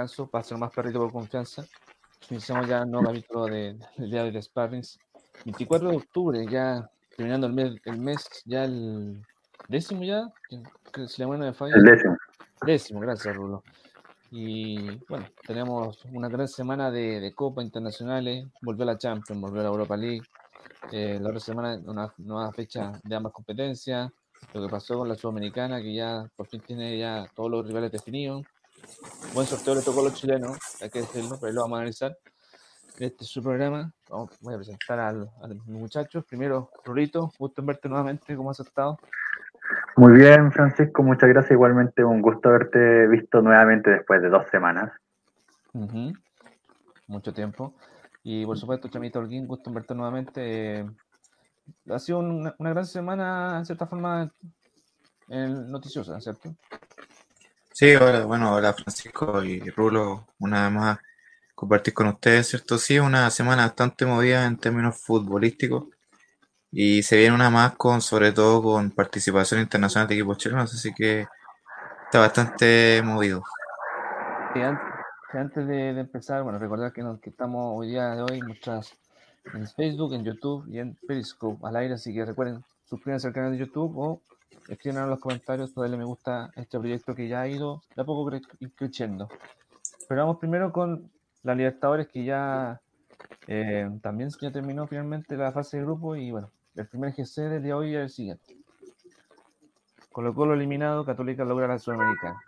descanso, para ser más perrito por confianza, iniciamos ya un nuevo capítulo de, del día de Sparrings. 24 de octubre, ya terminando el mes, el mes ya el décimo ya, si la buena me falla. El décimo. Décimo, gracias, Rulo. Y bueno, tenemos una gran semana de, de Copa Internacionales, volvió la Champions, volvió la Europa League. Eh, la otra semana una nueva fecha de ambas competencias. Lo que pasó con la Sudamericana, que ya por fin tiene ya todos los rivales definidos. Buen sorteo le tocó a los chilenos, hay que decirlo, pero ahí lo vamos a analizar. Este es su programa. Vamos, voy a presentar al- a los muchachos. Primero, Rurito, gusto en verte nuevamente. ¿Cómo has estado? Muy bien, Francisco, muchas gracias. Igualmente, un gusto haberte visto nuevamente después de dos semanas. Mucho tiempo. Y por supuesto, Chamito Holguín, gusto en verte nuevamente. Eh, ha sido una, una gran semana, en cierta forma, noticiosa, ¿cierto? Sí, hola, bueno, hola Francisco y Rulo, una vez más compartir con ustedes, ¿cierto? Sí, una semana bastante movida en términos futbolísticos y se viene una más con, sobre todo con participación internacional de equipos chilenos, así que está bastante movido. Sí, an- sí, antes de, de empezar, bueno, recordar que, nos, que estamos hoy día de hoy nuestras en Facebook, en YouTube y en Periscope al aire, así que recuerden suscríbanse al canal de YouTube o escriban en los comentarios darle me gusta este proyecto que ya ha ido de a poco cre- creciendo. Pero vamos primero con la Libertadores que ya eh, también ya terminó finalmente la fase de grupo y bueno, el primer GC del día de hoy es el siguiente. Colo Colo eliminado, Católica logra la Sudamericana.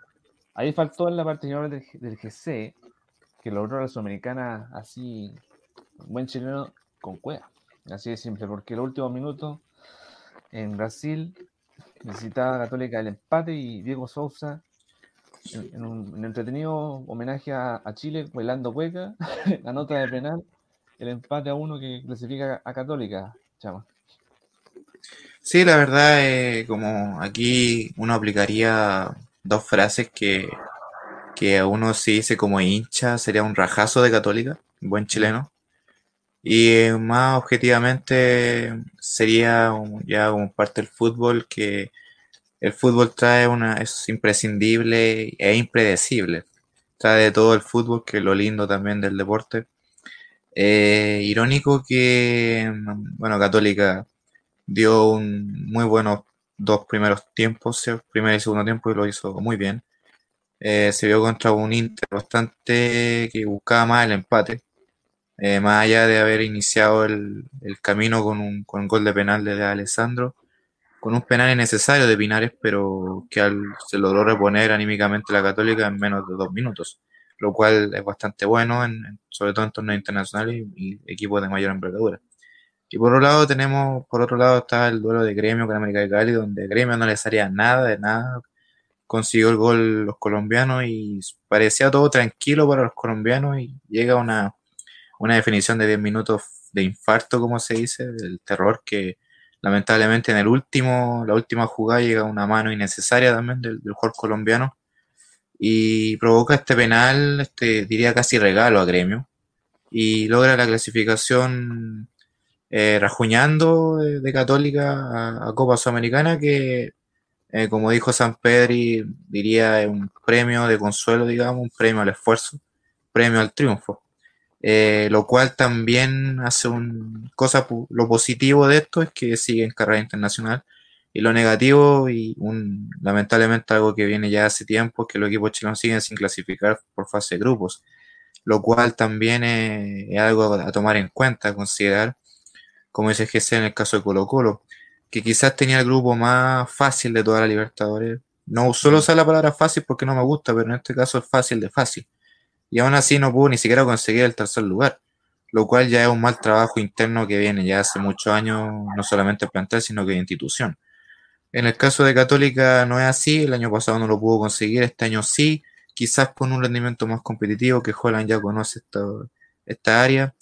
Ahí faltó en la parte final del, GC que logró la Sudamericana así, un buen chileno con cueva. Así de simple, porque los últimos minutos en Brasil necesitaba Católica el empate y Diego Sousa en, un, en entretenido homenaje a, Chile, bailando cueca, la nota de penal, el empate a uno que clasifica a Católica, Chama. Sí, la verdad, eh, como aquí uno aplicaría dos frases que, que a uno se dice como hincha, sería un rajazo de Católica, buen chileno. Y más objetivamente sería ya como parte del fútbol que el fútbol trae una, es imprescindible e impredecible. Trae de todo el fútbol, que es lo lindo también del deporte. Eh, irónico que, bueno, Católica dio un muy buenos dos primeros tiempos, primer y segundo tiempo, y lo hizo muy bien. Eh, se vio contra un Inter bastante que buscaba más el empate, eh, más allá de haber iniciado el, el camino con un, con un gol de penal de Alessandro, con un penal innecesario de Pinares, pero que al- se logró reponer anímicamente la Católica en menos de dos minutos, lo cual es bastante bueno, en- en- sobre todo en torneos internacionales y, y equipos de mayor envergadura. Y por otro lado tenemos, por otro lado está el duelo de Gremio con América de Cali, donde Gremio no les haría nada de nada. Consiguió el gol los colombianos y parecía todo tranquilo para los colombianos y llega una, una definición de 10 minutos de infarto, como se dice, del terror que lamentablemente en el último, la última jugada llega una mano innecesaria también del, del jugador colombiano y provoca este penal, este diría casi regalo a Gremio y logra la clasificación eh, rajuñando de, de Católica a, a Copa Sudamericana, que eh, como dijo San Pedri, diría es un premio de consuelo, digamos, un premio al esfuerzo, premio al triunfo. Eh, lo cual también hace un cosa, lo positivo de esto es que sigue en carrera internacional y lo negativo y un, lamentablemente algo que viene ya hace tiempo es que los equipos chilenos siguen sin clasificar por fase de grupos, lo cual también es, es algo a tomar en cuenta, a considerar como dice GC en el caso de Colo Colo, que quizás tenía el grupo más fácil de toda la Libertadores. No solo usar la palabra fácil porque no me gusta, pero en este caso es fácil de fácil. Y aún así no pudo ni siquiera conseguir el tercer lugar, lo cual ya es un mal trabajo interno que viene ya hace muchos años, no solamente el plantel, sino que institución. En el caso de Católica no es así, el año pasado no lo pudo conseguir, este año sí, quizás con un rendimiento más competitivo, que Holland ya conoce esta, esta área,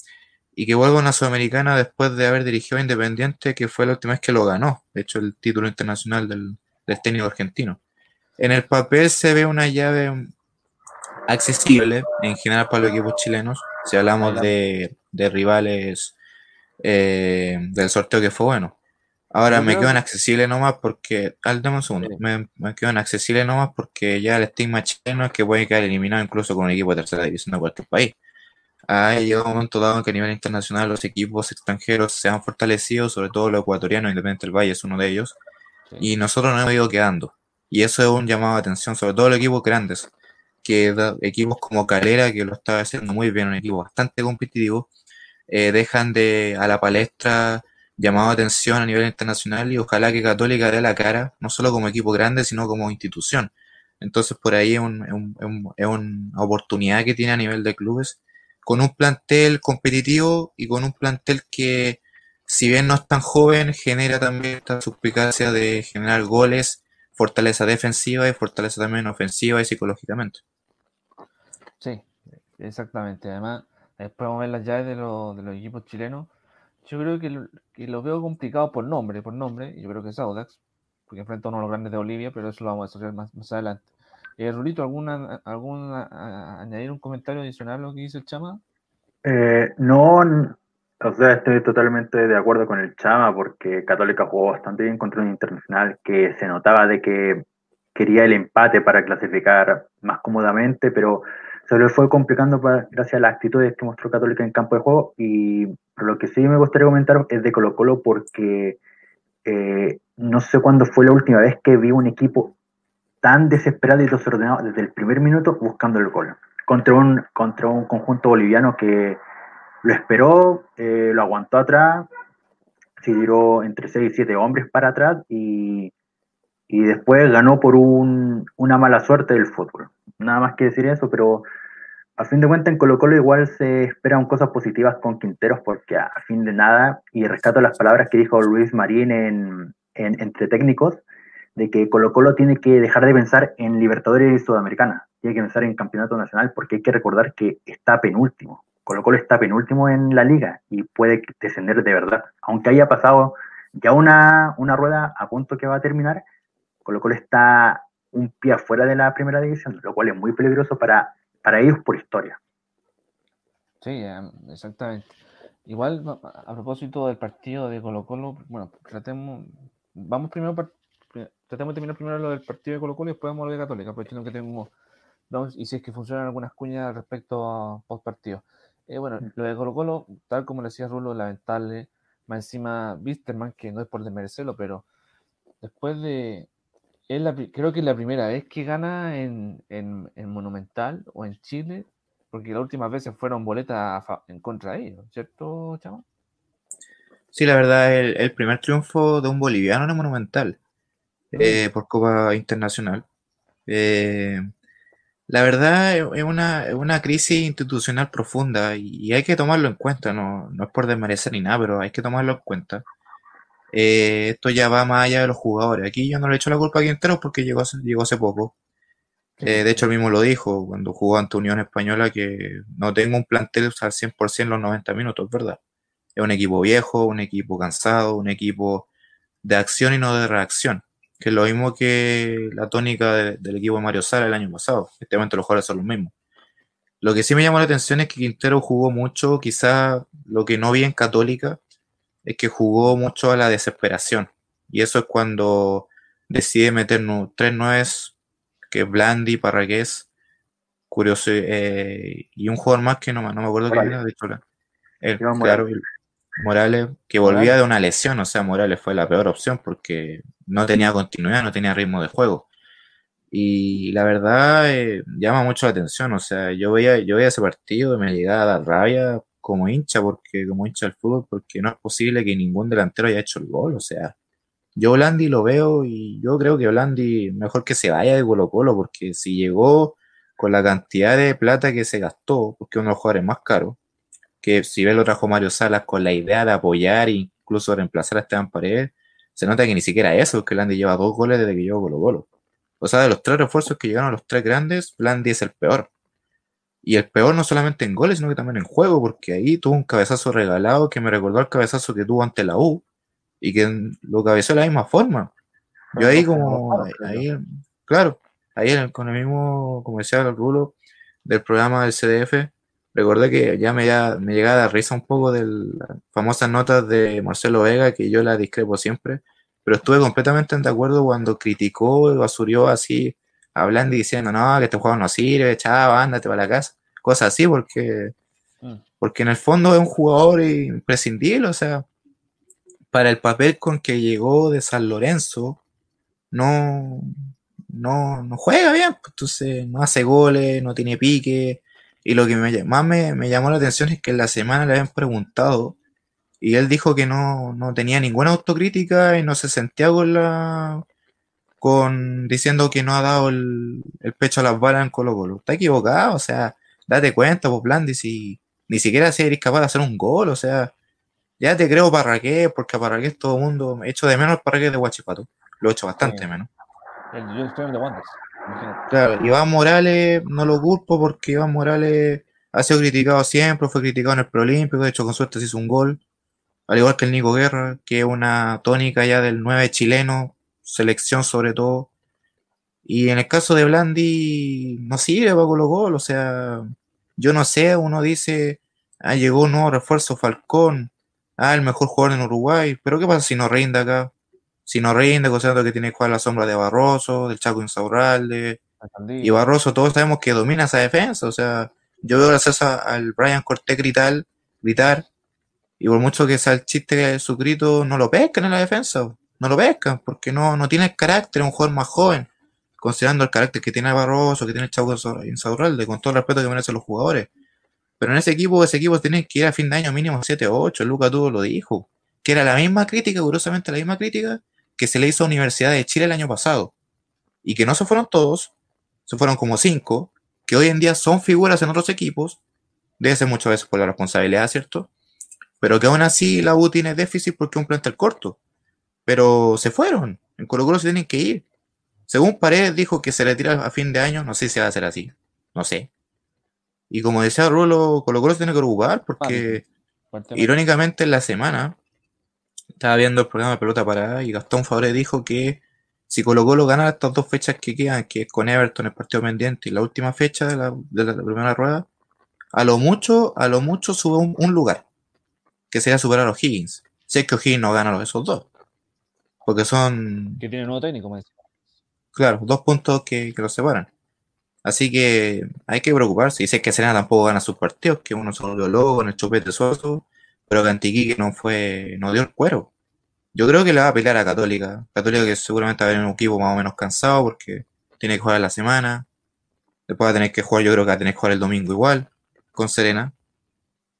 y que vuelva a una Sudamericana después de haber dirigido a Independiente, que fue la última vez que lo ganó, de hecho el título internacional del, del técnico argentino. En el papel se ve una llave accesible en general para los equipos chilenos, si hablamos de, de rivales eh, del sorteo que fue bueno. Ahora Yo me creo quedo que- inaccesible nomás porque, al dame un segundo, Sí. me, me quedo inaccesible nomás porque ya el estigma chileno es que puede quedar eliminado incluso con un equipo de tercera división de cualquier país. Ha llegado un momento dado en que a nivel internacional los equipos extranjeros se han fortalecido, sobre todo los ecuatorianos, Independiente del Valle es uno de ellos, Sí. y nosotros nos hemos ido quedando. Y eso es un llamado de atención, sobre todo los equipos grandes, que equipos como Calera, que lo está haciendo muy bien, un equipo bastante competitivo, eh, dejan de a la palestra llamado atención a nivel internacional y ojalá que Católica dé la cara, no solo como equipo grande, sino como institución. Entonces por ahí es un- es un- es una oportunidad que tiene a nivel de clubes, con un plantel competitivo y con un plantel que, si bien no es tan joven, genera también esta suspicacia de generar goles, fortaleza defensiva y fortaleza también ofensiva y psicológicamente. Exactamente. Además, después vamos a ver las llaves de, los- de los equipos chilenos. Yo creo que lo, que lo veo complicado por nombre, por nombre. Yo creo que es Audax, porque enfrenta a uno de los grandes de Bolivia, pero eso lo vamos a desarrollar más, más adelante. Eh, Rulito, ¿alguna, alguna, a- a- añadir un comentario adicional a lo que dice el Chama? Eh, no, o sea, estoy totalmente de acuerdo con el Chama porque Católica jugó bastante bien contra un internacional que se notaba de que quería el empate para clasificar más cómodamente, pero se le fue complicando pa- gracias a las actitudes que mostró Católica en campo de juego. Y lo que sí me gustaría comentar es de Colo Colo porque eh, no sé cuándo fue la última vez que vi un equipo tan desesperado y desordenado desde el primer minuto buscando el gol contra un, contra un conjunto boliviano que lo esperó, eh, lo aguantó atrás, se tiró entre 6 y 7 hombres para atrás y, y después ganó por un, una mala suerte del fútbol. Nada más que decir eso, pero a fin de cuentas en Colo Colo igual se esperan cosas positivas con Quinteros porque a fin de nada, y rescato las palabras que dijo Luis Marín en, en Entre Técnicos, de que Colo Colo tiene que dejar de pensar en Libertadores y Sudamericana, tiene que pensar en Campeonato Nacional porque hay que recordar que está penúltimo. Colo Colo está penúltimo en la liga y puede descender de verdad. Aunque haya pasado ya una, una rueda a punto que va a terminar, Colo Colo está un pie afuera de la primera división, lo cual es muy peligroso para, para ellos por historia. Sí, eh, exactamente. Igual, a propósito del partido de Colo Colo, bueno, tratemos, vamos primero, tratemos de terminar primero lo del partido de Colo Colo y después vamos a lo de Católica, aprovechando que tengo, vamos, y si es que funcionan algunas cuñas respecto a post partido. Eh, bueno, lo de Colo Colo, tal como le decía Rulo, lamentable, más encima Wisterman, que no es por desmerecerlo, pero después de, es la pri- creo que es la primera vez que gana en, en, en Monumental o en Chile, porque las últimas veces fueron boletas en contra de ellos, ¿cierto, Chama? Sí, la verdad, el, el primer triunfo de un boliviano en el Monumental eh, por Copa Internacional. Eh, la verdad es es una, es una crisis institucional profunda y, y hay que tomarlo en cuenta, no, no es por desmerecer ni nada, pero hay que tomarlo en cuenta. Eh, esto ya va más allá de los jugadores. Aquí yo no le echo la culpa a Quintero porque llegó, hace- llegó hace poco. Eh, de hecho, él mismo lo dijo cuando jugó ante Unión Española que no tengo un plantel al 100% los 90 minutos, ¿verdad? Es un equipo viejo, un equipo cansado, un equipo de acción y no de reacción, que es lo mismo que la tónica de- del equipo de Mario Sala el año pasado. Este momento los jugadores son los mismos. Lo que sí me llamó la atención es que Quintero jugó mucho, quizá lo que no vi en Católica, es que jugó mucho a la desesperación. Y eso es cuando decide meter tres nueves, que es Blandi, Parragués, Curioso, eh, y un jugador más que no, me- no me acuerdo era, de hecho, la- él, Iván claro, Morales. el- Morales, que volvía Morales. de una lesión, o sea, Morales fue la peor opción porque no tenía continuidad, no tenía ritmo de juego. Y la verdad eh, llama mucho la atención, o sea, yo veía, yo veía ese partido y me llegaba a dar rabia como hincha, porque como hincha del fútbol, porque no es posible que ningún delantero haya hecho el gol, o sea, yo Blandi lo veo y yo creo que Blandi mejor que se vaya de Colo Colo, porque si llegó con la cantidad de plata que se gastó, porque uno de los jugadores más caros, que si ve lo trajo Mario Salas con la idea de apoyar e incluso reemplazar a Esteban Paredes, se nota que ni siquiera eso, porque Blandi lleva dos goles desde que llegó Colo Colo. O sea, de los tres refuerzos que llegaron a los tres grandes, Blandi es el peor. Y el peor no solamente en goles, sino que también en juego, porque ahí tuvo un cabezazo regalado que me recordó al cabezazo que tuvo ante la U y que lo cabezó de la misma forma. Yo ahí como, ahí, claro, ahí en- con el mismo, como decía el Rulo, del programa del CDF, recordé que ya me, ya, me llegaba a dar risa un poco de las famosas notas de Marcelo Vega, que yo las discrepo siempre, pero estuve completamente de acuerdo cuando criticó y basurió así a Blandi diciendo, no, que este juego no sirve, chao, ándate para la casa, cosas así, porque, Mm. porque en el fondo es un jugador imprescindible, o sea, para el papel con que llegó de San Lorenzo, no, no, no juega bien, pues, entonces no hace goles, no tiene pique, y lo que me, más me, me llamó la atención es que en la semana le habían preguntado y él dijo que no, no tenía ninguna autocrítica y no se sentía con la con diciendo que no ha dado el, el pecho a las balas en Colo Colo. Está equivocado, o sea, date cuenta, pues Blandi, si ni siquiera si eres capaz de hacer un gol, o sea, ya te creo Parraqués, porque a Parraqués todo el mundo, me echo de menos el Parraqués de Guachipato, lo echo bastante Sí. menos. El Wanderers, imagínate. Claro, Iván Morales no lo culpo porque Iván Morales ha sido criticado siempre, fue criticado en el Proolímpico, de hecho con suerte se hizo un gol, al igual que el Nico Guerra, que es una tónica ya del 9 chileno, selección sobre todo. Y en el caso de Blandi, no sirve para Colo Colo, o sea, yo no sé, uno dice, ah, llegó un nuevo refuerzo Falcón, ah, el mejor jugador en Uruguay, pero ¿qué pasa si no rinde acá? Si no rinde, considerando que tiene que jugar a la sombra de Barroso, del Chaco Insaurralde, y Barroso, todos sabemos que domina esa defensa. O sea, yo veo gracias a- al Brian Cortés gritar, gritar, y por mucho que sea el chiste de su grito, no lo pescan en la defensa. No lo pescan, porque no, no tiene el carácter, es un jugador más joven, considerando el carácter que tiene Barroso, que tiene el Chavo Insaurralde, con todo el respeto que merecen los jugadores. Pero en ese equipo, ese equipo tiene que ir a fin de año mínimo 7-8, Luca Tudo lo dijo, que era la misma crítica, curiosamente la misma crítica, que se le hizo a Universidad de Chile el año pasado. Y que no se fueron todos, se fueron como cinco, que hoy en día son figuras en otros equipos, debe ser muchas veces por la responsabilidad, ¿cierto? Pero que aún así la U tiene déficit porque es un plantel corto. Pero se fueron, en Colo Colo se tienen que ir. Según Paredes dijo que se retira a fin de año, no sé si va a ser así, no sé. Y como decía Rulo, Colo Colo se tiene que preocupar porque irónicamente en la semana estaba viendo el programa de pelota parada y Gastón Fabre dijo que si Colo Colo gana estas dos fechas que quedan, que es con Everton el partido pendiente y la última fecha de la, de la primera rueda, a lo mucho, a lo mucho sube un, un lugar, que sería superar a O'Higgins. Si es que O'Higgins no gana los esos dos. Porque son, Que tiene nuevo técnico, me claro, dos puntos que, que los separan. Así que hay que preocuparse. Y es que Serena tampoco gana sus partidos, que uno se volvió loco en el chupete suazo, pero que Antiquique no fue, no dio el cuero. Yo creo que le va a pelear a Católica. Católica que seguramente va a tener un equipo más o menos cansado porque tiene que jugar la semana. Después va a tener que jugar, yo creo que va a tener que jugar el domingo igual, con Serena.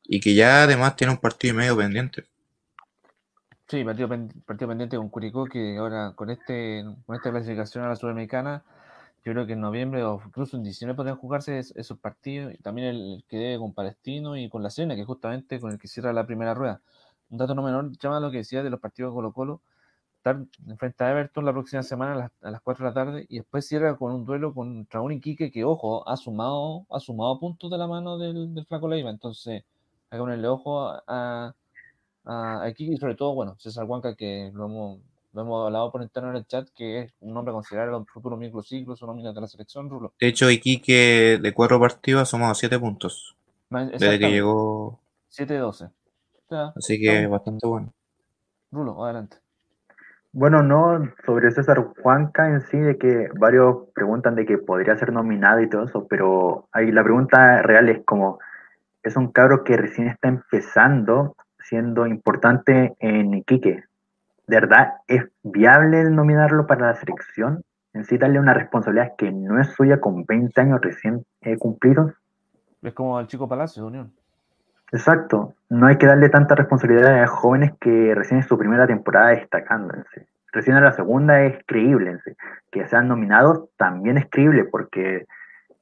Y que ya además tiene un partido y medio pendiente. Sí, partido, partido pendiente con Curicó, que ahora con este con esta clasificación a la Sudamericana, yo creo que en noviembre o incluso en diciembre podrían jugarse es- esos partidos. Y también el que debe con Palestino y con la Serena, que justamente con el que cierra la primera rueda. Un dato no menor, llama lo que decía de los partidos de Colo Colo. Estar enfrente a Everton la próxima semana a las, a las 4 de la tarde y después cierra con un duelo contra un Iquique que, ojo, ha sumado, ha sumado puntos de la mano del, del Flaco Leiva. Entonces, hay que ponerle ojo a, a, a y sobre todo, bueno, César Huanca, que lo hemos, lo hemos hablado por interno en el chat, que es un hombre a considerar en los futuros microciclos, su nómina de la selección, Rulo. De hecho, Iquique de cuatro partidos ha sumado siete puntos. Desde que llegó. 7-12. O sea, Así que estamos- bastante bueno. Rulo, adelante. Bueno, no, sobre César Juanca en sí, de que varios preguntan de que podría ser nominado y todo eso, pero ahí la pregunta real es como, es un cabro que recién está empezando, siendo importante en Iquique. ¿De verdad es viable el nominarlo para la selección? En sí, darle una responsabilidad que no es suya con 20 años recién eh, cumplidos. Es como el chico Palacio de Unión. Exacto, no hay que darle tanta responsabilidad a jóvenes que recién en su primera temporada sí. Recién en la segunda es creíble. Que sean nominados también es creíble porque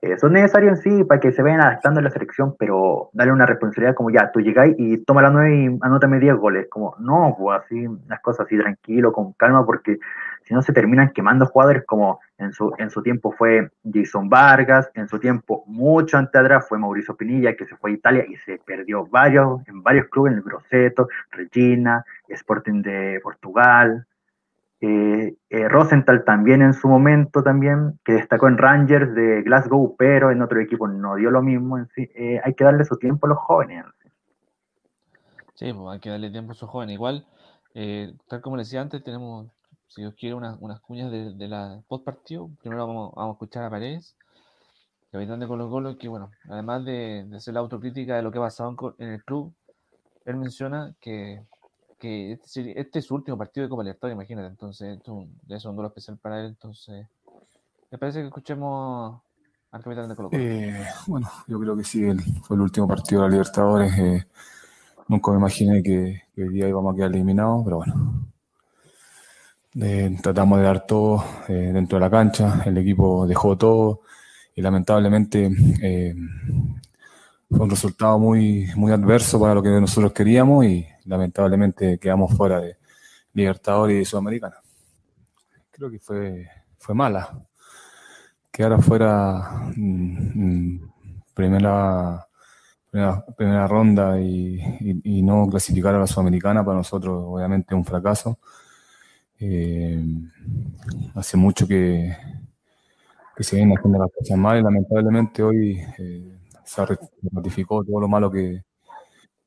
eh, son necesarios en sí para que se vayan adaptando a la selección, pero darle una responsabilidad como ya, tú llegáis y toma la 9 y anótame 10 goles. Como, no, pues así, las cosas así tranquilo, con calma, porque si no se terminan quemando jugadores como en su, en su tiempo fue Jason Vargas, en su tiempo mucho antes atrás fue Mauricio Pinilla, que se fue a Italia y se perdió varios, en varios clubes, en el Grosseto, Regina, Sporting de Portugal, eh, eh, Rosenthal también en su momento también, que destacó en Rangers de Glasgow, pero en otro equipo no dio lo mismo. Eh, hay que darle su tiempo a los jóvenes. en sí. Pues hay que darle tiempo a esos jóvenes. Igual, tal como les decía antes, tenemos, si Dios quiere, unas, cuñas de, la post partido. Primero vamos, a escuchar a Paredes, capitán de Colo Colo, que bueno, además de, de hacer la autocrítica de lo que ha pasado en el club, él menciona que, que este, este es su último partido de Copa Libertadores, imagínate. Entonces, es un, ser un duelo especial para él. Entonces, me parece que escuchemos al capitán de Colo. Eh, bueno, yo creo que sí, el- fue el último partido de la Libertadores. eh, nunca me imaginé que, que hoy día íbamos a quedar eliminados, pero bueno. Eh, tratamos de dar todo dentro de la cancha, el equipo dejó todo y lamentablemente fue un resultado muy, muy adverso para lo que nosotros queríamos y lamentablemente quedamos fuera de Libertadores y de Sudamericana. Creo que fue, fue mala quedar fuera mm, mm, primera, primera, ronda y, no clasificar a la Sudamericana para nosotros obviamente un fracaso. Eh, hace mucho que, que se vienen haciendo las cosas mal y lamentablemente hoy eh, se ratificó todo lo malo que,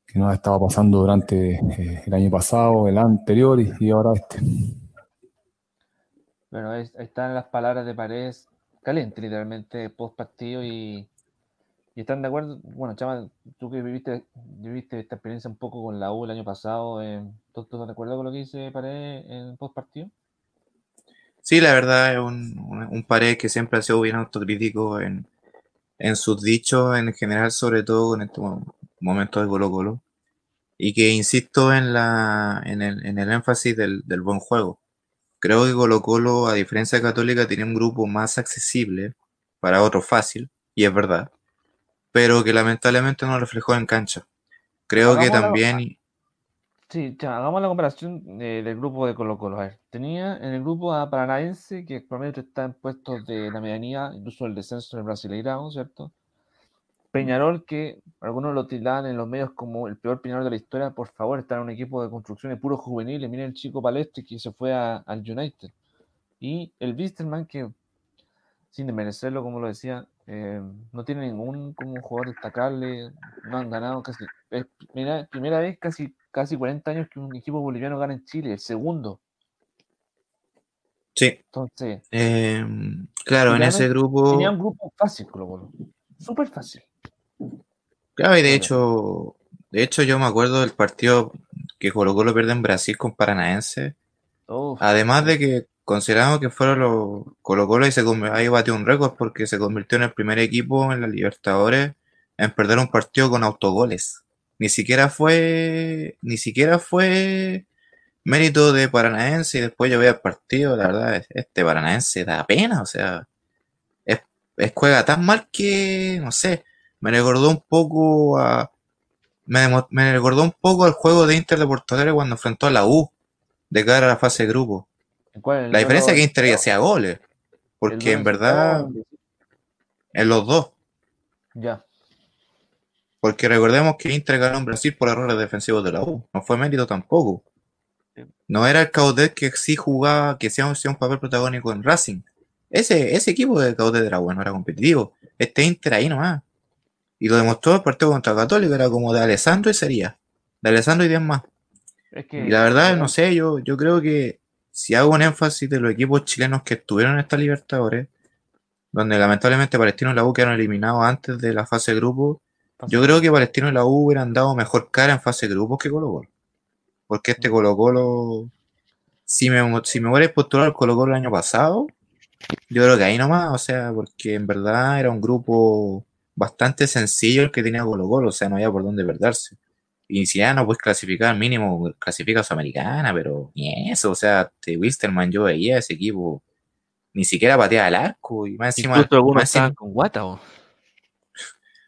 que nos ha estado pasando durante eh, el año pasado, el anterior y, y ahora este. Bueno, ahí, ahí están las palabras de Paredes, caliente literalmente, post partido y, y están de acuerdo. Bueno, Chama, tú que viviste, viviste esta experiencia un poco con la U el año pasado, eh, ¿tú, tú estás de acuerdo con lo que dice Paredes en post partido? Sí, la verdad es un, un, un Paredes que siempre ha sido bien autocrítico en, en sus dichos en general, sobre todo en estos mo- momentos de Colo Colo. Y que insisto en, la, en, el, en el énfasis del, del buen juego. Creo que Colo Colo, a diferencia de Católica, tiene un grupo más accesible, para otros fácil, y es verdad, pero que lamentablemente no reflejó en cancha. Creo que Hagamos también... Sí, Chama, hagamos la comparación eh, del grupo de Colo Colo. A ver, tenía en el grupo a Paranaense, que actualmente está en puestos de la medianía, incluso el descenso del Brasileirao, ¿cierto? Peñarol, que algunos lo tildan en los medios como el peor Peñarol de la historia, por favor, está en un equipo de construcción de puro juveniles. Miren el chico Palestre que se fue a- al United. Y el Wisterman, que sin desmerecerlo, como lo decía, eh, no tiene ningún como jugador destacable, no han ganado casi, es primera, primera vez casi, casi 40 años que un equipo boliviano gana en Chile, el segundo. Sí. Entonces, Eh, claro, en ese grupo. tenía un grupo fácil, Colo Colo. Súper fácil. Claro, y de Claro. hecho, de hecho yo me acuerdo del partido que Colo Colo pierde en Brasil con Paranaense. Uf, Además de que consideramos que fueron los Colo Colo y se ahí batió un récord porque se convirtió en el primer equipo en la Libertadores en perder un partido con autogoles. Ni siquiera fue, ni siquiera fue mérito de Paranaense y después yo veía el partido, la verdad, es- este Paranaense da pena, o sea, es, es- juega tan mal que, no sé, me recordó un poco a, me, me recordó un poco al juego de Inter de Porto Alegre cuando enfrentó a la U de cara a la fase de grupo. ¿en cuál? ¿En La diferencia es que Inter ya hacía goles, porque en verdad, en los dos, Ya. Porque recordemos que Inter ganó en Brasil por errores defensivos de la U, no fue mérito tampoco. No era el Caudet que sí jugaba, que hacía hacía un papel protagónico en Racing. Ese, ese equipo de Caudet era bueno, era competitivo. Este Inter ahí nomás. Y lo demostró el partido contra Católico, era como de Alessandro y sería. De Alessandro y 10 más. Es que, Y la verdad, no sé, yo, yo creo que si hago un énfasis de los equipos chilenos que estuvieron en esta Libertadores, donde lamentablemente Palestino y la U quedaron eliminados antes de la fase de grupo, yo creo que Palestino y la U hubieran dado mejor cara en fase de grupos que Colo Colo. Porque este Colo Colo, si me, si me hubiera postulado al Colo Colo el año pasado, yo creo que ahí nomás, o sea, porque en verdad era un grupo bastante sencillo el que tenía Colo Colo, o sea, no había por dónde perderse. Y si ya no puedes clasificar, mínimo clasifica a Sudamericana, pero ni eso, o sea, de Wilstermann yo veía ese equipo, ni siquiera pateaba el arco, y más encima, Incluso algunos estaban con Guata. o-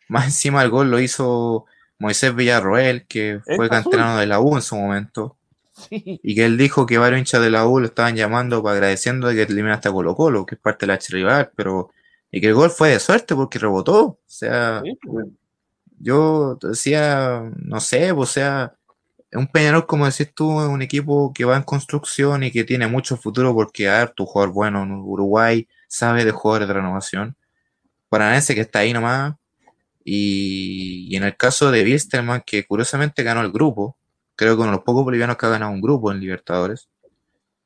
más encima el gol lo hizo Moisés Villarroel, que fue canterano de la U en su momento, Sí. y que él dijo que varios hinchas de la U lo estaban llamando para agradeciendo de que eliminaste a Colo Colo, que es parte de la archirrival, pero y que el gol fue de suerte porque rebotó, o sea, Sí, yo decía, no sé, o sea, un Peñarol, como decís tú, es un equipo que va en construcción y que tiene mucho futuro porque a ver, tu jugador bueno en Uruguay sabe de jugadores de renovación. Paranense que está ahí nomás. Y, en el caso de Wilstermann, que curiosamente ganó el grupo, creo que uno de los pocos bolivianos que ha ganado un grupo en Libertadores,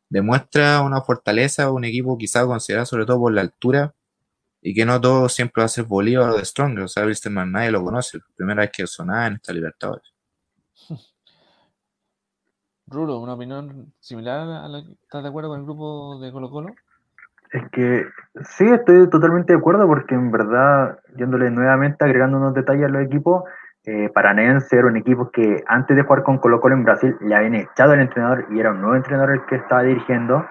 demuestra una fortaleza, un equipo quizá considerado sobre todo por la altura, y que no todo siempre va a ser Bolívar o de Stronger. O sea, Wilstermann nadie lo conoce, primera vez que sonaba en esta Libertadores. Rulo, una opinión similar a la ¿Estás de acuerdo con el grupo de Colo Colo? Es que sí, estoy totalmente de acuerdo porque en verdad, yéndole nuevamente, agregando unos detalles a los equipos, eh, Paranense era un equipo que antes de jugar con Colo Colo en Brasil le habían echado al entrenador y era un nuevo entrenador el que estaba dirigiendo.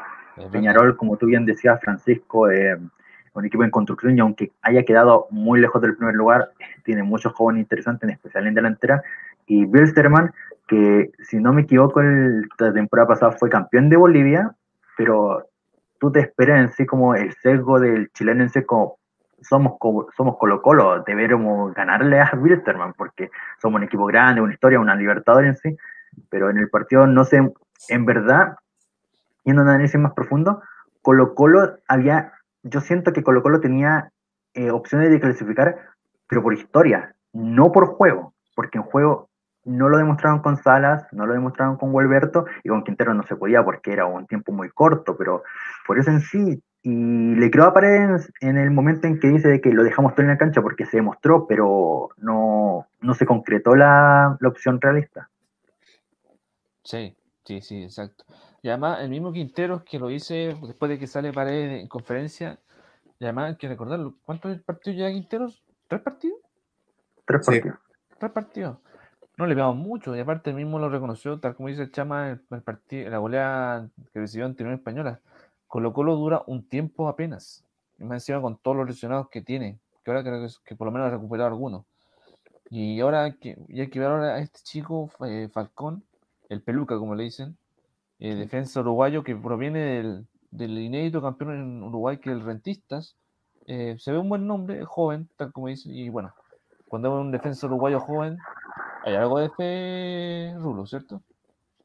Peñarol, como tú bien decías, Francisco, eh, un equipo en construcción y aunque haya quedado muy lejos del primer lugar, tiene muchos jóvenes interesantes, en especial en delantera. Y Wilstermann, que si no me equivoco, el, la temporada pasada fue campeón de Bolivia, pero tú te esperas en sí como el sesgo del chileno en sí como somos, somos Colo Colo, deberíamos ganarle a Wilstermann porque somos un equipo grande, una historia, una Libertadores en sí, pero en el partido no sé, en verdad, yendo a un análisis más profundo, Colo Colo había, yo siento que Colo Colo tenía eh, opciones de clasificar, pero por historia, no por juego, porque en juego no lo demostraron con Salas, no lo demostraron con Gualberto y con Quintero no se podía porque era un tiempo muy corto, pero por eso en sí, y le creo a Paredes en el momento en que dice de que lo dejamos todo en la cancha porque se demostró, pero no, no se concretó la, la opción realista. Sí, sí, sí, exacto. Y además, el mismo Quinteros que lo hice después de que sale Paredes en conferencia, y además hay que recordarlo, ¿cuántos partidos lleva Quinteros? ¿Tres partidos? Tres Sí. partidos. Tres partidos. No le pegamos mucho, y aparte mismo lo reconoció, tal como dice el Chama, el, el partido, la goleada que recibió ante Unión Española. Colo Colo dura un tiempo apenas, y más encima con todos los lesionados que tiene, que ahora creo que, es- que por lo menos ha recuperado algunos. Y ahora hay que, y hay que ver ahora a este chico eh, Falcón, el peluca como le dicen, eh, defensa uruguayo que proviene del, del inédito campeón en Uruguay que es el Rentistas. Eh, se ve un buen nombre, joven, tal como dicen, y bueno, cuando es un defensa uruguayo joven, hay algo de fe, Rulo, ¿cierto?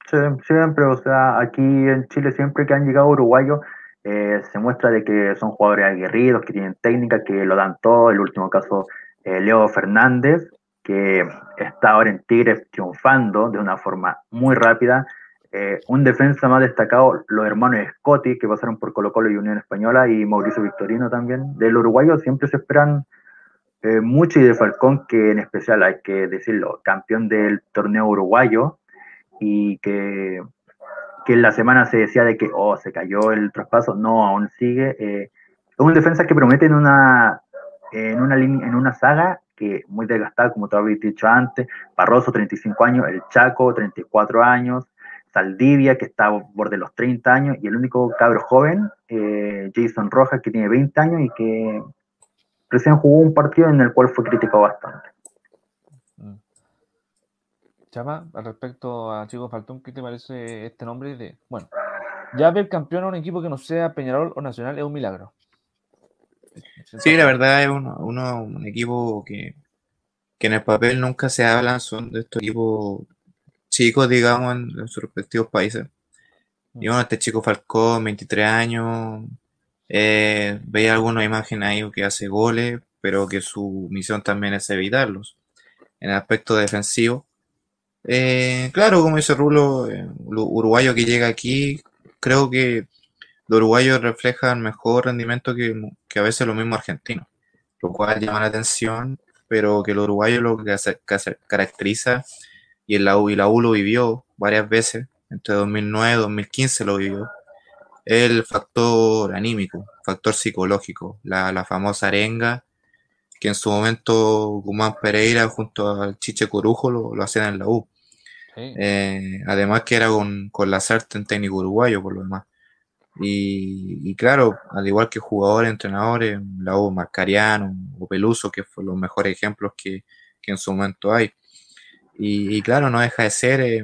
Sí, siempre, o sea, aquí en Chile siempre que han llegado uruguayos eh, se muestra de que son jugadores aguerridos, que tienen técnica, que lo dan todo. El último caso, eh, Leo Fernández, que está ahora en Tigres triunfando de una forma muy rápida. Eh, un defensa más destacado, los hermanos Scotti, que pasaron por Colo Colo y Unión Española, y Mauricio Victorino también. Del uruguayo siempre se esperan eh, mucho y de Falcón, que en especial hay que decirlo, campeón del torneo uruguayo y que, que en la semana se decía de que, oh, se cayó el traspaso, no, aún sigue. Eh, es un defensa que promete en una, en una, en una saga que muy desgastada, como te había dicho antes, Barroso, 35 años, el Chaco, 34 años, Saldivia, que está por de los 30 años, y el único cabro joven, eh, Jason Rojas, que tiene 20 años y que recién jugó un partido en el cual fue criticado bastante. Mm. Chama, al respecto a Chico Faltón, ¿qué te parece este nombre de, bueno, ya ver campeón a un equipo que no sea Peñarol o Nacional es un milagro? Sí, la verdad es uno, uno- un equipo que, que en el papel nunca se hablan, son de estos equipos chicos, digamos, en, en sus respectivos países. Y bueno, este chico Falcón, 23 años, eh, veía algunas imágenes ahí que hace goles, pero que su misión también es evitarlos. En el aspecto defensivo, eh, claro, como dice Rulo, eh, uruguayo que llega aquí, creo que los uruguayos reflejan mejor rendimiento que, que a veces los mismos argentinos, lo cual llama la atención, pero que los uruguayos lo que caracteriza, y U, y la U lo vivió varias veces, entre 2009 y 2015 lo vivió, es el factor anímico, factor psicológico, la, la famosa arenga, que en su momento Guzmán Pereira junto al Chiche Corujo lo, lo hacían en la U. Sí. Eh, además que era con, con Lazarte en técnico uruguayo por lo demás. Y, y claro, al igual que jugadores, entrenadores, la U Marcariano o Peluso, que fue los mejores ejemplos que, que en su momento hay. Y, y claro, no deja de ser, eh,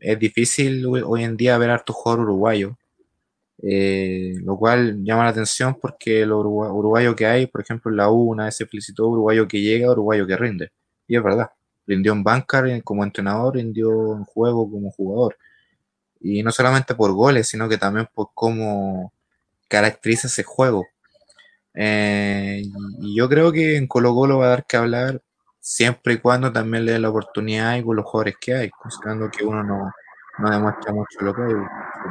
es difícil hoy hoy en día ver a hartos jugadores uruguayos, eh, lo cual llama la atención porque urugua- uruguayo que hay, por ejemplo, en la U una vez se felicitó uruguayo que llega, uruguayo que rinde. Y es verdad, rindió en banca eh, como entrenador, rindió en juego como jugador. Y no solamente por goles, sino que también por cómo caracteriza ese juego. Eh, y yo creo que en Colo Colo va a dar que hablar siempre y cuando también le dé la oportunidad y con los jugadores que hay, considerando que uno no, no demuestra mucho lo que hay.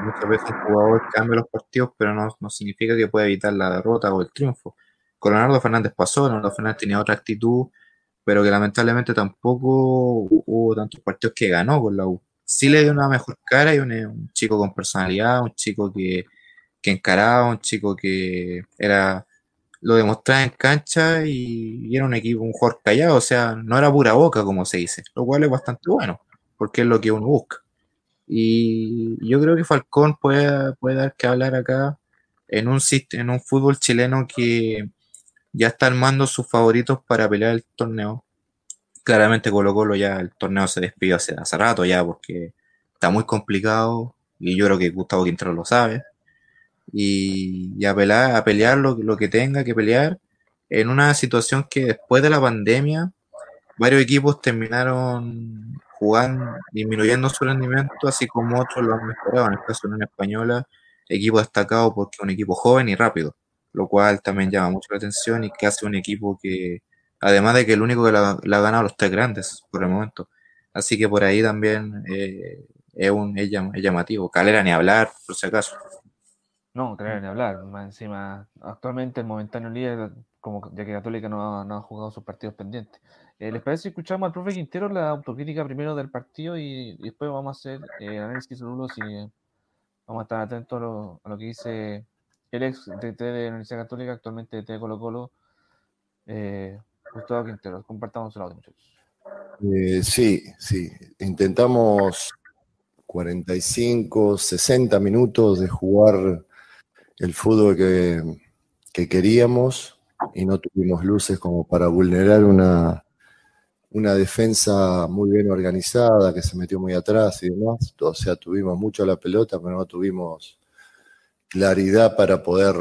Muchas veces el jugador cambia los partidos, pero no, no significa que pueda evitar la derrota o el triunfo. Con Leonardo Fernández pasó, Leonardo Fernández tenía otra actitud, pero que lamentablemente tampoco hubo tantos partidos que ganó con la U. Sí le dio una mejor cara y un, un chico con personalidad, un chico que, que encaraba, un chico que era lo demostraba en cancha y, y era un equipo, un jugador callado, o sea, no era pura boca, como se dice, lo cual es bastante bueno, porque es lo que uno busca. Y yo creo que Falcón puede, puede dar que hablar acá en un, en un fútbol chileno que ya está armando sus favoritos para pelear el torneo. Claramente Colo Colo ya el torneo se despidió hace, hace rato ya porque está muy complicado y yo creo que Gustavo Quintero lo sabe. Y, y a, pelear, a pelear lo, lo que tenga que pelear en una situación que después de la pandemia varios equipos terminaron jugando, disminuyendo su rendimiento, así como otros lo han mejorado. En el caso de Unión Española, equipo destacado porque es un equipo joven y rápido, lo cual también llama mucho la atención y que hace un equipo que, además de que el único que la, ha ganado los tres grandes por el momento. Así que por ahí también eh, es, un, es, llam- es llamativo. Calera ni hablar, por si acaso. No, tener ni hablar. Más encima, actualmente el momentáneo líder, como ya que Católica no ha jugado sus partidos pendientes. Eh, ¿Les parece si escuchamos al profe Quintero la autocrítica primero del partido y, y después vamos a hacer eh, análisis rulos y eh, vamos a estar atentos a lo, que dice el ex DT de la Universidad Católica, actualmente DT de Colo Colo, eh, Gustavo Quintero. Compartamos el audio, muchachos. Sí, sí. Intentamos 45, 60 minutos de jugar el fútbol que, que queríamos y no tuvimos luces como para vulnerar una, una defensa muy bien organizada que se metió muy atrás y demás. O sea, tuvimos mucho la pelota, pero no tuvimos claridad para poder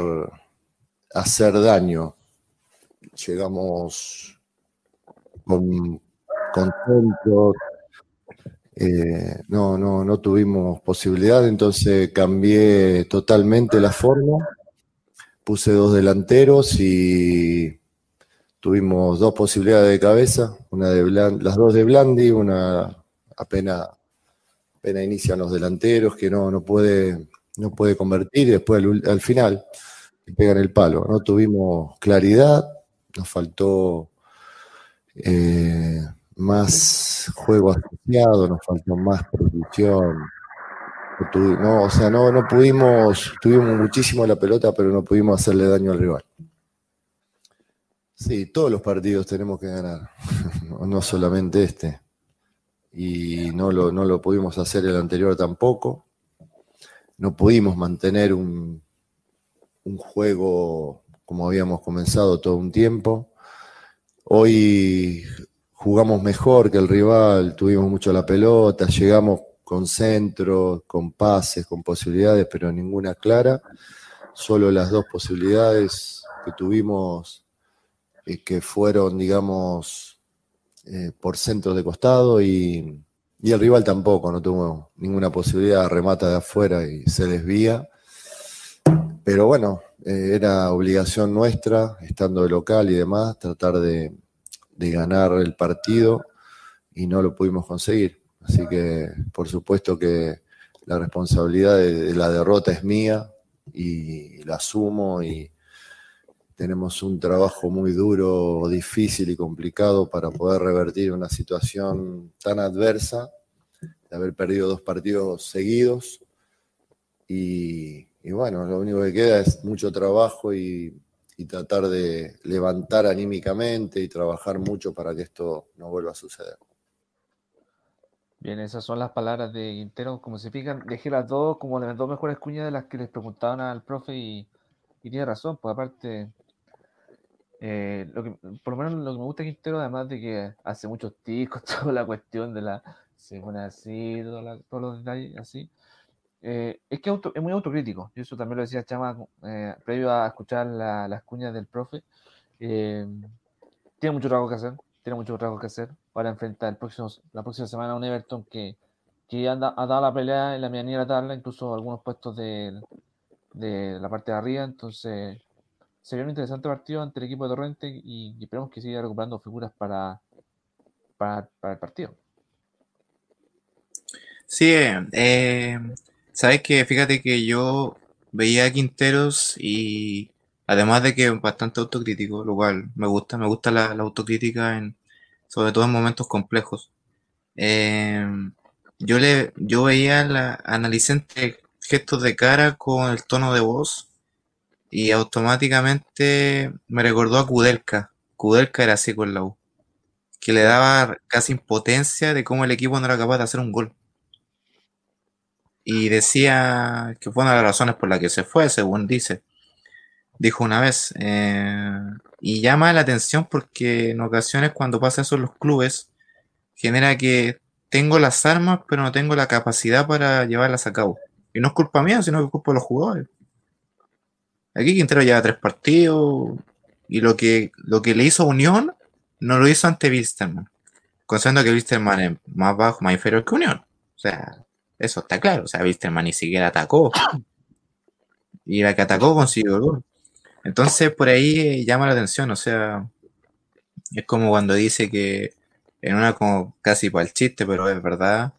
hacer daño. Llegamos con, con centros. Eh, no, no, no tuvimos posibilidad, entonces cambié totalmente la forma. Puse dos delanteros y tuvimos dos posibilidades de cabeza, una de las dos de Blandi, una apenas, apenas inician los delanteros, que no, no puede, no puede convertir, y después al, al final pegan el palo. No tuvimos claridad, nos faltó eh, más juego asociado, nos faltó más producción. No, o sea, no, no pudimos, tuvimos muchísimo la pelota, pero no pudimos hacerle daño al rival. Sí, todos los partidos tenemos que ganar, no, solamente este. Y no lo, no lo pudimos hacer el anterior tampoco. No pudimos mantener un, un juego como habíamos comenzado todo un tiempo. Hoy jugamos mejor que el rival, tuvimos mucho la pelota, llegamos con centro, con pases, con posibilidades, pero ninguna clara. Solo las dos posibilidades que tuvimos eh, que fueron, digamos, eh, por centros de costado y, y el rival tampoco, no tuvo ninguna posibilidad, remata de afuera y se desvía. Pero bueno, eh, era obligación nuestra, estando de local y demás, tratar de, de ganar el partido y no lo pudimos conseguir. Así que, por supuesto que la responsabilidad de, de la derrota es mía y la asumo y tenemos un trabajo muy duro, difícil y complicado para poder revertir una situación tan adversa, de haber perdido dos partidos seguidos. Y, y bueno, lo único que queda es mucho trabajo y, y tratar de levantar anímicamente y trabajar mucho para que esto no vuelva a suceder. Bien, esas son las palabras de Quintero. Como se fijan, dejé las dos como las dos mejores cuñas de las que les preguntaban al profe y, y tiene razón, pues aparte, eh, lo que, por lo menos lo que me gusta de Quintero, además de que hace muchos ticos, toda la cuestión de la se pone así, toda la- todos los detalles así, eh, es que auto- es muy autocrítico. Y eso también lo decía Chama eh, previo a escuchar la- las cuñas del profe. Eh, tiene mucho trabajo que hacer, tiene mucho trabajo que hacer. Ahora enfrenta el próximo, la próxima semana a un Everton que, que anda, ha dado la pelea en la medianía de la tabla, incluso algunos puestos de, de la parte de arriba. Entonces, sería un interesante partido ante el equipo de Torrente y, y esperemos que siga recuperando figuras para, para, el partido. Sí, eh, sabes que fíjate que yo veía a Quinteros y además de que es bastante autocrítico, lo cual me gusta, me gusta la, autocrítica en, sobre todo en momentos complejos. Eh, yo le, yo veía la, analicé entre gestos de cara con el tono de voz y automáticamente me recordó a Kudelka. Kudelka era así con la U, que le daba casi impotencia de cómo el equipo no era capaz de hacer un gol y decía que fue una de las razones por las que se fue, según dice. Dijo una vez. eh, y llama la atención porque en ocasiones cuando pasa eso en los clubes, genera que tengo las armas, pero no tengo la capacidad para llevarlas a cabo. Y no es culpa mía, sino que es culpa de los jugadores. Aquí Quintero lleva tres partidos y lo que, lo que le hizo Unión no lo hizo ante Wilstermann. Considerando que Wilstermann es más bajo, más inferior que Unión. O sea, eso está claro. O sea, Wilstermann ni siquiera atacó. Y la que atacó consiguió el gol. Entonces, por ahí eh, llama la atención. O sea, es como cuando dice que, en una como casi para el chiste, pero es verdad,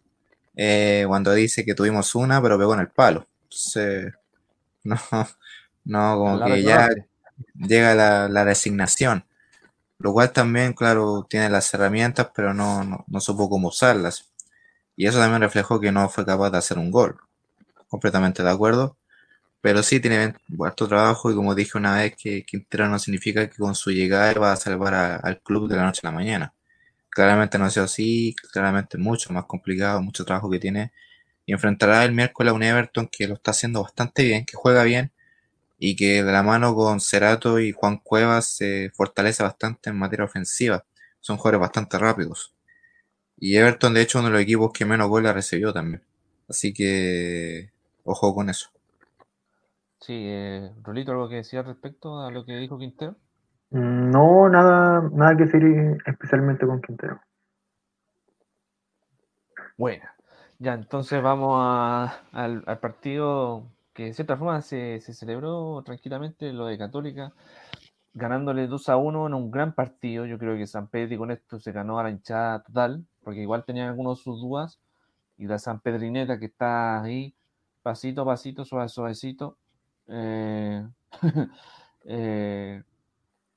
eh, cuando dice que tuvimos una, pero pegó en el palo. Entonces, no, no, como que ya llega la, la resignación. Lo cual también, claro, tiene las herramientas, pero no, no, no supo cómo usarlas. Y eso también reflejó que no fue capaz de hacer un gol. Completamente de acuerdo. Pero sí tiene harto trabajo y como dije una vez que Quintero no significa que con su llegada va a salvar a- al club de la noche a la mañana. Claramente no ha sido así, claramente mucho más complicado, mucho trabajo que tiene. Y enfrentará el miércoles a un Everton que lo está haciendo bastante bien, que juega bien y que de la mano con Cerato y Juan Cuevas se fortalece bastante en materia ofensiva. Son jugadores bastante rápidos. Y Everton, de hecho, uno de los equipos que menos goles recibió también. Así que, ojo con eso. Sí, eh, Rolito, ¿algo que decir al respecto a lo que dijo Quintero? No, nada, nada que decir especialmente con Quintero. Bueno, ya entonces vamos a- al, al partido que de cierta forma se, se celebró tranquilamente, lo de Católica, ganándole 2 a 1 en un gran partido. Yo creo que San Pedro con esto se ganó a la hinchada total, porque igual tenían algunos de sus dudas, y la San Pedrineta que está ahí, pasito a pasito, suave, suavecito. Eh, eh,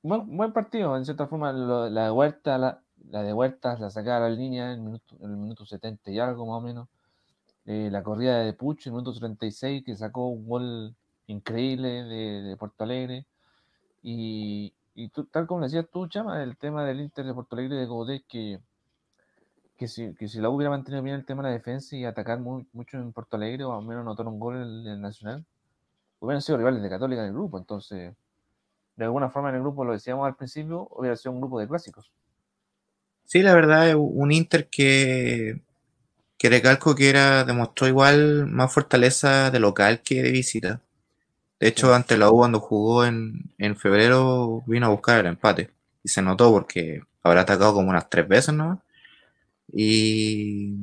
buen, buen partido, en cierta forma, la de Huerta, la, la de Huerta la sacaba a la línea el minuto, el minuto 70 y algo más o menos. Eh, la corrida de Puch en el minuto 36 que sacó un gol increíble de, de Porto Alegre. Y, y tú- tal como decías tú, Chama, el tema del Inter de Porto Alegre de Godés, que, que, si, que si la hubiera mantenido bien el tema de la defensa y atacar mucho en Porto Alegre, o al menos anotar un gol en el Nacional, hubieran sido rivales de Católica en el grupo. Entonces, de alguna forma en el grupo, lo decíamos al principio, hubiera sido un grupo de clásicos. Sí, la verdad un Inter que, que recalco que era, demostró igual más fortaleza de local que de visita. De hecho, ante la U cuando jugó en, en febrero vino a buscar el empate. Y se notó porque habrá atacado como unas tres veces, ¿no? Y,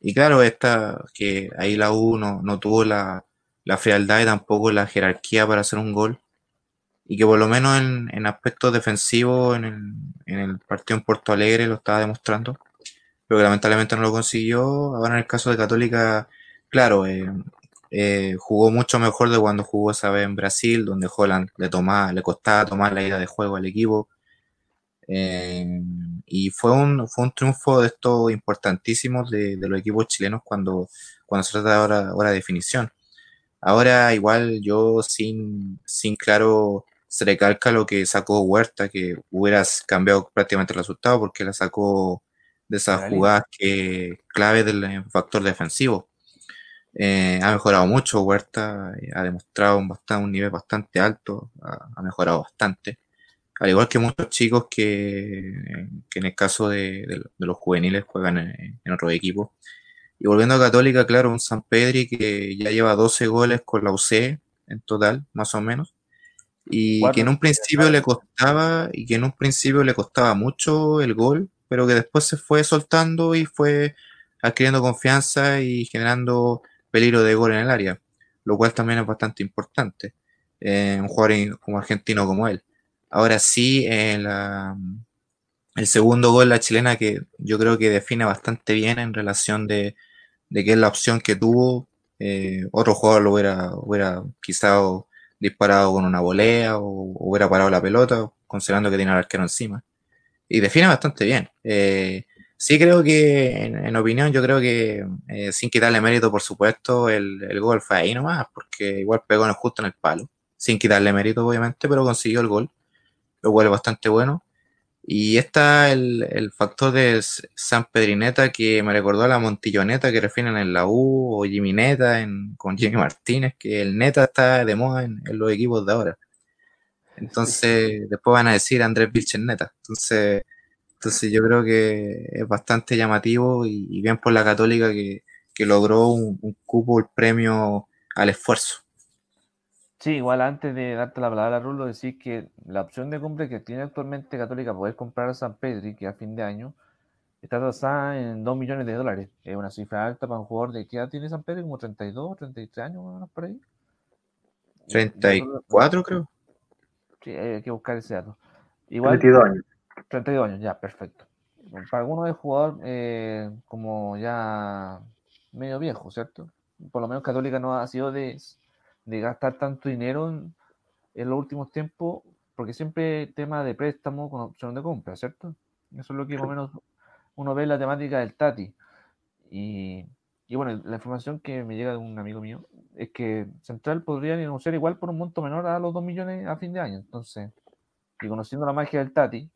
y claro, esta, que ahí la U no, no tuvo la, la frialdad y tampoco la jerarquía para hacer un gol. Y que por lo menos en, en aspectos defensivos en el, en el partido en Porto Alegre lo estaba demostrando. Pero que lamentablemente no lo consiguió. Ahora en el caso de Católica, claro, eh, eh, jugó mucho mejor de cuando jugó esa vez en Brasil, donde Holland le tomaba, le costaba tomar la ida de juego al equipo. Eh, y fue un, fue un triunfo de estos importantísimos de, de los equipos chilenos cuando, cuando se trata de hora, hora de definición. Ahora igual yo sin, sin claro se recalca lo que sacó Huerta, que hubieras cambiado prácticamente el resultado porque la sacó de esas jugadas que clave del eh, factor defensivo. Eh, ha mejorado mucho Huerta, eh, ha demostrado un, bastante, un nivel bastante alto, ha, ha mejorado bastante. Al igual que muchos chicos que, que en el caso de, de- de los juveniles juegan en, en otros equipos. Y volviendo a Católica, claro, un San Pedri que ya lleva 12 goles con la UC en total, más o menos. Y que en un principio le costaba, y que en un principio le costaba mucho el gol, pero que después se fue soltando y fue adquiriendo confianza y generando peligro de gol en el área, lo cual también es bastante importante. eh, un jugador como argentino como él. Ahora sí, la- el segundo gol, la chilena, que yo creo que define bastante bien en relación de, de que es la opción que tuvo. eh, otro jugador lo hubiera, hubiera quizá disparado con una volea o hubiera parado la pelota, considerando que tiene al arquero encima. Y define bastante bien. Eh, sí creo que, en, opinión, yo creo que, eh, sin quitarle mérito, por supuesto, el, el gol fue ahí nomás, porque igual pegó en- justo en el palo. Sin quitarle mérito, obviamente, pero consiguió el gol, lo cual es bastante bueno. Y está el, el factor de San Pedrineta que me recordó a la Montilloneta que refieren en la U o Jimmy Neta en, con Jimmy Martínez, que el Neta está de moda en los equipos de ahora. Entonces, después van a decir Andrés Vilchen Neta. Entonces, entonces yo creo que es bastante llamativo y, y bien por la Católica que, que logró un, un cupo, el premio al esfuerzo. Sí, igual antes de darte la palabra, Rulo, decir que la opción de compra que tiene actualmente Católica poder comprar a San Pedri, que a fin de año está tasada en 2 millones de dólares. Es una cifra alta para un jugador de qué edad tiene San Pedri, como 32, 33 años, más o menos por ahí. 34 creo. Sí, hay que buscar ese dato. Igual, 22 años. 32 años, ya, perfecto. Para algunos es jugador eh, como ya medio viejo, ¿cierto? Por lo menos Católica no ha sido de, de gastar tanto dinero en, en los últimos tiempos, porque siempre tema de préstamo con opción de compra, ¿cierto? Eso es lo que más o menos uno ve en la temática del Tati. Y, y bueno, la información que me llega de un amigo mío es que Central podría negociar igual por un monto menor a los 2 millones a fin de año. Entonces, y conociendo la magia del Tati,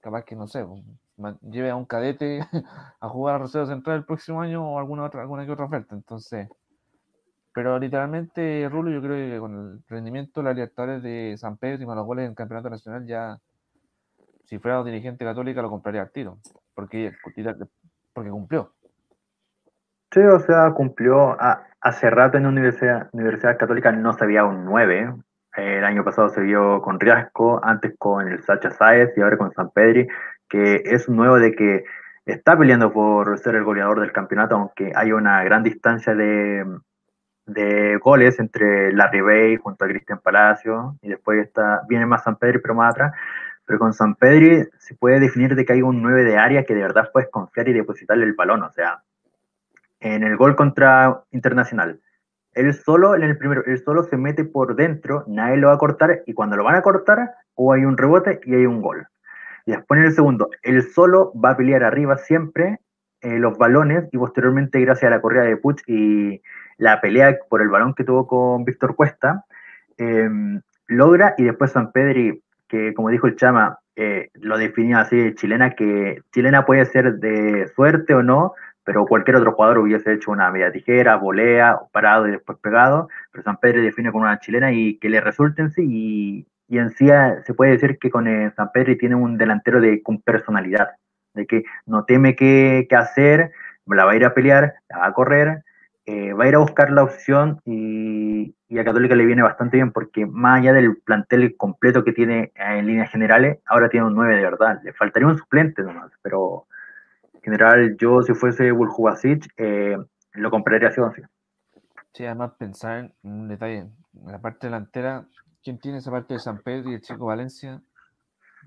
capaz que no sé, pues, lleve a un cadete a jugar a Rosario Central el próximo año o alguna otra, alguna que otra oferta. Entonces, pero literalmente, Rulo, yo creo que con el rendimiento de la Libertadores de San Pedro y más los goles en el Campeonato Nacional, ya si fuera dirigente católica lo compraría al tiro, porque, porque cumplió. Sí, o sea, cumplió. a- hace rato en la Universidad, Católica no se veía un 9. El año pasado se vio con Riasco, antes con el Sacha Saez y ahora con San Pedri, que es nuevo de que está peleando por ser el goleador del campeonato, aunque hay una gran distancia de, de goles entre Larry junto a Cristian Palacio, y después está, viene más San Pedri, pero más atrás. Pero con San Pedri se puede definir de que hay un 9 de área que de verdad puedes confiar y depositarle el balón. O sea, en el gol contra Internacional, él solo, en el primero, él solo se mete por dentro, nadie lo va a cortar, y cuando lo van a cortar, o hay un rebote y hay un gol. Y después en el segundo, él solo va a pelear arriba siempre eh, los balones y posteriormente gracias a la corrida de Puch y la pelea por el balón que tuvo con Víctor Cuesta, eh, logra y después San Pedri, que como dijo el Chama, eh, lo definió así, chilena, que chilena puede ser de suerte o no, pero cualquier otro jugador hubiese hecho una media tijera, volea, parado y después pegado, pero San Pedro define con una chilena y que le resulte en sí, y, en sí eh, se puede decir que con eh, San Pedro tiene un delantero de, con personalidad, de que no teme qué, qué hacer, la va a ir a pelear, la va a correr, eh, va a ir a buscar la opción y, y, a Católica le viene bastante bien porque más allá del plantel completo que tiene en líneas generales, ahora tiene un 9 de verdad, le faltaría un suplente nomás, pero general, yo si fuese Buljubasic, eh, lo compraría así. Sí, además pensar en un detalle, en la parte delantera, ¿quién tiene esa parte de San Pedro y el Chico Valencia?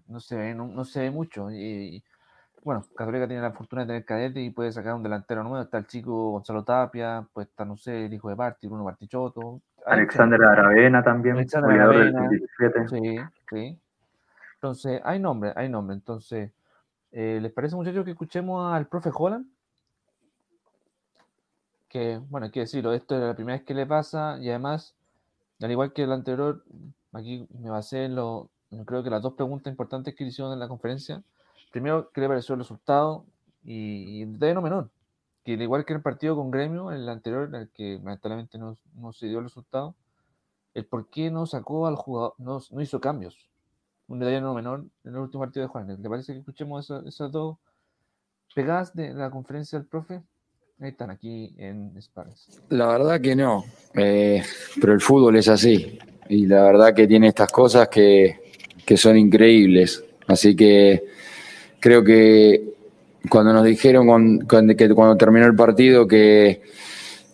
No se ve, no, no se ve mucho. Y, y, bueno, Católica tiene la fortuna de tener cadete y puede sacar un delantero nuevo. Está el chico Gonzalo Tapia, pues está, no sé, el hijo de Parti, Bruno Partichoto. Alexander Aravena también, Alexander Aravena, sí, sí. Entonces, hay nombre, hay nombre. Entonces, eh, ¿Les parece, muchachos, que escuchemos al profe Holland? Que, bueno, hay que decirlo, esto es la primera vez que le pasa y además, al igual que el anterior, aquí me basé en lo, creo que las dos preguntas importantes que hicieron en la conferencia. Primero, ¿qué le pareció el resultado? Y, y detalle no menor, que al igual que el partido con Gremio, el anterior, el que lamentablemente no, no se dio el resultado, el por qué no sacó al jugador, no hizo cambios un detalle no menor en el último partido de Juan. ¿Te parece que escuchemos esas, esas dos pegadas de la conferencia del profe? Ahí están aquí en Sparks. La verdad que no, eh, pero el fútbol es así y la verdad que tiene estas cosas que, que son increíbles. Así que creo que cuando nos dijeron que cuando terminó el partido que,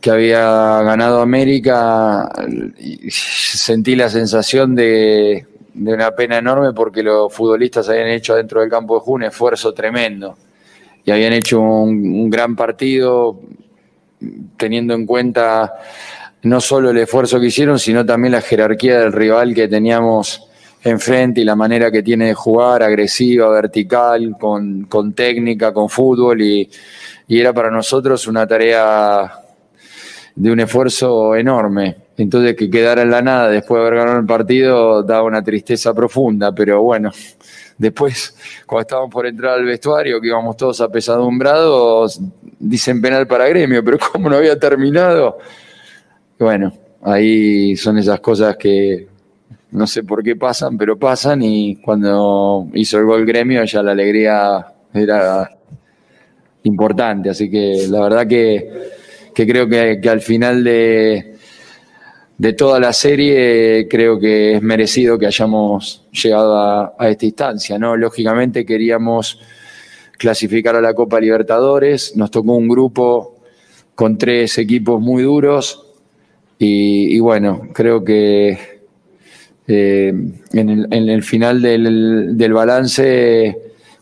que había ganado América, sentí la sensación de, de una pena enorme porque los futbolistas habían hecho dentro del campo de Juno un esfuerzo tremendo. Y habían hecho un, un, gran partido teniendo en cuenta no solo el esfuerzo que hicieron, sino también la jerarquía del rival que teníamos enfrente y la manera que tiene de jugar, agresiva, vertical, con, técnica, con fútbol y era para nosotros una tarea de un esfuerzo enorme. Entonces que quedara en la nada después de haber ganado el partido daba una tristeza profunda, pero bueno, después cuando estábamos por entrar al vestuario, que íbamos todos apesadumbrados, dicen penal para gremio, pero como no había terminado, bueno, ahí son esas cosas que no sé por qué pasan, pero pasan y cuando hizo el gol gremio ya la alegría era importante, así que la verdad que, que creo que, al final de de toda la serie creo que es merecido que hayamos llegado a, esta instancia, ¿no? Lógicamente queríamos clasificar a la Copa Libertadores, nos tocó un grupo con tres equipos muy duros y, bueno, creo que eh, en, el, final del, del balance,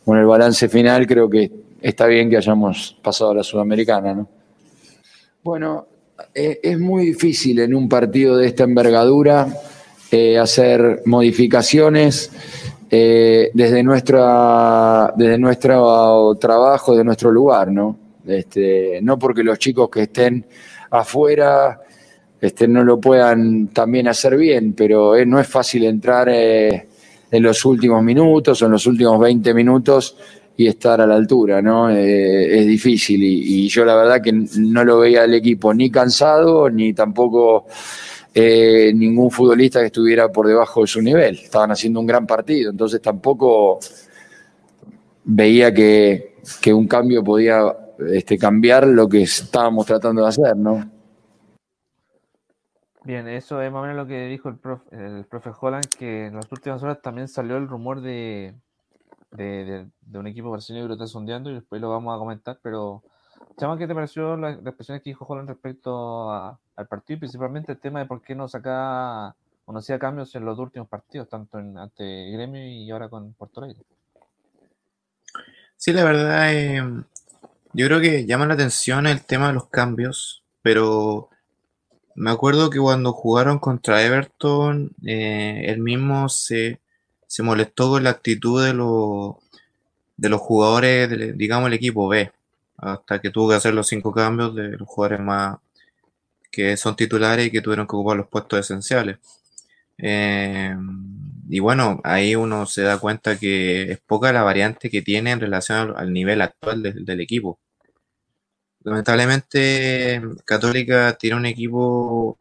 con el balance final, creo que está bien que hayamos pasado a la Sudamericana, ¿no? Bueno, eh, es muy difícil en un partido de esta envergadura eh, hacer modificaciones eh, desde, nuestra, desde nuestro trabajo, de nuestro lugar, ¿no? Este, no porque los chicos que estén afuera este, no lo puedan también hacer bien, pero no es fácil entrar en los últimos minutos o en los últimos 20 minutos y estar a la altura, ¿no? Eh, es difícil y, yo la verdad que no lo veía al equipo ni cansado ni tampoco eh, ningún futbolista que estuviera por debajo de su nivel. Estaban haciendo un gran partido, entonces tampoco veía que, que un cambio podía este, cambiar lo que estábamos tratando de hacer, ¿no? Bien, eso es más o menos lo que dijo el, prof- el profe Holland, que en las últimas horas también salió el rumor de, de, un equipo brasileño que lo está sondeando y después lo vamos a comentar, pero Chama, ¿qué te pareció la- las expresiones que dijo Holland respecto a- al partido principalmente el tema de por qué no sacaba o no hacía cambios en los últimos partidos, tanto en, ante Gremio y ahora con Puerto Alegre? Sí, la verdad, eh, yo creo que llama la atención el tema de los cambios, pero me acuerdo que cuando jugaron contra Everton, eh, él mismo se, se molestó con la actitud de, los de los jugadores, digamos, el equipo B, hasta que tuvo que hacer los cinco cambios de los jugadores más que son titulares y que tuvieron que ocupar los puestos esenciales. Eh, y bueno, ahí uno se da cuenta que es poca la variante que tiene en relación al, nivel actual del equipo. Lamentablemente, Católica tiene un equipo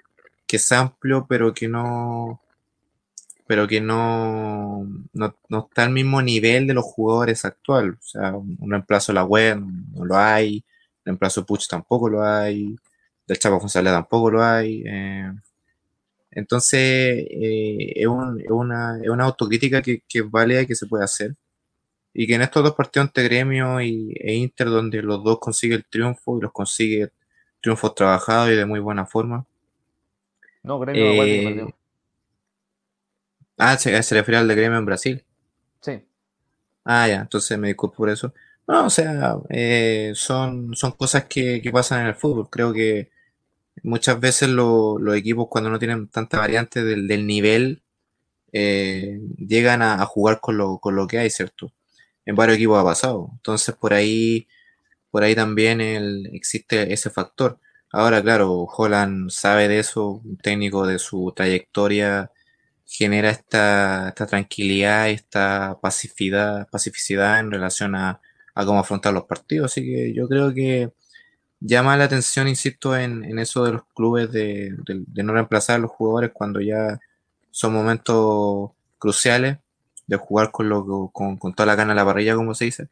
que es amplio, pero que no, pero que no, no, no está al mismo nivel de los jugadores actuales. O sea, un reemplazo de la web no lo hay, un reemplazo de Puch tampoco lo hay, del Chapo González tampoco lo hay. eh, entonces, eh, es, un- es una, es una autocrítica que, que es válida y que se puede hacer. Y que en estos dos partidos ante Gremio y, e Inter, donde los dos consiguen el triunfo y los consigue triunfos trabajados y de muy buena forma. No, Gremio Eh. Ah, se, se refiere al de Gremio en Brasil. Sí, Ah, ya, entonces me disculpo por eso. No, o sea, eh, son, son cosas que, que pasan en el fútbol. Creo que muchas veces lo- los equipos cuando no tienen tanta variante del, del nivel, eh, llegan a, a jugar con lo, con lo que hay, ¿cierto? En varios equipos ha pasado. Entonces por ahí, por ahí también el- existe ese factor. Ahora, claro, Holland sabe de eso, un técnico de su trayectoria genera esta, esta tranquilidad esta pacificidad, pacificidad en relación a, cómo afrontar los partidos. Así que yo creo que llama la atención, insisto, en, en eso de los clubes de, de- no reemplazar a los jugadores cuando ya son momentos cruciales de jugar con, lo, con, con toda la gana a la parrilla, como se dice,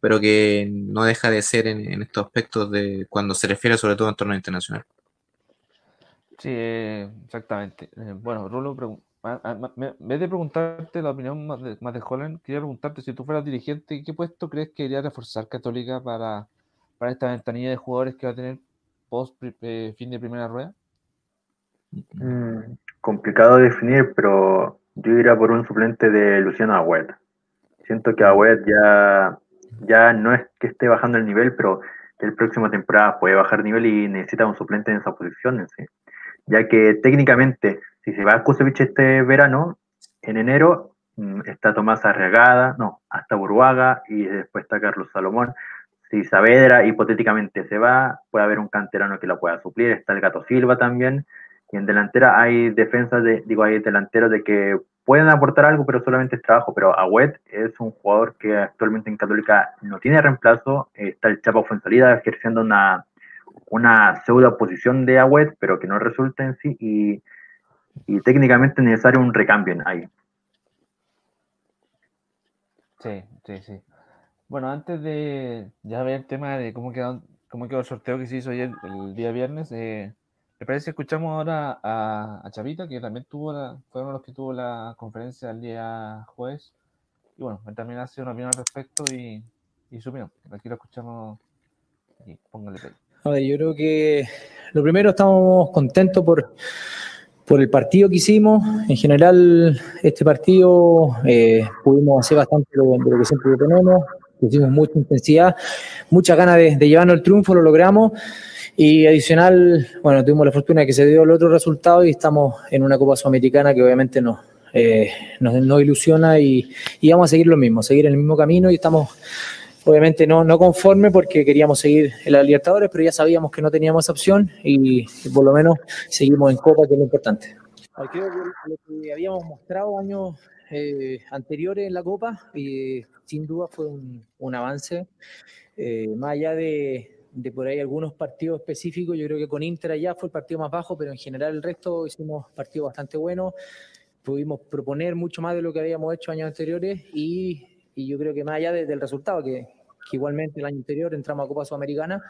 pero que no deja de ser en, en estos aspectos de cuando se refiere sobre todo a entorno internacional. sí, eh, exactamente. Eh, bueno, Rulo, ah, vez de preguntarte la opinión más de, más de Holland, quería preguntarte si tú fueras dirigente, ¿qué puesto crees que iría a reforzar Católica para, para esta ventanilla de jugadores que va a tener post eh, fin de primera rueda? Mm, complicado de definir, pero yo iría por un suplente de Luciano Agüet. Siento que Agüet ya, ya no es que esté bajando el nivel, pero el próximo temporada puede bajar nivel y necesita un suplente en esa posición, en sí. ya que técnicamente, si se va a Kusevich este verano, en enero mm, está Tomás Arriagada, no, hasta Burguaga y después está Carlos Salomón. Si Saavedra hipotéticamente se va, puede haber un canterano que la pueda suplir, está el Gato Silva también. Y en delantera hay defensas, de, digo, hay delanteros de que pueden aportar algo, pero solamente es trabajo. Pero Agüet es un jugador que actualmente en Católica no tiene reemplazo. Está el Chapo Fuensalida ejerciendo una, una pseudo posición de Agüet, pero que no resulta en sí. Y, y técnicamente es necesario un recambio en ahí. Sí, sí, sí. Bueno, antes de ya ver el tema de cómo quedó, cómo quedó el sorteo que se hizo ayer, el día viernes, eh, ¿me parece que escuchamos ahora a, a Chavita, que también tuvo la, fue uno de los que tuvo la conferencia el día jueves? Y bueno, él también hace una opinión al respecto y, y su opinión. Aquí lo escuchamos y póngale play. A ver, yo creo que lo primero estamos contentos por, por el partido que hicimos. En general, este partido eh, pudimos hacer bastante lo, de lo que siempre tenemos. Pusimos mucha intensidad, muchas ganas de, llevarnos el triunfo, lo logramos. Y adicional, bueno, tuvimos la fortuna de que se dio el otro resultado y estamos en una Copa Sudamericana que obviamente nos, eh, nos, ilusiona y, vamos a seguir lo mismo, seguir el mismo camino y estamos obviamente no, no conforme porque queríamos seguir en la Libertadores, pero ya sabíamos que no teníamos esa opción y, y por lo menos seguimos en Copa, que es lo importante. Creo que lo que habíamos mostrado años eh, anteriores en la Copa, y sin duda fue un, un avance. Eh, más allá de, de por ahí algunos partidos específicos, yo creo que con Inter allá fue el partido más bajo, pero en general el resto hicimos partidos bastante buenos. Pudimos proponer mucho más de lo que habíamos hecho años anteriores y, y yo creo que más allá de, del resultado, que, que igualmente el año anterior entramos a Copa Sudamericana,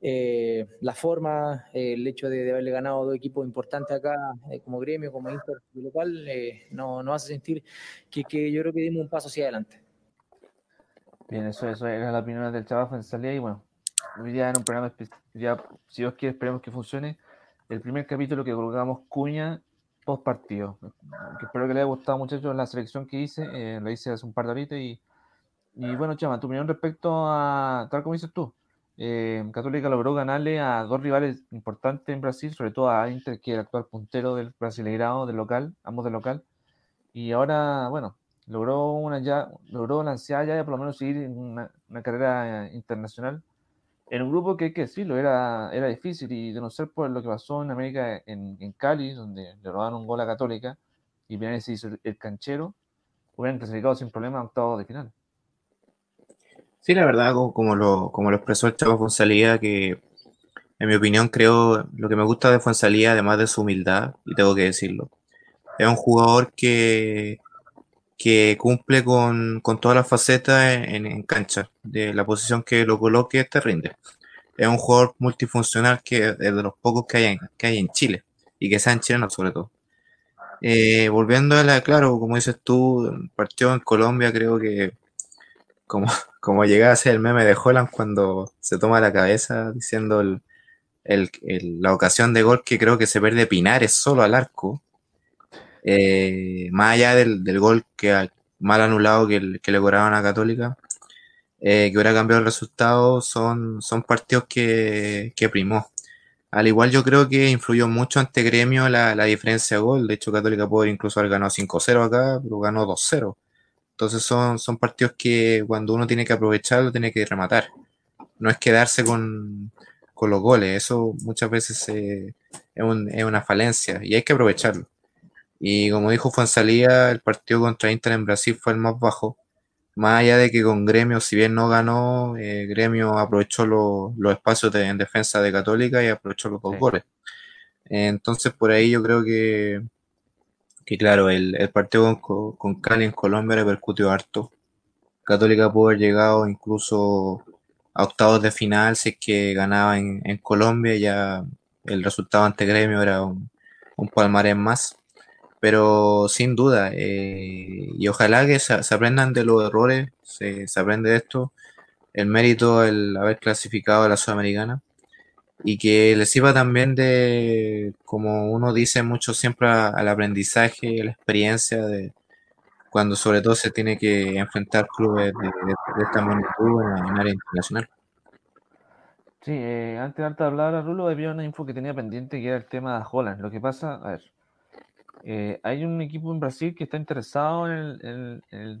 eh, la forma, eh, el hecho de, de haberle ganado a dos equipos importantes acá, eh, como gremio, como Inter local, eh, no- nos hace sentir que, que yo creo que dimos un paso hacia adelante. Bien, eso, eso era la opinión del Chava Fuenzalía y bueno, hoy día en un programa ya, si Dios quiere, esperemos que funcione. El primer capítulo que colocamos Cuña post partido. Espero que les haya gustado, muchachos, la selección que hice, eh, la hice hace un par de horitas y, y bueno, Chama, tu opinión respecto a, tal como dices tú, eh, Católica logró ganarle a dos rivales importantes en Brasil, sobre todo a Inter, que es el actual puntero del Brasileirao, del local, ambos del local. Y ahora, bueno, logró una ya, logró la ansiedad ya por lo menos seguir una, una carrera eh, internacional en un grupo que hay que decirlo, era, era difícil y de no ser por lo que pasó en América en, en Cali, donde le robaron un gol a Católica y Pinales se hizo el, el canchero, hubieran clasificado sin problema a octavos de final. Sí, la verdad, como, lo, como lo expresó el Chavo Fonsalía, que en mi opinión creo lo que me gusta de Fonsalía, además de su humildad, y tengo que decirlo, es un jugador que, que cumple con, con todas las facetas en, en cancha, de la posición que lo coloque, te rinde. Es un jugador multifuncional que es de los pocos que hay en, que hay en Chile, y que sean chilenos sobre todo. Eh, volviendo a la, claro, como dices tú, partió en Colombia, creo que como, como llega a ser el meme de Holland cuando se toma la cabeza diciendo el, el- la ocasión de gol que creo que se pierde Pinares solo al arco, eh, más allá del, del gol que mal anulado que, que le cobraban a Católica, eh, que hubiera cambiado el resultado, son, son partidos que, que primó. Al igual yo creo que influyó mucho ante Gremio la, la diferencia de gol. De hecho, Católica puede incluso haber ganado 5-0 acá, pero ganó 2-0. Entonces son, son partidos que cuando uno tiene que aprovecharlo, tiene que rematar. No es quedarse con, con los goles. Eso muchas veces eh, es, un- es una falencia y hay que aprovecharlo. Y como dijo Fuensalía, el partido contra Inter en Brasil fue el más bajo. Más allá de que con Gremio, si bien no ganó, eh, Gremio aprovechó lo- los espacios de- en defensa de Católica y aprovechó los dos Sí. goles. Entonces por ahí yo creo que, que claro, el, el partido con, Co- con Cali en Colombia repercutió harto. Católica pudo haber llegado incluso a octavos de final si es que ganaba en, en Colombia, ya el resultado ante Gremio era un, un palmarés más. Pero sin duda, eh, y ojalá que se, se aprendan de los errores, se, se aprende de esto, el mérito el haber clasificado a la Sudamericana y que les sirva también de, como uno dice mucho siempre, a- al aprendizaje, a la experiencia de cuando sobre todo se tiene que enfrentar clubes de, esta magnitud en, en área internacional. Sí, eh, antes de darte la palabra, Rulo, había una info que tenía pendiente que era el tema de Holland. Lo que pasa, a ver, eh, hay un equipo en Brasil que está interesado en el, en el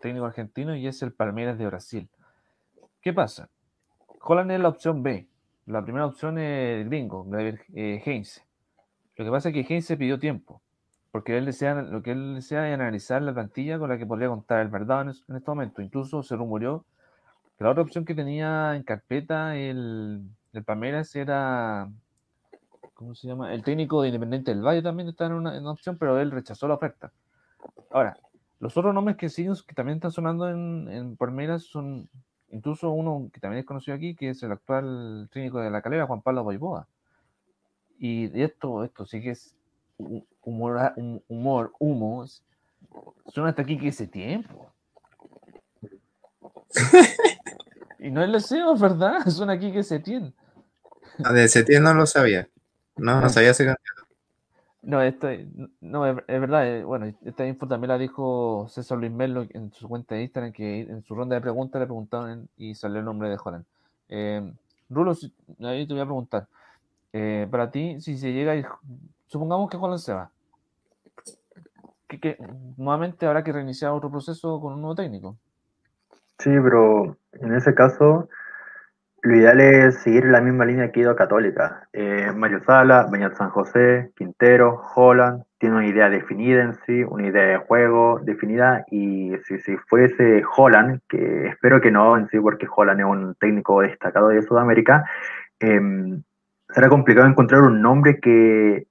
técnico argentino y es el Palmeiras de Brasil. ¿Qué pasa? Holland es la opción B. La primera opción es el gringo, Gabriel eh, Heinze. Lo que pasa es que Heinze pidió tiempo, porque él desea, lo que él desea es analizar la plantilla con la que podría contar el verdad en este momento. Incluso se rumoreó que la otra opción que tenía en carpeta el, el Palmeiras era, ¿cómo se llama? El técnico de Independiente del Valle también está en una, en una opción, pero él rechazó la oferta. Ahora, los otros nombres que siguen, que también están sonando en, en Palmeiras son incluso uno que también es conocido aquí, que es el actual técnico de la calera, Juan Pablo Boivoda. Y de esto, esto sí que es hu- humor, hum- humor, humo. es- Suena hasta aquí que ese tiempo. y no es el deseo, ¿verdad? Suena aquí que se tiene. Ah, De Setién no lo sabía. No, no sabía ese candidato. No, esto, no, es, verdad. eh, bueno, esta info también la dijo César Luis Melo en su cuenta de Instagram, que en su ronda de preguntas le preguntaron y salió el nombre de Holland. Eh, Rulo, ahí te voy a preguntar. eh, para ti, si se llega y supongamos que Holland se va, que nuevamente habrá que reiniciar otro proceso con un nuevo técnico. Sí, pero en ese caso, lo ideal es seguir la misma línea que ha ido Católica. Eh, Mario Sala, Beñat San José, Quintero, Holland, tiene una idea definida en sí, una idea de juego definida, y si, si fuese Holland, que espero que no en sí, porque Holland es un técnico destacado de Sudamérica, eh, será complicado encontrar un nombre que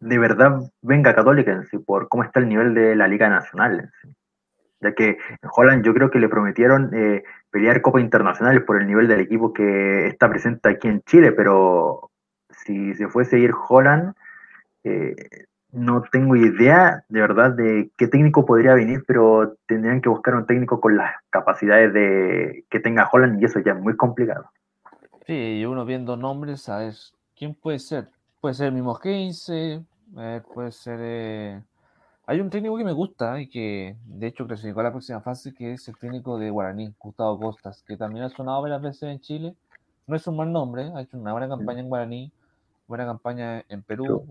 de verdad venga Católica en sí, por cómo está el nivel de la Liga Nacional en sí ya que Holland yo creo que le prometieron eh, pelear Copa Internacionales por el nivel del equipo que está presente aquí en Chile, pero si se fuese a ir Holland, eh, no tengo idea de verdad de qué técnico podría venir, pero tendrían que buscar un técnico con las capacidades de que tenga Holland y eso ya es muy complicado. Sí, y uno viendo nombres, ¿sabes? ¿Quién puede ser? Puede ser el mismo Heinze, eh, puede ser... eh, Hay un técnico que me gusta y que de hecho clasificó a la próxima fase, que es el técnico de Guaraní, Gustavo Costas, que también ha sonado varias veces en Chile. No es un mal nombre, ha hecho una buena campaña en Guaraní, buena campaña en Perú.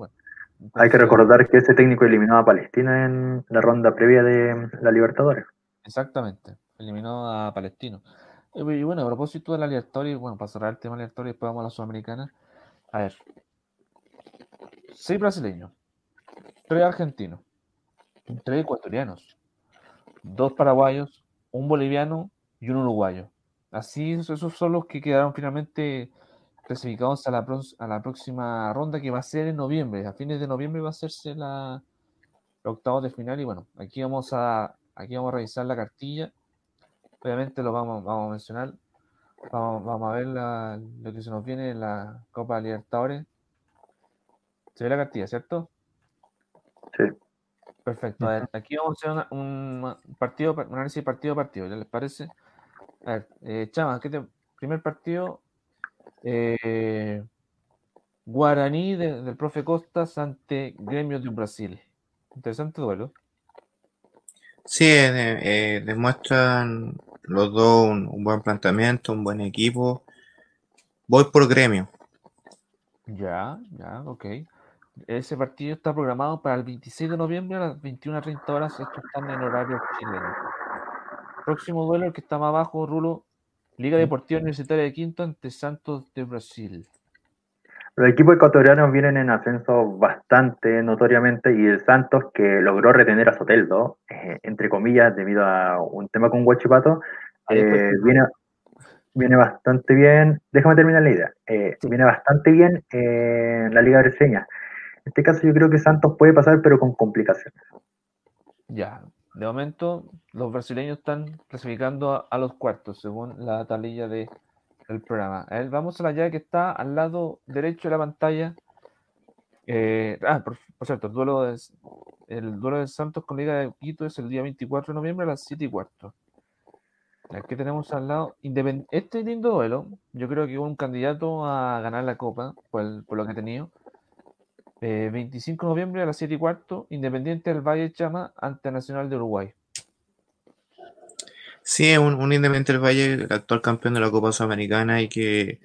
Hay que recordar que ese técnico eliminó a Palestina en la ronda previa de la Libertadores. Exactamente, eliminó a Palestino. Y y bueno, a propósito de la Libertadores, bueno, para cerrar el tema de la Libertadores, después vamos a la Sudamericana. A ver, seis brasileños, tres argentinos, tres ecuatorianos, dos paraguayos, un boliviano y un uruguayo. Así, esos son los que quedaron finalmente clasificados a la, a la próxima ronda que va a ser en noviembre. A fines de noviembre va a hacerse la, octavos de final y bueno, aquí vamos a, aquí vamos a revisar la cartilla. Obviamente lo vamos, vamos a mencionar. Vamos, vamos a ver la- lo que se nos viene en la Copa Libertadores. Se ve la cartilla, ¿cierto? Sí. Perfecto. A ver, aquí vamos a hacer una- un partido, un análisis partido a partido, ¿ya les parece? A ver, eh, Chama, ¿qué te- primer partido, eh, Guaraní de- del profe Costas ante Gremio de Brasil. Interesante duelo. Sí, eh, eh, demuestran los dos un, un buen planteamiento, un buen equipo. Voy por gremio. Ya, ya, ok. Ese partido está programado para el 26 de noviembre a las 21.30 horas. Estos están en horario chileno. Próximo duelo, el que está más abajo, Rulo. Liga Deportiva Universitaria de Quinto ante Santos de Brasil. Los equipos ecuatorianos vienen en ascenso bastante notoriamente y el Santos, que logró retener a Soteldo, eh, entre comillas, debido a un tema con el eh, viene, viene bastante bien. Déjame terminar la idea. Eh, Sí. Viene bastante bien eh, en la Liga Brasileña. En este caso, yo creo que Santos puede pasar, pero con complicaciones. Ya, de momento los brasileños están clasificando a, los cuartos según la tablilla de, del programa. Ver, vamos a la llave que está al lado derecho de la pantalla. Eh, ah, por, cierto, el duelo, de, el duelo de Santos con Liga de Quito es el día 24 de noviembre a las 7 y cuarto. Aquí tenemos al lado este lindo duelo. Yo creo que un candidato a ganar la Copa por, por lo que ha tenido. Eh, 25 de noviembre a las 7 y cuarto, Independiente del Valle Chama ante Nacional de Uruguay. Sí, un, un Independiente del Valle, el actual campeón de la Copa Sudamericana y que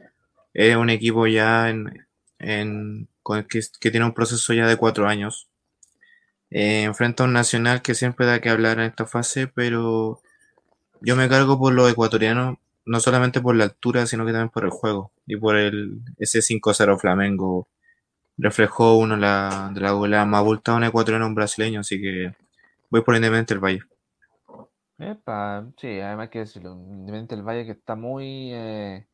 es un equipo ya en, en- con que tiene un proceso ya de cuatro años. Eh, enfrenta a un Nacional que siempre da que hablar en esta fase, pero yo me cargo por los ecuatorianos, no solamente por la altura, sino que también por el juego y por el ese 5-0 Flamengo. Reflejó uno la, de la goleada más abultada a un ecuatoriano un brasileño, así que voy por Independiente del Valle. Epa, sí, además hay que decirlo, Independiente del Valle que está muy, eh,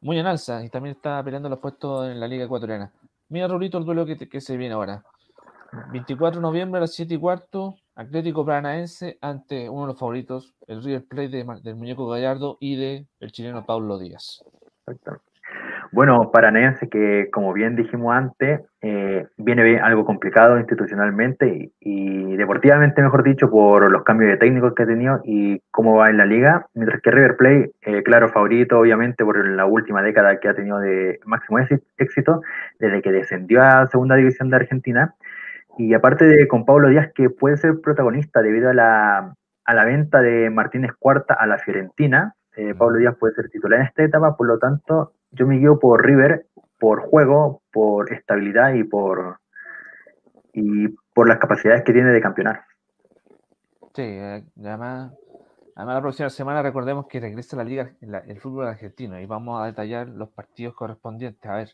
muy en alza y también está peleando los puestos en la Liga Ecuatoriana. Mira, Rulito, el duelo que, te- que se viene ahora. 24 de noviembre a las 7 y cuarto, Atlético Paranaense ante uno de los favoritos, el River Plate de del Muñeco Gallardo y de el chileno Pablo Díaz. Exactamente. Bueno, Paranaense, que como bien dijimos antes, eh, viene bien- algo complicado institucionalmente y, y deportivamente, mejor dicho, por los cambios de técnicos que ha tenido y cómo va en la liga, mientras que River Plate, eh, claro, favorito, obviamente, por la última década que ha tenido de máximo éxi- éxito, desde que descendió a Segunda División de Argentina. Y aparte de con Pablo Díaz, que puede ser protagonista debido a la, a la venta de Martínez Cuarta a la Fiorentina, eh, Pablo Díaz puede ser titular en esta etapa, por lo tanto, yo me guío por River, por juego, por estabilidad y por, y por las capacidades que tiene de campeonar. Sí, eh, además, además la próxima semana recordemos que regresa la liga, el fútbol argentino y vamos a detallar los partidos correspondientes. A ver,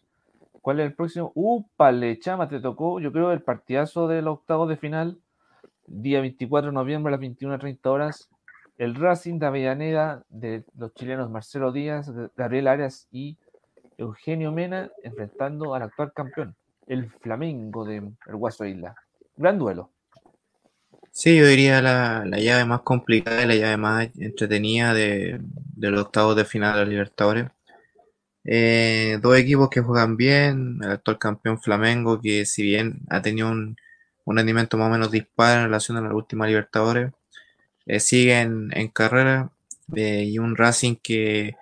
¿cuál es el próximo? ¡Upale, chama! Te tocó, yo creo, el partidazo del octavo de final, día 24 de noviembre a las 21.30 horas. El Racing de Avellaneda de los chilenos Marcelo Díaz, Gabriel Arias y Eugenio Mena enfrentando al actual campeón, el Flamengo de el Guaso Isla. Gran duelo. Sí, yo diría la, la llave más complicada y la llave más entretenida de, de los octavos de final de la Libertadores. Eh, dos equipos que juegan bien, el actual campeón Flamengo, que si bien ha tenido un, un rendimiento más o menos dispar en relación a la última Libertadores, eh, sigue en, carrera, eh, y un Racing que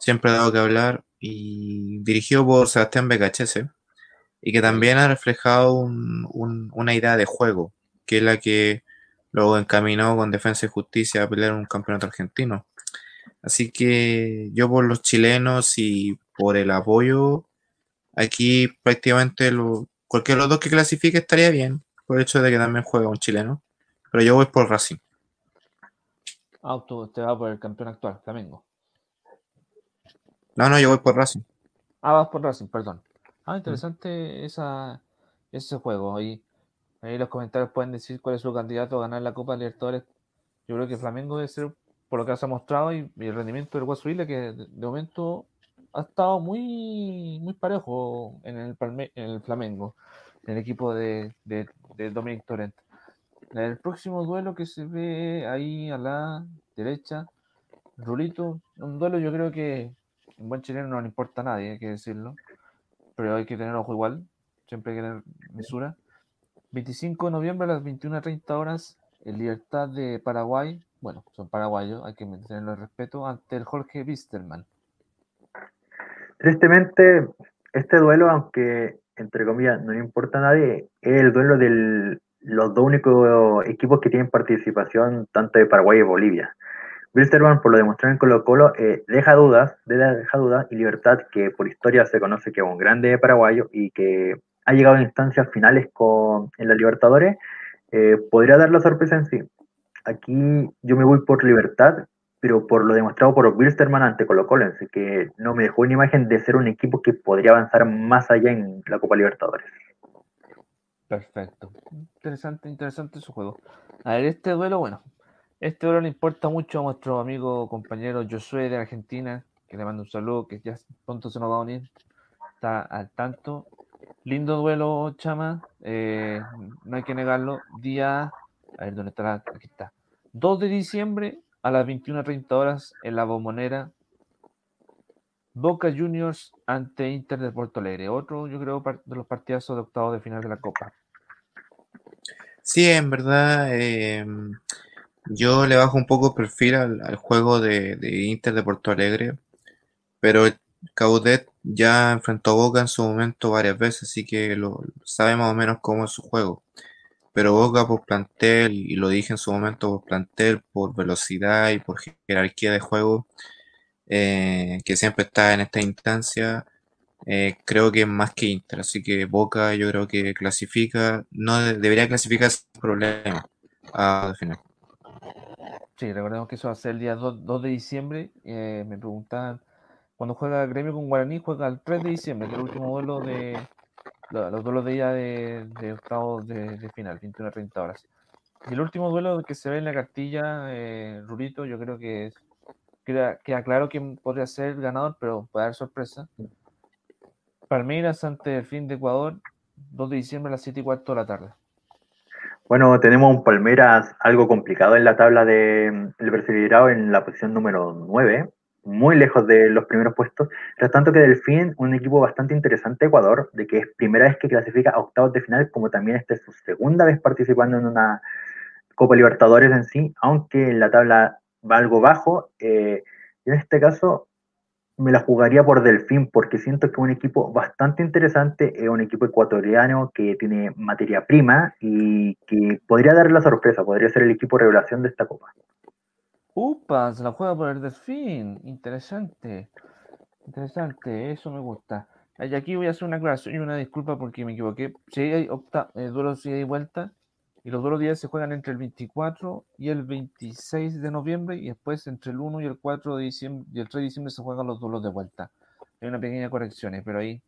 siempre ha dado que hablar y dirigido por Sebastián Becachese y que también ha reflejado un- un- una idea de juego, que es la que luego encaminó con Defensa y Justicia a pelear un campeonato argentino. Así que yo por los chilenos y por el apoyo, aquí prácticamente lo- cualquiera de los dos que clasifique estaría bien, por el hecho de que también juega un chileno, pero yo voy por Racing. Auto, te va por el campeón actual, Flamengo. No, no, yo voy por Racing. Ah, vas por Racing, perdón. Ah, interesante esa, ese juego. Ahí, ahí los comentarios pueden decir cuál es su candidato a ganar la Copa Libertadores. Yo creo que Flamengo debe ser, por lo que se ha mostrado, y, y el rendimiento del Guaso Isla, que de, de momento ha estado muy, muy parejo en el, Palme- en el Flamengo, en el equipo de, de, de Dominic Torrent. El próximo duelo que se ve ahí a la derecha, Rulito, un duelo yo creo que en buen chileno no le importa a nadie, hay que decirlo, pero hay que tener ojo igual, siempre hay que tener mesura. 25 de noviembre a las 21.30 horas, en Libertad de Paraguay, bueno, son paraguayos, hay que mantenerlo el respeto, ante el Jorge Wisterman. Tristemente, este duelo, aunque entre comillas no le importa a nadie, es el duelo de los dos únicos equipos que tienen participación tanto de Paraguay y Bolivia. Wilstermann, por lo demostrado en Colo Colo, eh, deja dudas, deja dudas, y Libertad, que por historia se conoce que es un grande paraguayo y que ha llegado a instancias finales con, en la Libertadores, eh, podría dar la sorpresa en sí. Aquí yo me voy por Libertad, pero por lo demostrado por Wilstermann ante Colo Colo, así que no me dejó una imagen de ser un equipo que podría avanzar más allá en la Copa Libertadores. Perfecto. Interesante, interesante su juego. A ver, este duelo, bueno, este duelo le importa mucho a nuestro amigo compañero Josué de Argentina, que le mando un saludo, que ya pronto se nos va a unir, está al tanto. Lindo duelo, Chama, eh, no hay que negarlo. Día, a ver, ¿dónde está? la- Aquí está. 2 de diciembre a las 21.30 horas en la bombonera. Boca Juniors ante Inter de Porto Alegre. Otro, yo creo, de los partidazos de octavo de final de la Copa. Sí, en verdad, eh, yo le bajo un poco el perfil al, al juego de, de Inter de Porto Alegre, pero Caudet ya enfrentó a Boca en su momento varias veces, así que lo, sabe más o menos cómo es su juego. Pero Boca por plantel, y lo dije en su momento, por plantel, por velocidad y por jerarquía de juego, eh, que siempre está en esta instancia, eh, creo que es más que Inter, así que Boca yo creo que clasifica, no de- debería clasificar sin problema a la final. Sí, recordemos que eso va a ser el día 2, 2 de diciembre. Eh, me preguntaban, cuando juega Gremio con Guaraní, juega el 3 de diciembre, es el último duelo de lo- los duelos de ella de, de octavos de, de final, 21 a 30 horas. Y el último duelo que se ve en la cartilla, eh, Rurito, yo creo que es, queda, claro quién podría ser el ganador, pero puede dar sorpresa. Palmeiras ante el fin de Ecuador, 2 de diciembre a las 7 y cuarto de la tarde. Bueno, tenemos un Palmeiras algo complicado en la tabla del de, Brasileirao en la posición número 9, muy lejos de los primeros puestos. Tras tanto que Delfín, un equipo bastante interesante Ecuador, de que es primera vez que clasifica a octavos de final, como también esta es su segunda vez participando en una Copa Libertadores en sí, aunque en la tabla algo bajo. Eh, en este caso, me la jugaría por Delfín porque siento que es un equipo bastante interesante, es un equipo ecuatoriano que tiene materia prima y que podría dar la sorpresa, podría ser el equipo revelación de esta copa. Upa, se la juega por el Delfín, interesante, interesante, eso me gusta. Y aquí voy a hacer una aclaración y una disculpa porque me equivoqué. Si opta, eh, duelos ida y vuelta, y los duelos días se juegan entre el 24 y el 26 de noviembre, y después entre el 1 y el 4 de diciembre y el 3 de diciembre se juegan los duelos de vuelta. Hay una pequeña corrección, pero ahí.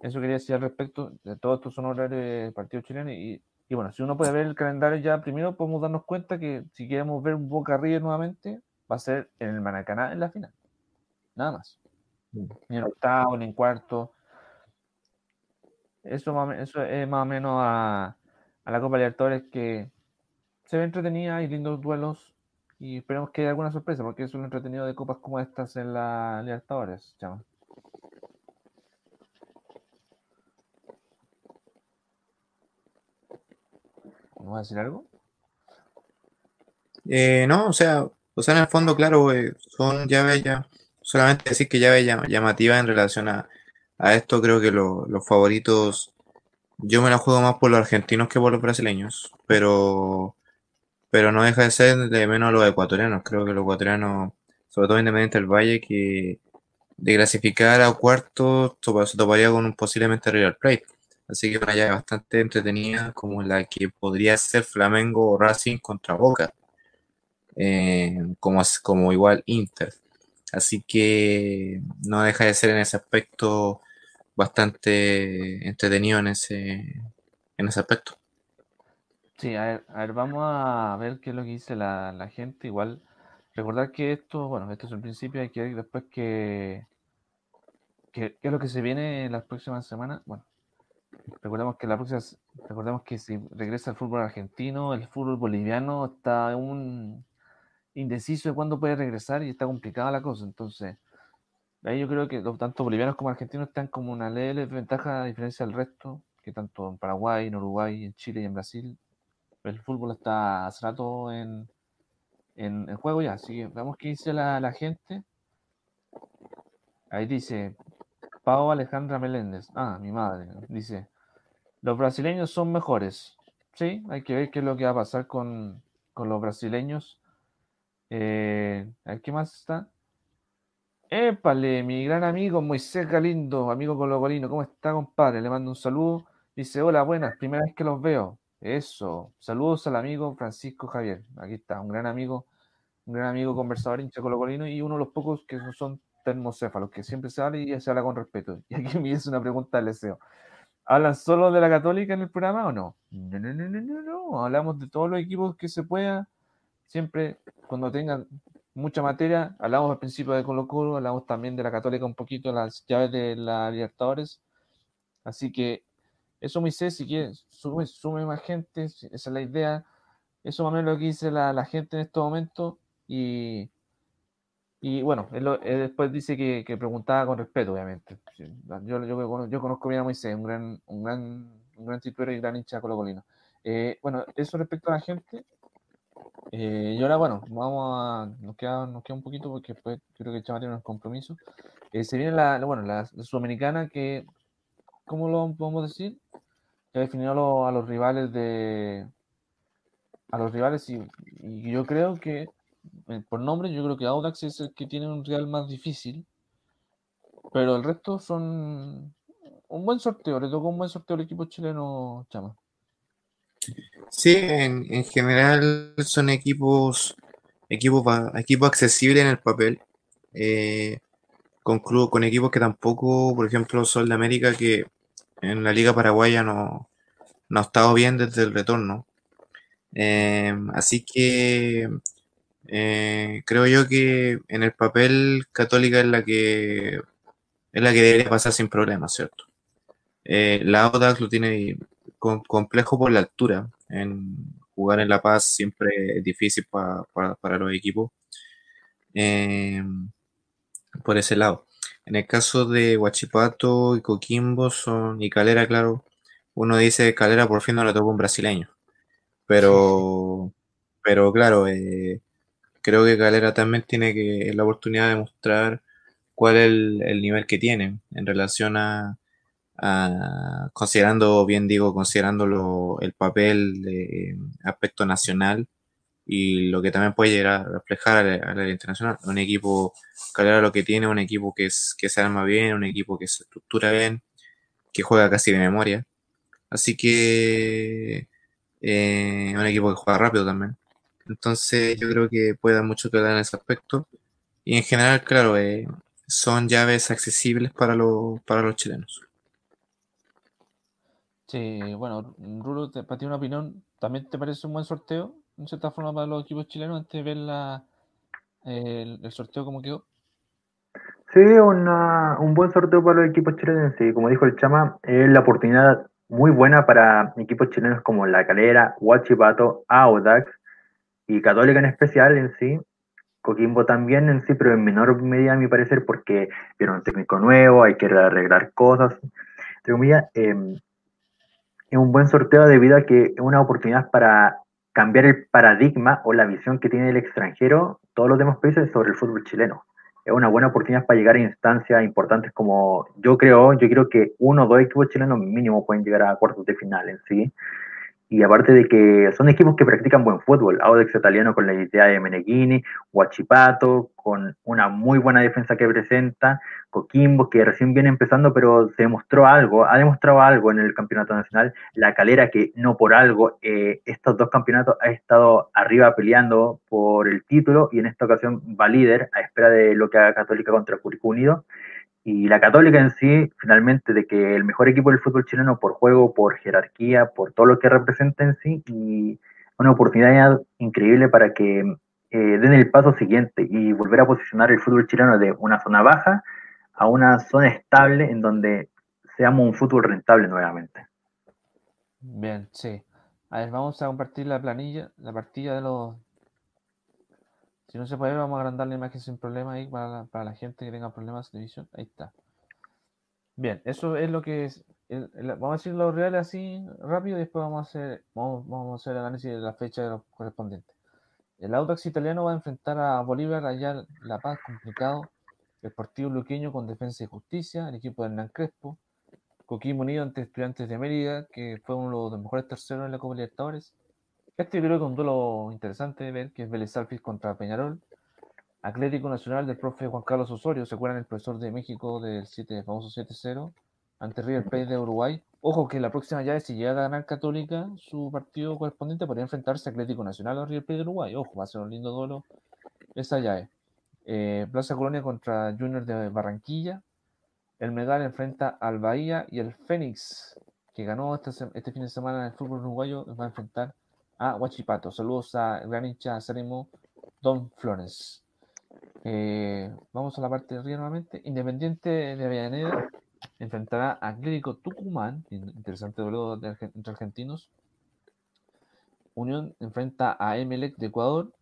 Eso quería decir al respecto. De todos estos son horarios de partido chileno. Y, y, bueno, si uno puede ver el calendario ya primero, podemos darnos cuenta que si queremos ver un Boca River nuevamente, va a ser en el Maracaná en la final. Nada más. Ni en octavo, ni en cuarto. Eso, eso es más o menos a, a la Copa Libertadores que se ve entretenida, hay lindos duelos y esperemos que haya alguna sorpresa, porque es un entretenido de copas como estas en la Libertadores, chama. ¿Vamos a decir algo? Eh, no, o sea, o sea, en el fondo, claro, eh, son llaves ya, solamente decir que llaves llam- llamativas en relación a, a esto, creo que lo- los favoritos, yo me la juego más por los argentinos que por los brasileños, pero, pero no deja de ser de menos a los ecuatorianos, creo que los ecuatorianos, sobre todo Independiente del Valle, que de clasificar a cuartos topa- se toparía con un posiblemente River Plate. Así que una llave bastante entretenida como la que podría ser Flamengo o Racing contra Boca, eh, como, como igual Inter. Así que no deja de ser en ese aspecto bastante entretenido en ese, en ese aspecto. Sí, a ver, a ver, vamos a ver qué es lo que dice la, la gente. Igual, recordar que esto, bueno, esto es el principio, hay que ver después que, que- qué es lo que se viene en las próximas semanas. Bueno, recordemos que la próxima, recordemos que si regresa el fútbol argentino, el fútbol boliviano está un indeciso de cuándo puede regresar y está complicada la cosa. Entonces, ahí yo creo que tanto bolivianos como argentinos están como una leve ventaja a diferencia del resto, que tanto en Paraguay, en Uruguay, en Chile y en Brasil el fútbol está hace rato en, en, en juego ya, así que veamos qué dice la, la gente. Ahí dice Pau Alejandra Meléndez, ah, mi madre, dice, los brasileños son mejores. Sí, hay que ver qué es lo que va a pasar con, con los brasileños. Eh, ¿qué más está? Épale, mi gran amigo Moisés Galindo, amigo colocolino, ¿cómo está, compadre? Le mando un saludo. Dice, hola, buenas, primera vez que los veo. Eso, saludos al amigo Francisco Javier. Aquí está, un gran amigo, un gran amigo conversador, hincha colocolino y uno de los pocos que son termocéfalos, que siempre se habla y se habla con respeto. Y aquí me hizo una pregunta del deseo. ¿Hablan solo de la Católica en el programa o no? No, no, no, no, no, no. Hablamos de todos los equipos que se pueda. Siempre, cuando tengan mucha materia, hablamos al principio de Colo Colo, hablamos también de la Católica un poquito, las llaves de la Libertadores. Así que eso, Moisés, si quieres, sume, sume más gente, esa es la idea. Eso más o menos lo que dice la, la gente en estos momentos. Y, y bueno, él, lo- él después dice que, que preguntaba con respeto, obviamente. Yo, yo, yo conozco bien a Moisés, un gran, un gran, un gran tituero y gran hincha colocolino. Eh, bueno, eso respecto a la gente. Eh, y ahora, bueno, vamos a. Nos queda, nos queda un poquito porque después creo que Chama tiene unos compromisos. Eh, se viene la, la- bueno, la, sudamericana que. ¿Cómo lo podemos decir? Que a, los- a los rivales de. A los rivales y, y yo creo que. eh, Por nombre, yo creo que Audax es el que tiene un rival más difícil. Pero el resto son. Un buen sorteo, le tocó un buen sorteo al equipo chileno, Chama. Sí, en, en general son equipos, equipos, equipos accesibles en el papel, eh, con, clu- con equipos que tampoco, por ejemplo, Sol de América, que en la Liga Paraguaya no, no ha estado bien desde el retorno. Eh, así que eh, creo yo que en el papel Católica es la que es la que debería pasar sin problemas, ¿cierto? La Audax lo tiene com- complejo por la altura. En jugar en La Paz siempre es difícil pa- pa- para los equipos. Eh, por ese lado. En el caso de Huachipato y Coquimbo son, y Calera, claro, uno dice Calera por fin no le tocó un brasileño. Pero, pero claro, eh, creo que Calera también tiene que la oportunidad de mostrar cuál es el nivel que tiene en relación a, a- considerando, bien digo, considerando el papel de aspecto nacional y lo que también puede llegar a reflejar a la, a la internacional. Un equipo, Calera lo que tiene, un equipo que, es, que se arma bien, un equipo que se estructura bien, que juega casi de memoria. Así que eh, un equipo que juega rápido también. Entonces yo creo que puede dar mucho que hablar en ese aspecto. Y en general, claro, eh, son llaves accesibles para, para los chilenos. Sí, bueno, Rulo, para ti una opinión, ¿también te parece un buen sorteo, en cierta forma, para los equipos chilenos antes de ver la, el, el sorteo como quedó? Sí, una- un buen sorteo para los equipos chilenos. Sí, como dijo el Chama, es la oportunidad muy buena para equipos chilenos como La Calera, Huachipato, Audax, y Católica en especial en sí, Coquimbo también en sí, pero en menor medida a mi parecer porque vieron un técnico nuevo, hay que arreglar cosas. Entre comillas, eh, es un buen sorteo debido a que es una oportunidad para cambiar el paradigma o la visión que tiene el extranjero, todos los demás países sobre el fútbol chileno. Es una buena oportunidad para llegar a instancias importantes como yo creo, yo creo que uno o dos equipos chilenos mínimo pueden llegar a cuartos de final en sí. Y aparte de que son equipos que practican buen fútbol, Audax Italiano con la idea de Meneghini, Huachipato con una muy buena defensa que presenta, Coquimbo que recién viene empezando pero se demostró algo, ha demostrado algo en el campeonato nacional, La Calera que no por algo eh, estos dos campeonatos ha estado arriba peleando por el título y en esta ocasión va líder a espera de lo que haga Católica contra Curicó Unido y la Católica en sí, finalmente, de que el mejor equipo del fútbol chileno por juego, por jerarquía, por todo lo que representa en sí, y una oportunidad increíble para que eh, den el paso siguiente y volver a posicionar el fútbol chileno de una zona baja a una zona estable en donde seamos un fútbol rentable nuevamente. Bien, sí. A ver, vamos a compartir la planilla, la partida de los si no se puede, vamos a agrandar la imagen sin problema ahí para para la gente que tenga problemas de visión. Ahí está. Bien, eso es lo que es. vamos a decir los reales así rápido y después vamos a hacer, vamos, vamos a hacer el análisis de la fecha correspondientes. El Audax italiano va a enfrentar a Bolívar allá en La Paz, complicado. El Partido Luqueño con Defensa y Justicia, el equipo de Hernán Crespo. Coquimbo Unido ante Estudiantes de Mérida, que fue uno de los mejores terceros en la Copa Libertadores. Este creo que es un duelo interesante de ver, que es Vélez Sarsfield contra Peñarol. Atlético Nacional del profe Juan Carlos Osorio, ¿se acuerdan el profesor de México del 7, famoso 7-0? Ante River Plate de Uruguay. Ojo que la próxima llave, si llega a ganar Católica, su partido correspondiente podría enfrentarse a Atlético Nacional o River Plate de Uruguay. Ojo, va a ser un lindo duelo esa llave. Eh, Plaza Colonia contra Junior de Barranquilla. El Megal enfrenta al Bahía y el Fénix, que ganó este, este fin de semana en el fútbol uruguayo, va a enfrentar a Huachipato. Saludos a gran hincha acérrimo Don Flores. Eh, vamos a la parte de arriba nuevamente. Independiente de Avellaneda enfrentará a Atlético Tucumán. in- Interesante duelo entre argentinos. Unión enfrenta a Emelec de Ecuador.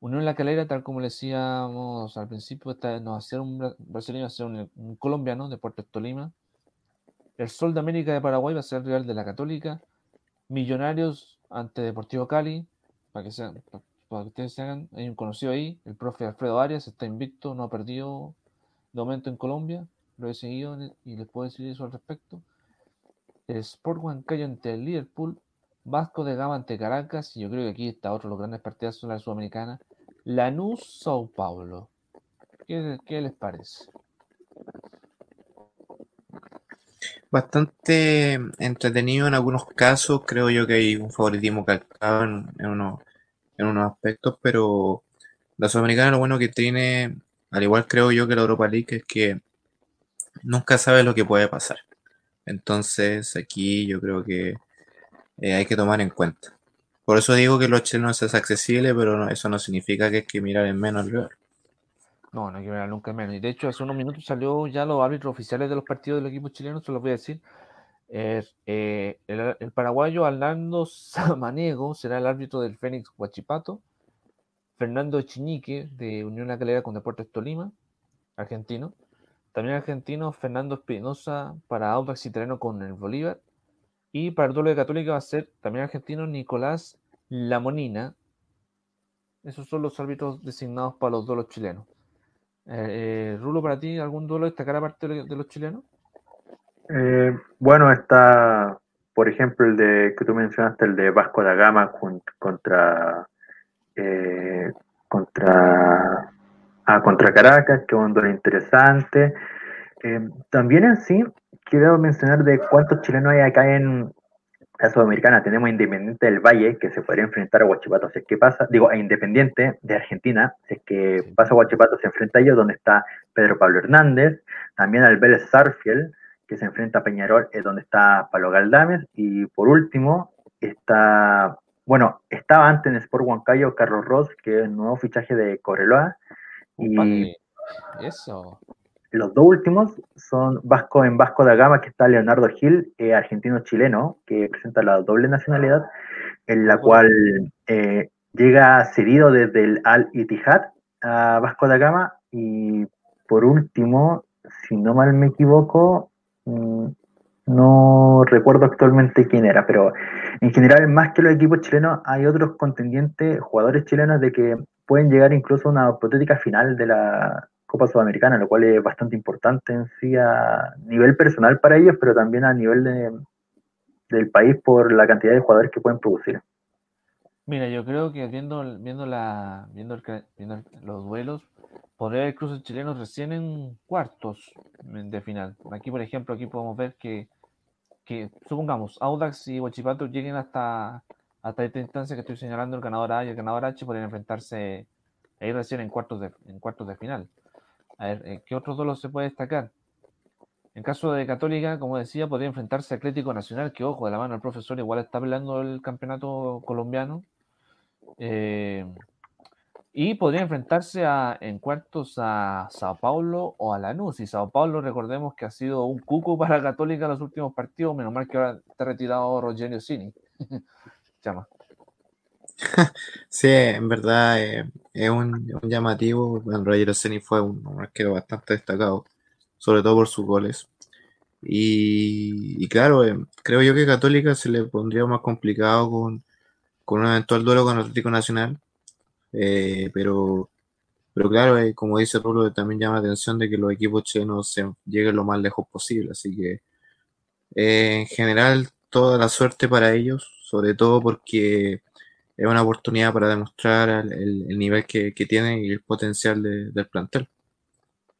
Unión La Calera, tal como le decíamos al principio, esta a ser un bra- brasileño, va a ser un, un colombiano de Puerto Tolima. El Sol de América de Paraguay va a ser el rival de la Católica. Millonarios ante Deportivo Cali, para que, sean, pa- para que ustedes se hagan, hay un conocido ahí, el profe Alfredo Arias, está invicto, no ha perdido de momento en Colombia, lo he seguido y les puedo decir eso al respecto. El Sport Huancayo ante Liverpool, Vasco de Gama ante Caracas, y yo creo que aquí está otro de los grandes partidos de la Sudamericana, Lanús Sao Paulo. ¿Qué, qué les parece? Bastante entretenido en algunos casos, creo yo que hay un favoritismo calcado en, en unos, en unos aspectos, pero la Sudamericana lo bueno que tiene, al igual creo yo que la Europa League, es que nunca sabe lo que puede pasar. Entonces aquí yo creo que eh, hay que tomar en cuenta. Por eso digo que los chilenos es accesible, pero no- eso no significa que hay que mirar en menos rival. No, no hay que ver nunca menos. Y de hecho, hace unos minutos salió ya los árbitros oficiales de los partidos del equipo chileno, se los voy a decir. Eh, eh, el, paraguayo Arnaldo Samaniego será el árbitro del Fénix Huachipato. Fernando Chiñique de Unión La con Deportes Tolima, argentino. También argentino Fernando Espinosa para Audax Italiano con el Bolívar. Y para el duelo de Católica va a ser también argentino Nicolás Lamonina. Esos son los árbitros designados para los duelos chilenos. Eh, eh, Rulo, para ti, ¿algún duelo destacar aparte de los chilenos? Eh, bueno, está, por ejemplo, el de que tú mencionaste, el de Vasco da Gama contra contra ah, contra Caracas, que es un duelo interesante. También en sí, quiero mencionar de cuántos chilenos hay acá en la Sudamericana. Tenemos a Independiente del Valle, que se podría enfrentar a Huachipato, si es que pasa, digo, a Independiente de Argentina, si es que Sí. pasa a Huachipato, se enfrenta a ellos, donde está Pedro Pablo Hernández, también al Vélez Sarfield, que se enfrenta a Peñarol, es donde está Palo Galdames, y por último está, bueno, estaba antes en Sport Huancayo Carlos Ross, que es el nuevo fichaje de Coreloa, y Eso. Los dos últimos son Vasco en Vasco da Gama, que está Leonardo Gil, eh, argentino-chileno, que presenta la doble nacionalidad, en la cual eh, llega cedido desde el Al Ittihad a Vasco da Gama y por último, si no mal me equivoco, mm, no recuerdo actualmente quién era, pero en general, más que los equipos chilenos, hay otros contendientes, jugadores chilenos, de que pueden llegar incluso a una hipotética final de la Copa Sudamericana, lo cual es bastante importante en sí a nivel personal para ellos, pero también a nivel de, del país por la cantidad de jugadores que pueden producir. Mira, yo creo que viendo, viendo, la, viendo, los duelos, podría haber cruces chilenos recién en cuartos de final. Aquí, por ejemplo, aquí podemos ver que, que supongamos, Audax y Huachipato lleguen hasta, hasta esta instancia que estoy señalando, el ganador A y el ganador H podrían enfrentarse ahí recién en cuartos de, en cuartos de final. A ver, eh, ¿qué otros duelos se puede destacar? En caso de Católica, como decía, podría enfrentarse a Atlético Nacional, que ojo, de la mano del profesor igual está peleando el campeonato colombiano. Eh, y podría enfrentarse a, en cuartos a Sao Paulo o a Lanús. Y Sao Paulo, recordemos que ha sido un cuco para Católica en los últimos partidos. Menos mal que ahora está retirado Rogelio Cini. Chama. Sí, en verdad eh, es un, un llamativo. Bueno, Roger Ceni fue un, un arquero bastante destacado, sobre todo por sus goles. Y, y claro, eh, creo yo que Católica se le pondría más complicado con, con un eventual duelo con Atlético Nacional. Eh, pero, pero claro, eh, como dice Rulo, también llama la atención de que los equipos chilenos se lleguen lo más lejos posible. Así que eh, en general, toda la suerte para ellos, sobre todo porque es una oportunidad para demostrar el, el- el nivel que, que tienen y el potencial de- del plantel.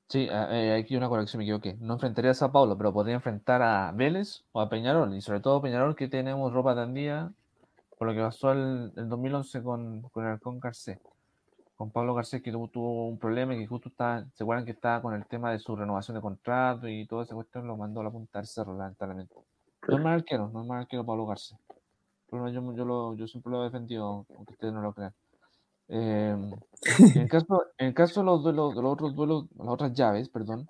Sí, eh, aquí una corrección, me equivoqué. No enfrentaría a Sao Paulo, pero podría enfrentar a Vélez o a Peñarol. Y sobre todo Peñarol, que tenemos ropa tendida por lo que pasó el, el 2011 con, con el Halcón Garcés. Con Pablo Garcés, que tuvo, tuvo un problema y que justo está, se acuerdan que estaba con el tema de su renovación de contrato y toda esa cuestión, lo mandó a la punta del cerro, lamentablemente. No es mal arquero, no es mal arquero Pablo Garcés. Pero yo, yo, lo, yo siempre lo he defendido, aunque ustedes no lo crean. Eh, en el caso, en el caso de los duelos, de los otros duelos, las otras llaves, perdón.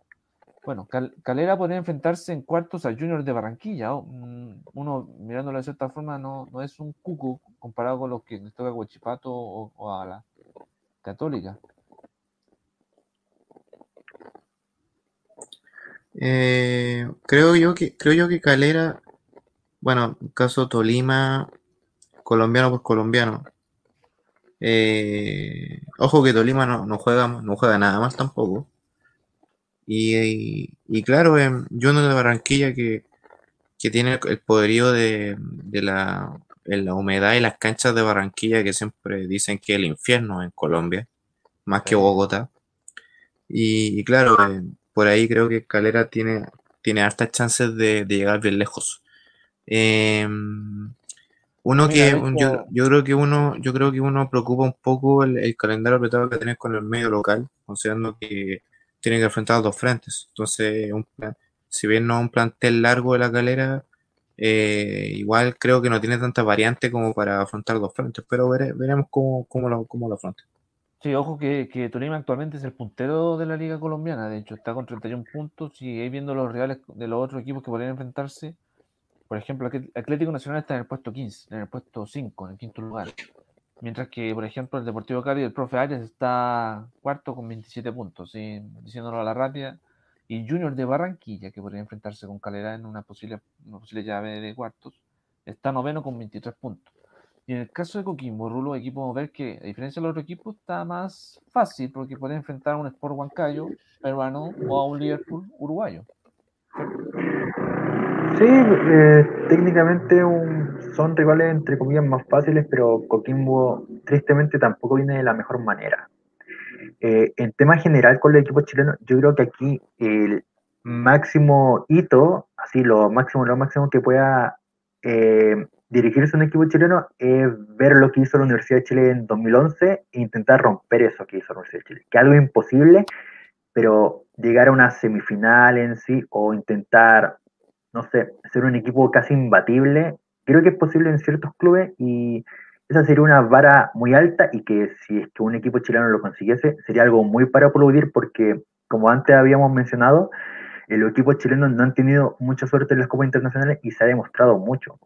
Bueno, Cal- Calera podría enfrentarse en cuartos al Junior de Barranquilla. mm, Uno, mirándolo de cierta forma, no, no es un cuco comparado con los que les toca a Huachipato o, o a la Católica. Eh, creo yo que, creo yo que Calera, bueno, caso Tolima, colombiano por colombiano. Eh, ojo que Tolima no, no juega, no juega nada más tampoco. Y, y- y claro, eh, Junior de Barranquilla que, que tiene el, poderío de, de la, en la humedad y las canchas de Barranquilla que siempre dicen que es el infierno en Colombia, más que. Bogotá. Y, y claro, eh, por ahí creo que Calera tiene, tiene hartas chances de, de llegar bien lejos. Em, uno que un- yo, yo creo que uno, yo creo que uno preocupa un poco el, el calendario apretado que tenés con el medio local, considerando que tiene que enfrentar dos frentes. Entonces, un plan- si bien no es un plantel largo de la calera, eh, igual creo que no tiene tanta variante como para afrontar dos frentes, pero vere- veremos cómo, cómo lo, cómo lo afronta. Sí, ojo que, que Tolima actualmente es el puntero de la Liga Colombiana. De hecho, está con 31 puntos. Y ahí viendo los rivales de los otros equipos que podrían enfrentarse, por ejemplo, Atl- Atlético Nacional está en el puesto 15, en el puesto 5, en el quinto lugar. Mientras que, por ejemplo, el Deportivo Cali, el profe Arias está cuarto con 27 puntos, diciéndolo a la rápida. Y Junior de Barranquilla, que podría enfrentarse con Calera en una posible, una posible llave de cuartos, está noveno con 23 puntos. Y en el caso de Coquimbo, Rulo, aquí podemos ver que, a diferencia de los otros equipos, está más fácil porque puede enfrentar a un Sport Huancayo peruano o a un Liverpool uruguayo. Sí, eh, técnicamente un- son rivales entre comillas más fáciles, pero Coquimbo tristemente tampoco viene de la mejor manera. Eh, en tema general con el equipo chileno, yo creo que aquí el máximo hito, así lo máximo, lo máximo que pueda eh, dirigirse un equipo chileno es ver lo que hizo la Universidad de Chile en 2011 e intentar romper eso que hizo la Universidad de Chile, que algo imposible, pero llegar a una semifinal en sí o intentar no sé, ser un equipo casi imbatible, creo que es posible en ciertos clubes y esa sería una vara muy alta y que si es que un equipo chileno lo consiguiese, sería algo muy para aplaudir porque, como antes habíamos mencionado, eh, los equipos chilenos no han tenido mucha suerte en las copas internacionales y se ha demostrado mucho.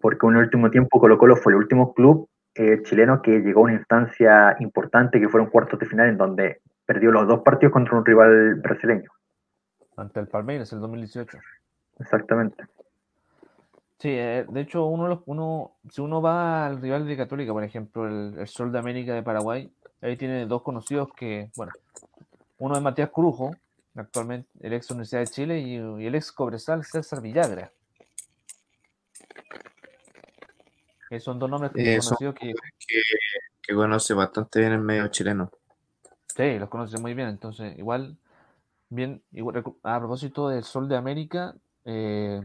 Porque en el último tiempo Colo Colo fue el último club eh, chileno que llegó a una instancia importante que fueron cuartos de final en donde perdió los dos partidos contra un rival brasileño. Ante el Palmeiras, el 2018. Exactamente. Sí, eh, de hecho, uno, los- uno, si uno va al rival de Católica, por ejemplo, el, el Sol de América de Paraguay, ahí tiene dos conocidos que, bueno, uno es Matías Crujo, actualmente el ex Universidad de Chile, y, y el ex Cobresal César Villagra. Que son dos nombres Eh, son conocidos que, que, que conoce bastante bien el medio chileno. Sí, los conoce muy bien, entonces igual, bien, a propósito del Sol de América, eh,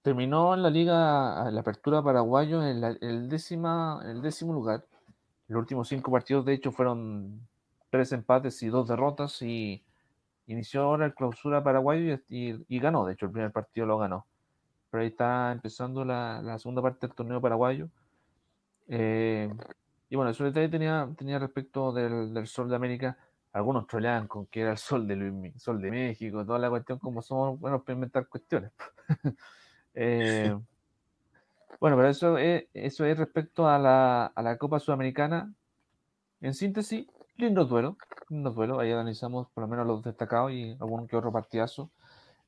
terminó en la liga, la apertura paraguayo en el, décima, en el décimo lugar. Los últimos cinco partidos, de hecho, fueron tres empates y dos derrotas y inició ahora el clausura paraguayo y ganó, de hecho, el primer partido lo ganó. Pero ahí está empezando la, la segunda parte del torneo paraguayo. Eh, y bueno, eso detalle tenía, respecto del, del Sol de América. Algunos troleaban con que era el Sol de, Luis Sol de México, toda la cuestión, como somos buenos para inventar cuestiones. Eh, bueno, pero eso es, eso es respecto a la, a la Copa Sudamericana. En síntesis, lindos duelos, lindos duelos. Ahí analizamos por lo menos los destacados y algún que otro partidazo.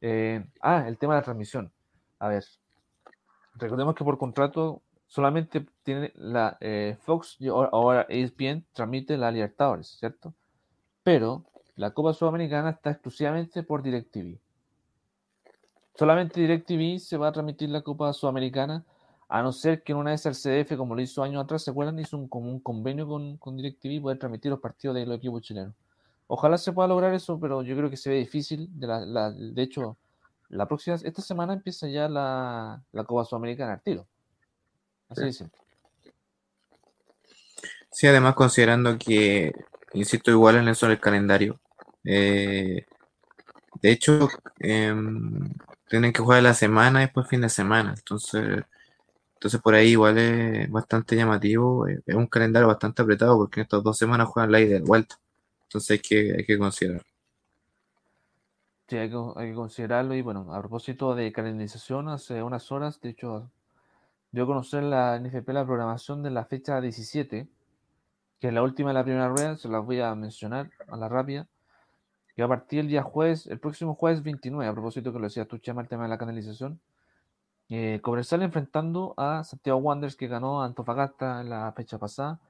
Eh, ah, el tema de la transmisión. A ver, recordemos que por contrato solamente tiene la eh, Fox y ahora- ESPN transmite la Libertadores, ¿cierto? Pero la Copa Sudamericana está exclusivamente por DirecTV. Solamente DirecTV se va a transmitir la Copa Sudamericana, a no ser que en una vez el CDF, como lo hizo años atrás, ¿se acuerdan? Hizo un, como convenio con, con DirecTV y transmitir los partidos de los equipos chilenos. Ojalá se pueda lograr eso, pero yo creo que se ve difícil. De hecho, la próxima, esta semana empieza ya la, la Copa Sudamericana al tiro. Así simple. Sí, además considerando que, insisto, igual en eso del calendario. eh, de hecho, em, tienen que jugar la semana y después fin de semana. Entonces, entonces por ahí igual es bastante llamativo. eh, Es un calendario bastante apretado porque en estas dos semanas juegan la ida y de vuelta. Entonces hay que, hay que considerar. Sí, hay que, hay que considerarlo. Y bueno, a propósito de calendarización, hace unas horas, de hecho, dio a conocer la NFP la programación de la fecha 17, que es la última de la primera rueda, se las voy a mencionar a la rápida, que va a partir el día jueves, el próximo jueves 29, a propósito que lo decías tú, Chema, el tema de la canalización. Eh, Cobresal enfrentando a Santiago Wanderers, que ganó a Antofagasta en la fecha pasada.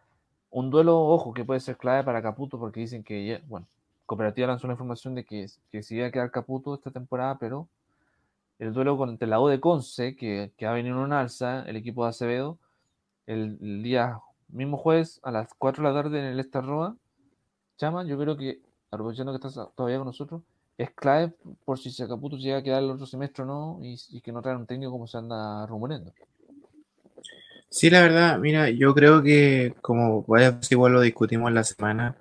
Un duelo, ojo, que puede ser clave para Caputo, porque dicen que, bueno, Cooperativa lanzó la información de que, que se iba a quedar Caputo esta temporada, pero el duelo contra la U de Conce, que, que ha venido en un alza, el equipo de Acevedo, el, día mismo jueves a las 4 de la tarde en el Estarroa. Chama, yo creo que, aprovechando que estás todavía con nosotros, es clave por si se Caputo llega a quedar el otro semestre o no, y, que no traen un técnico como se anda rumoreando. Sí, la verdad, mira, yo creo que como veces igual lo discutimos la semana,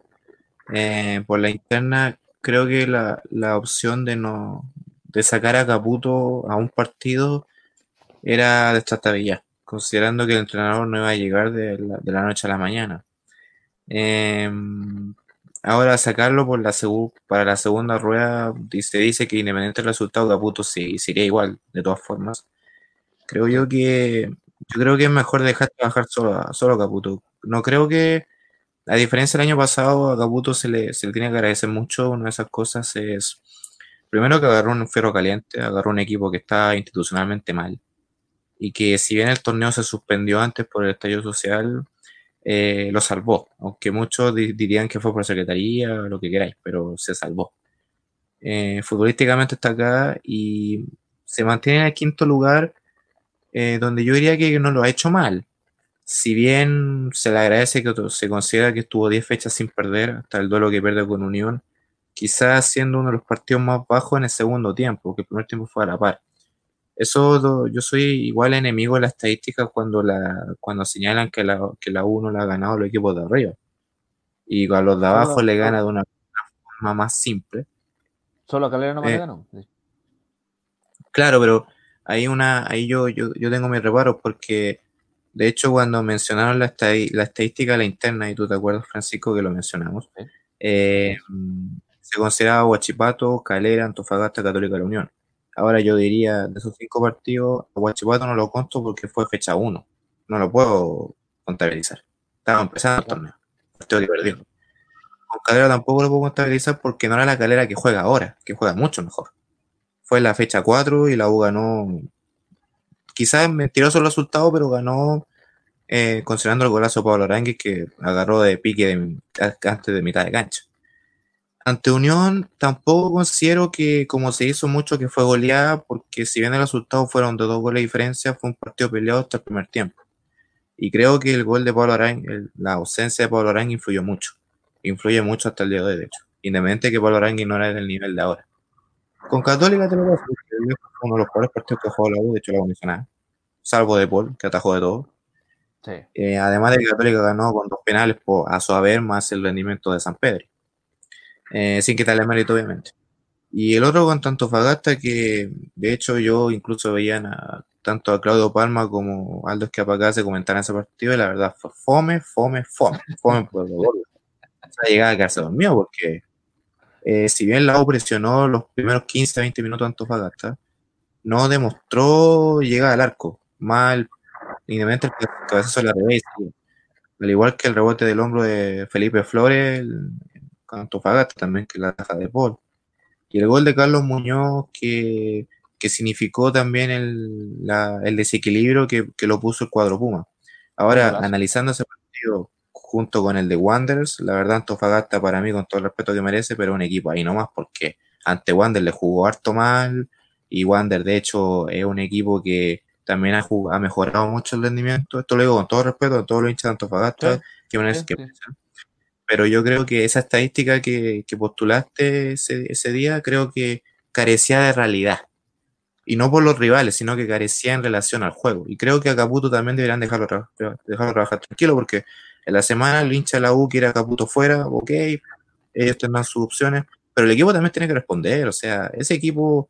eh, por la interna, creo que la, la opción de no de sacar a Caputo a un partido era descartabilidad, considerando que el entrenador no iba a llegar de la, de la noche a la mañana. Eh, ahora sacarlo por la para la segunda rueda, se dice que independiente del resultado, Caputo sí, sería igual, de todas formas. Creo yo que yo creo que es mejor dejar trabajar solo a, solo Caputo. No creo que, a diferencia del año pasado, a Caputo se le, se le tiene que agradecer mucho. Una de esas cosas es, primero que agarró un ferro caliente, agarró un equipo que está institucionalmente mal. Y que si bien el torneo se suspendió antes por el estallido social, eh, lo salvó. Aunque muchos di- dirían que fue por secretaría, lo que queráis, pero se salvó. Eh, futbolísticamente está acá y se mantiene en el quinto lugar eh, donde yo diría que no lo ha hecho mal. Si bien se le agradece que se considera que estuvo 10 fechas sin perder, hasta el duelo que pierde con Unión, quizás siendo uno de los partidos más bajos en el segundo tiempo, porque el primer tiempo fue a la par. Eso yo soy igual enemigo de las estadísticas cuando, la, cuando señalan que la, que la U no la ha ganado los equipos de arriba. Y a los de abajo Solo- le gana de una forma más simple. Solo a Calera no me Eh, ganó. Claro, pero ahí una, ahí yo, yo, yo tengo mis reparos porque de hecho cuando mencionaron la, estadi- la estadística la interna, y tú te acuerdas, Francisco, que lo mencionamos, eh, se consideraba Huachipato, Calera, Antofagasta, Católica de la Unión. Ahora yo diría, de esos cinco partidos, a Huachipato no lo conto porque fue fecha 1. No lo puedo contabilizar. Estaba empezando el torneo. Partido que perdió. Con Calera tampoco lo puedo contabilizar porque no era la calera que juega ahora, que juega mucho mejor. Fue la fecha 4 y la U ganó. Quizás mentiroso el resultado, pero ganó eh, considerando el golazo de Pablo Aránguiz que agarró de pique antes de mitad de cancha. Ante Unión tampoco considero que como se hizo mucho que fue goleada, porque si bien el resultado fueron de dos goles de diferencia, fue un partido peleado hasta el primer tiempo. Y creo que el gol de Pablo Aránguiz, la ausencia de Pablo Aránguiz influyó mucho. Influye mucho hasta el día de hoy, de hecho. Independiente de que Pablo Aránguiz no era del nivel de ahora. Con Católica te lo decir, fue uno de los peores partidos que jugó la U, de hecho la U no hizo nada. Salvo de Paul, que atajó de todo. Sí. Eh, además de que Católica ganó con dos penales por, a su haber más el rendimiento de San Pedro. Eh, sin quitarle mérito, obviamente. Y el otro con Fagasta que, de hecho, yo incluso veía a, tanto a Claudio Palma como a Aldo Escapacá se comentaron ese partido y la verdad fue fome, fome, fome, fome por el gol. O sea, llegaba a quedarse dormido porque eh, si bien la presionó los primeros 15, 20 minutos Antofagasta, no demostró llegar al arco. Mal, independientemente el cabezazo de la revés, al igual que el rebote del hombro de Felipe Flores, Antofagasta también, que la taja de Paul. Y el gol de Carlos Muñoz, que, que significó también el, la, el desequilibrio que, que, lo puso el cuadro Puma. Ahora, analizando ese partido junto con el de Wanderers, la verdad Antofagasta para mí, con todo el respeto que merece, pero un equipo ahí nomás, porque ante Wander le jugó harto mal, y Wander de hecho es un equipo que también ha, jugado, ha mejorado mucho el rendimiento, esto lo digo con todo respeto a todos los hinchas de Antofagasta, Sí, que sí, que sí. Pero yo creo que esa estadística que, que postulaste ese, ese día, creo que carecía de realidad. Y no por los rivales, sino que carecía en relación al juego. Y creo que a Caputo también deberían dejarlo, dejarlo trabajar tranquilo, porque en la semana el hincha de la U quiere a Caputo fuera, ok, ellos tendrán sus opciones, pero el equipo también tiene que responder. O sea, ese equipo,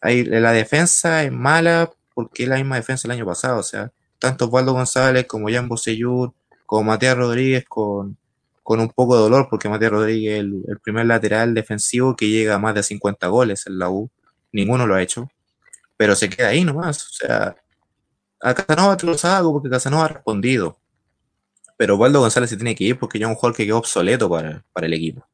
ahí, la defensa es mala porque es la misma defensa del año pasado. O sea, tanto Osvaldo González como Jan Bosellur, como Matías Rodríguez con, con un poco de dolor, porque Matías Rodríguez es el, primer lateral defensivo que llega a más de 50 goles en la U. Ninguno lo ha hecho, pero se queda ahí nomás. O sea, a Casanova te lo saco porque Casanova ha respondido. Pero Osvaldo González se tiene que ir porque ya es un jugador que quedó obsoleto para, para el equipo.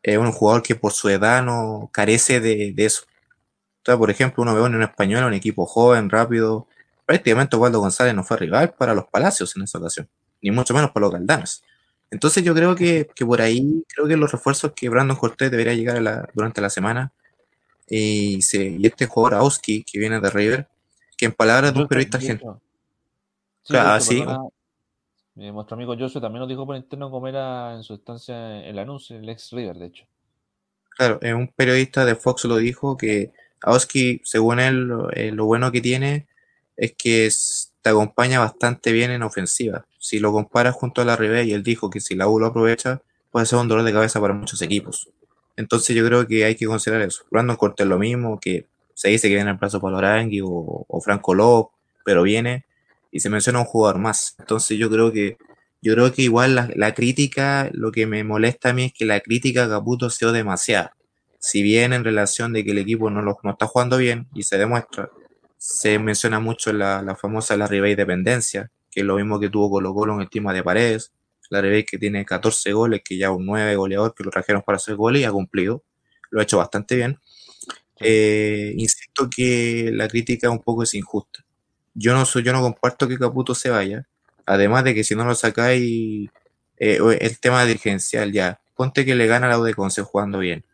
Es un jugador que por su edad no carece de, eso. O sea, por ejemplo, uno ve en un español, un equipo joven, rápido. Prácticamente Osvaldo González no fue rival para los Palacios en esa ocasión, ni mucho menos para los Galdames. Entonces yo creo que, que por ahí, creo que los refuerzos que Brandon Cortés debería llegar a la- durante la semana, y, se- y este jugador Auski, que viene de River, que en palabras de un periodista argentino, Sí, Claro, Joshua, sí. Eh, nuestro amigo Joshua también nos dijo por interno cómo era en su estancia en Lanús, el ex River, de hecho. Claro, eh, un periodista de Fox lo dijo que Aoski, según él, lo, eh, lo bueno que tiene es que es- te acompaña bastante bien en ofensiva. Si lo comparas junto a la River, y él dijo que si la U lo aprovecha, puede ser un dolor de cabeza para muchos equipos. Entonces yo creo que hay que considerar eso. Brandon Cortés lo mismo, que se dice que viene el plazo para Orangui o, o Franco López, pero viene y se menciona un jugador más. Entonces yo creo que yo creo que igual la, la crítica, lo que me molesta a mí es que la crítica a Caputo ha sido demasiada. Si bien en relación de que el equipo no, lo, no está jugando bien y se demuestra, se menciona mucho la, la famosa la Ribey dependencia, que es lo mismo que tuvo Colo Colo en el tema de Paredes, la Ribey que tiene 14 goles, que ya un 9 goleador que lo trajeron para hacer goles y ha cumplido, lo ha hecho bastante bien. Eh, insisto que la crítica un poco es injusta. Yo no soy, yo no comparto que Caputo se vaya, además de que si no lo sacáis, eh, el tema dirigencial ya, ponte que le gana la U de Conce jugando bien.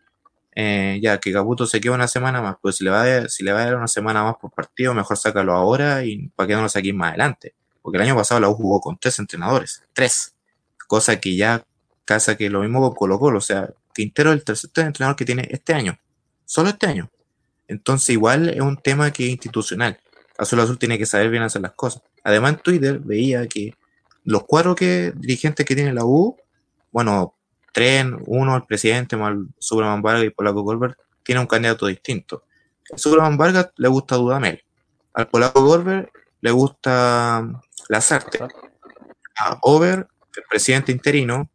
Eh, ya, que Caputo se queda una semana más, pues si le va a dar, si le va a dar una semana más por partido, mejor sácalo ahora y para que no lo saquen más adelante. Porque el año pasado la U jugó con tres entrenadores, tres, cosa que ya casa que lo mismo con Colo Colo, o sea, Quintero es el tercer entrenador que tiene este año, solo este año. Entonces igual es un tema que es institucional. Azul Azul tiene que saber bien hacer las cosas. Además en Twitter veía que los cuatro que, dirigentes que tiene la U, bueno, tres, uno el presidente, Superman Vargas y Polaco Goldberg, tiene un candidato distinto. El Superman Vargas le gusta Dudamel. Al Polaco Goldberg le gusta Lazarte. A Over, el presidente interino,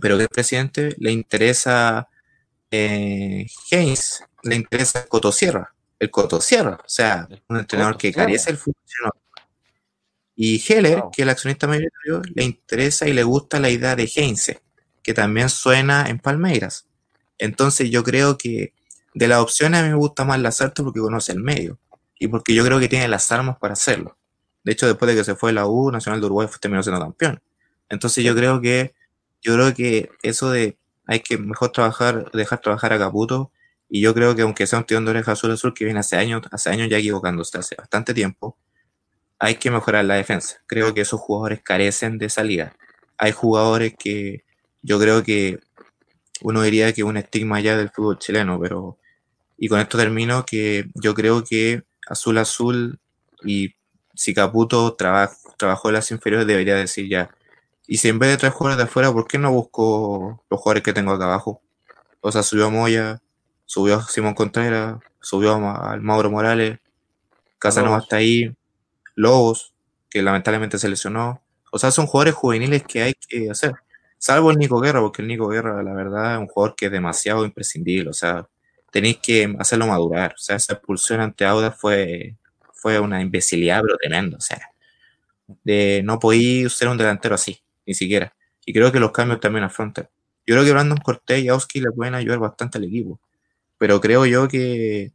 pero que el presidente le interesa eh, Haynes, le interesa Cotosierra, el Cotosierra, o sea, un entrenador que carece el fútbol chileno. Y Heller, Wow. que es el accionista mayoritario, le interesa y le gusta la idea de Heinze, que también suena en Palmeiras. Entonces yo creo que de las opciones a mí me gusta más Lazarte porque conoce el medio y porque yo creo que tiene las armas para hacerlo. De hecho, después de que se fue la U, Nacional de Uruguay terminó siendo campeón. Entonces yo creo que yo creo que eso de hay que mejor trabajar, dejar trabajar a Caputo y yo creo que aunque sea un tirón de oreja azul azul que viene hace años, hace años ya equivocándose, hace bastante tiempo, hay que mejorar la defensa. Creo que esos jugadores carecen de salida. Hay jugadores que yo creo que uno diría que es un estigma ya del fútbol chileno, pero y con esto termino que yo creo que Azul Azul y si Caputo traba- trabajó en las inferiores debería decir ya. Y si en vez de traer jugadores de afuera, ¿por qué no busco los jugadores que tengo acá abajo? O sea, subió a Moya, subió a Simón Contreras, subió al Mauro Morales, Casanova está ahí, Lobos, que lamentablemente se lesionó. O sea, son jugadores juveniles que hay que hacer. Salvo el Nico Guerra, porque el Nico Guerra, la verdad, es un jugador que es demasiado imprescindible. O sea, tenéis que hacerlo madurar. O sea, esa expulsión ante Auda fue, fue una imbecilidad, pero tremenda. O sea, de no podía ser un delantero así, ni siquiera. Y creo que los cambios también afrontan. Yo creo que Brandon Cortés y Auski le pueden ayudar bastante al equipo. Pero creo yo que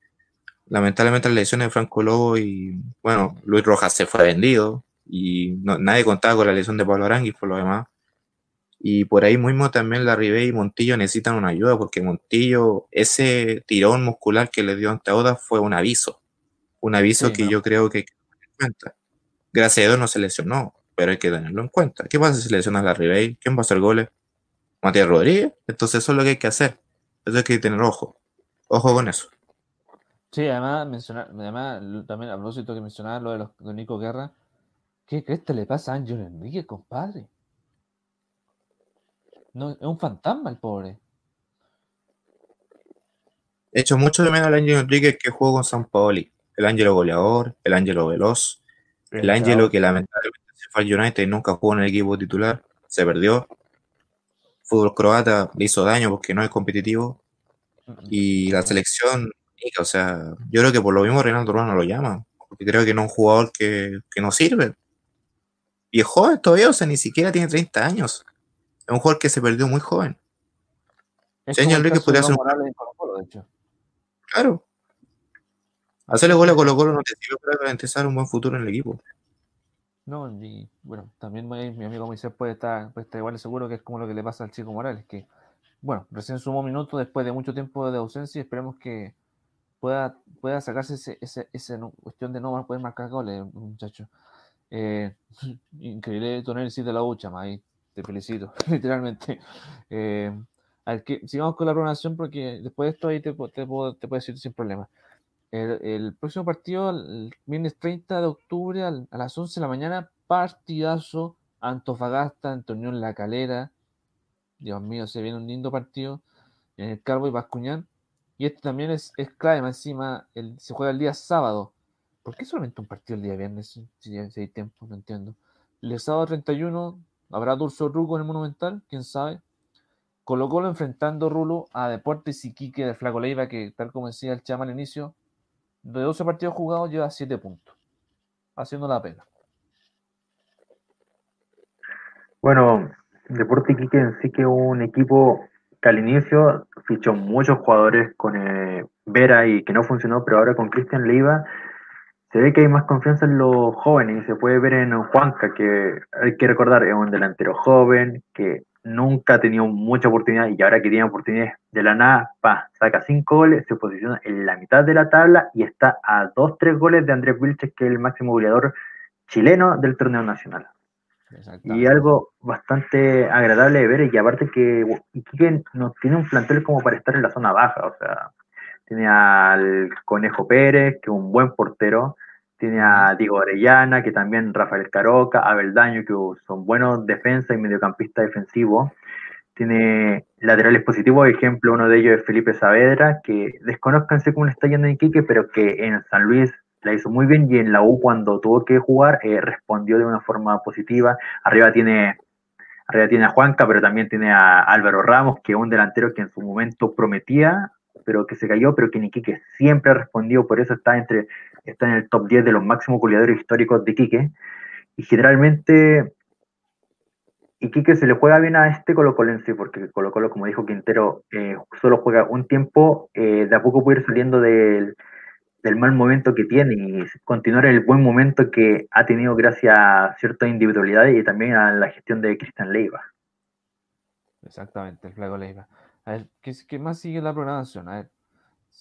lamentablemente las lesiones de Franco Lobo y, bueno, Luis Rojas se fue vendido y no- nadie contaba con la lesión de Pablo Aranguis por lo demás. Y por ahí mismo también la Ribey y Montillo necesitan una ayuda porque Montillo, ese tirón muscular que le dio ante Oda fue un aviso. Un aviso Sí, que no. yo creo que hay que tener en cuenta. Gracias a Dios no se lesionó, pero hay que tenerlo en cuenta. ¿Qué pasa si se lesiona la Ribey? ¿Quién va a hacer goles? Matías Rodríguez. Entonces eso es lo que hay que hacer. Eso hay que tener ojo. Ojo con eso. Sí, además, mencionar, además también a propósito que mencionaba lo de los de Nico Guerra, ¿qué crees que le pasa a Ángel Enrique, compadre? No, es un fantasma el pobre. He hecho mucho de menos al Ángelo Enríquez que jugó con San Paoli. El Ángelo goleador, el Ángelo veloz, el Ángelo que lamentablemente se fue al United y nunca jugó en el equipo titular, se perdió. Fútbol croata le hizo daño porque no es competitivo. Y la selección, o sea, yo creo que por lo mismo Reinaldo Rueda no lo llama, porque creo que no es un jugador que, que no sirve. Y es joven todavía, o sea, ni siquiera tiene 30 años. Es un jugador que se perdió muy joven. El Enrique caso podría ser un-. Claro. Hacerle goles a Colo Colo no te sirve para garantizar un buen futuro en el equipo. No, y bueno, también mi, mi amigo Moisés puede estar, puede estar igual seguro que es como lo que le pasa al chico Morales, que bueno, recién sumó minutos después de mucho tiempo de ausencia y esperemos que pueda, pueda sacarse ese, ese, esa no- cuestión de no poder marcar goles, muchacho. Eh, increíble tu análisis de la ducha, ahí te felicito, literalmente. Eh, que, sigamos con la programación porque después de esto ahí te, te puedo, te puedo decir sin problema. El, próximo partido, el viernes 30 de octubre a las 11 de la mañana, partidazo Antofagasta, Antonio La Calera. Dios mío, se viene un lindo partido en el Carbo y Bascuñán. Y este también es, es clave, encima el, se juega el día sábado. ¿Por qué solamente un partido el día viernes? Si, hay tiempo, no entiendo. El sábado 31 habrá Dulce Ruco en el Monumental, quién sabe. Colo Colo enfrentando Rulo a Deportes Iquique del Flaco Leiva, que tal como decía el chama al inicio, de 12 partidos jugados lleva 7 puntos, haciendo la pena. Bueno, Deporte Iquique en sí que un equipo que al inicio fichó muchos jugadores con eh, Vera y que no funcionó, pero ahora con Cristian Leiva se ve que hay más confianza en los jóvenes y se puede ver en Juanca, que hay que recordar, es un delantero joven que nunca ha tenido mucha oportunidad y ahora que tiene oportunidades de la nada, pa, saca cinco goles, se posiciona en la mitad de la tabla y está a dos, tres goles de Andrés Vilches, que es el máximo goleador chileno del torneo nacional. Y algo bastante agradable de ver, y aparte que Iquique no tiene un plantel como para estar en la zona baja, o sea, tiene al Conejo Pérez, que es un buen portero, tiene a Diego Orellana, que también Rafael Caroca, Abel Daño, que son buenos defensa y mediocampista defensivo. Tiene laterales positivos, ejemplo, uno de ellos es Felipe Saavedra, que desconozcanse cómo le está yendo en Iquique, pero que en San Luis la hizo muy bien y en la U cuando tuvo que jugar eh, respondió de una forma positiva. Arriba tiene, arriba tiene a Juanca, pero también tiene a Álvaro Ramos, que es un delantero que en su momento prometía, pero que se cayó, pero que en Iquique siempre ha respondido, por eso está entre está en el top 10 de los máximos goleadores históricos de Iquique. y generalmente Iquique se le juega bien a este Colo Colo en sí, porque Colo Colo, como dijo Quintero, eh, solo juega un tiempo, eh, de a poco puede ir saliendo del, del mal momento que tiene y continuar el buen momento que ha tenido gracias a cierta individualidad y también a la gestión de Cristian Leiva. Exactamente, el Flaco Leiva. A ver, ¿qué, más sigue la programación? A ver,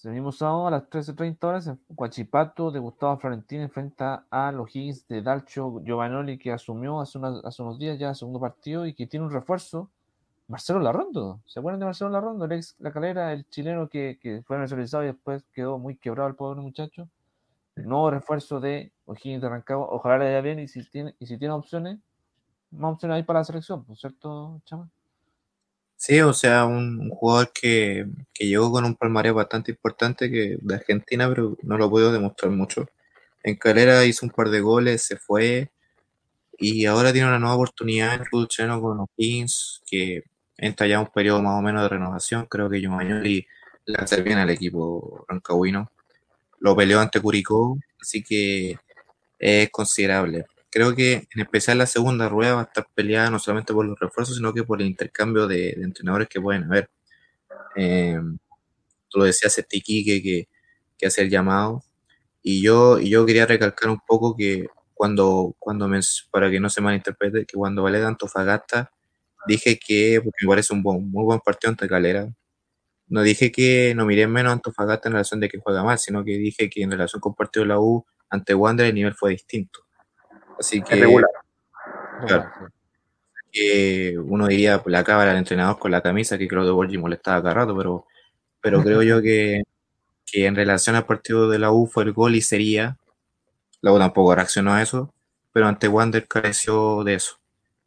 el mismo sábado a las 13.30 horas en Guachipato de Gustavo Florentino enfrenta a los Higgins de Dalcho Giovanoli que asumió hace, unos días ya el segundo partido y que tiene un refuerzo, Marcelo Larrondo. ¿Se acuerdan de Marcelo Larrondo? El ex La Calera, el chileno que, fue nacionalizado y después quedó muy quebrado el pobre muchacho. El nuevo refuerzo de O'Higgins de Rancagua. Ojalá le vaya bien y si tiene, y si tiene opciones, más opciones hay para la selección, ¿por cierto, Chama? Sí, o sea, un, jugador que, que llegó con un palmarés bastante importante que de Argentina, pero no lo puedo demostrar mucho. En Calera hizo un par de goles, se fue y ahora tiene una nueva oportunidad en el fútbol chileno con que entra ya un periodo más o menos de renovación. Creo que Giovanni le hace bien al equipo rancagüino. Lo peleó ante Curicó, así que es considerable. Creo que en especial la segunda rueda va a estar peleada no solamente por los refuerzos, sino que por el intercambio de, entrenadores que pueden haber. Eh, tú lo decías, este que, que hace el llamado. Y yo, y yo quería recalcar un poco que cuando, cuando me, para que no se malinterprete, que cuando vale de Antofagasta, dije que, porque me parece un muy buen partido ante Calera, no dije que no miré menos Antofagasta en relación de que juega mal, sino que dije que en relación con partido de la U ante Wander el nivel fue distinto. Así que, Es regular. Claro. que uno diría pues, la cámara del entrenador con la camisa que creo que Borgi molestaba cada rato, pero, pero creo yo que, que en relación al partido de la U fue el gol y sería, la U tampoco reaccionó a eso, pero ante Wander careció de eso.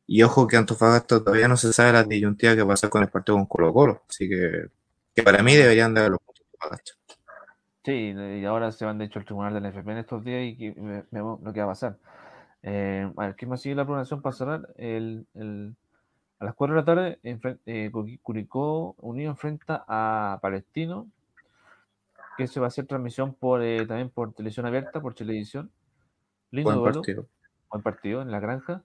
Y ojo que Antofagasta todavía no se sabe la disyuntiva que pasa con el partido con Colo Colo, así que, que para mí deberían dar los puntos a Antofagasta. Sí, y ahora se van de hecho al tribunal del FP en estos días y que me- vemos lo que va a pasar. Eh, a ver, ¿qué más sigue la programación para cerrar? El, el- a las 4 de la tarde, eh, Cu- Curicó Unido enfrenta a Palestino, que se va a hacer transmisión por eh, también por televisión abierta, por televisión. Lindo Buen duelo, partido. buen partido en la granja.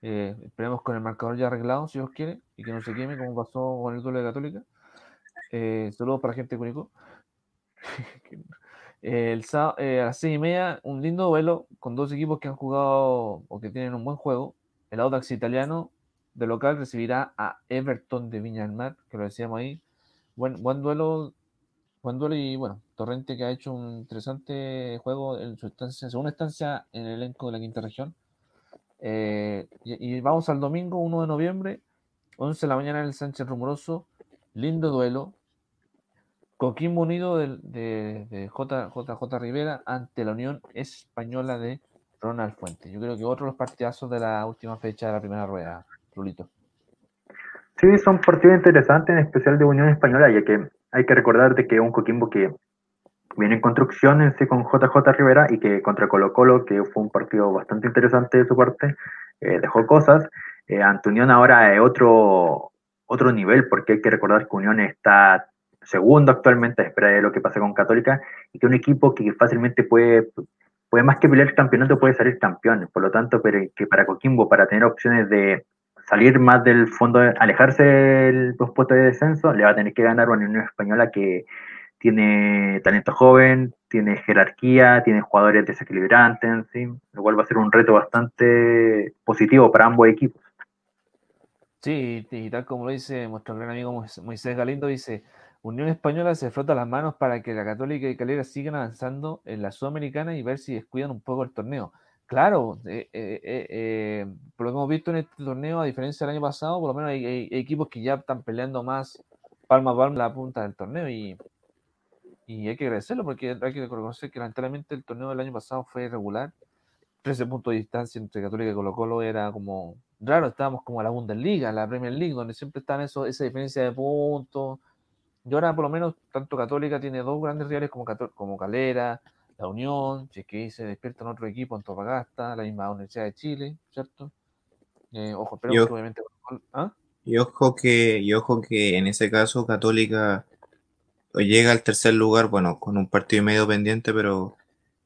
Eh, esperemos con el marcador ya arreglado, si Dios quiere, y que no se queme como pasó con el duelo de Católica. Eh, saludos para la gente de Curicó. El eh, a las seis y media, un lindo duelo con dos equipos que han jugado o que tienen un buen juego. El Audax italiano de local recibirá a Everton de Viña del Mar, que lo decíamos ahí. Buen, buen duelo, buen duelo y bueno, Torrente que ha hecho un interesante juego en su estancia, segunda estancia en el elenco de la quinta región. Eh, y, y vamos al domingo 1 de noviembre, 11 de la mañana en el Sánchez Rumoroso. Lindo duelo, Coquimbo Unido de, de, de JJ Rivera ante la Unión Española de Ronald Fuentes. Yo creo que otro de los partidazos de la última fecha de la primera rueda, Rulito. Sí, son partidos interesantes, en especial de Unión Española, ya que hay que recordar de que es un Coquimbo que viene en construcción en sí con JJ Rivera y que contra Colo Colo, que fue un partido bastante interesante de su parte, eh, dejó cosas. Eh, ante Unión ahora es otro, otro nivel, porque hay que recordar que Unión está segundo actualmente, a espera de lo que pase con Católica, y que un equipo que fácilmente puede, puede más que pelear el campeonato, puede salir campeón. Por lo tanto, pero que para Coquimbo, para tener opciones de salir más del fondo, alejarse de los puestos de descenso, le va a tener que ganar una Unión Española que tiene talento joven, tiene jerarquía, tiene jugadores desequilibrantes, sí, lo cual va a ser un reto bastante positivo para ambos equipos. Sí, y tal como lo dice nuestro gran amigo Mois- Moisés Galindo, dice, Unión Española se frota las manos para que la Católica y Calera sigan avanzando en la Sudamericana y ver si descuidan un poco el torneo. Claro, eh, eh, eh, eh, por lo que hemos visto en este torneo, a diferencia del año pasado, por lo menos hay, hay- equipos que ya están peleando más palma a palma la punta del torneo y, y hay que agradecerlo porque hay que reconocer que lamentablemente el torneo del año pasado fue irregular. 13 puntos de distancia entre Católica y Colo Colo era como raro, estábamos como en la Bundesliga, en la Premier League, donde siempre están eso, esa diferencia de puntos. Y ahora por lo menos tanto Católica tiene dos grandes rivales como, Calera, la Unión, si es que se despierta en otro equipo, Antofagasta, la misma Universidad de Chile, ¿cierto? Eh, ojo, que obviamente... ¿Ah? Y ojo que, y ojo que en ese caso Católica llega al tercer lugar, bueno, con un partido y medio pendiente, pero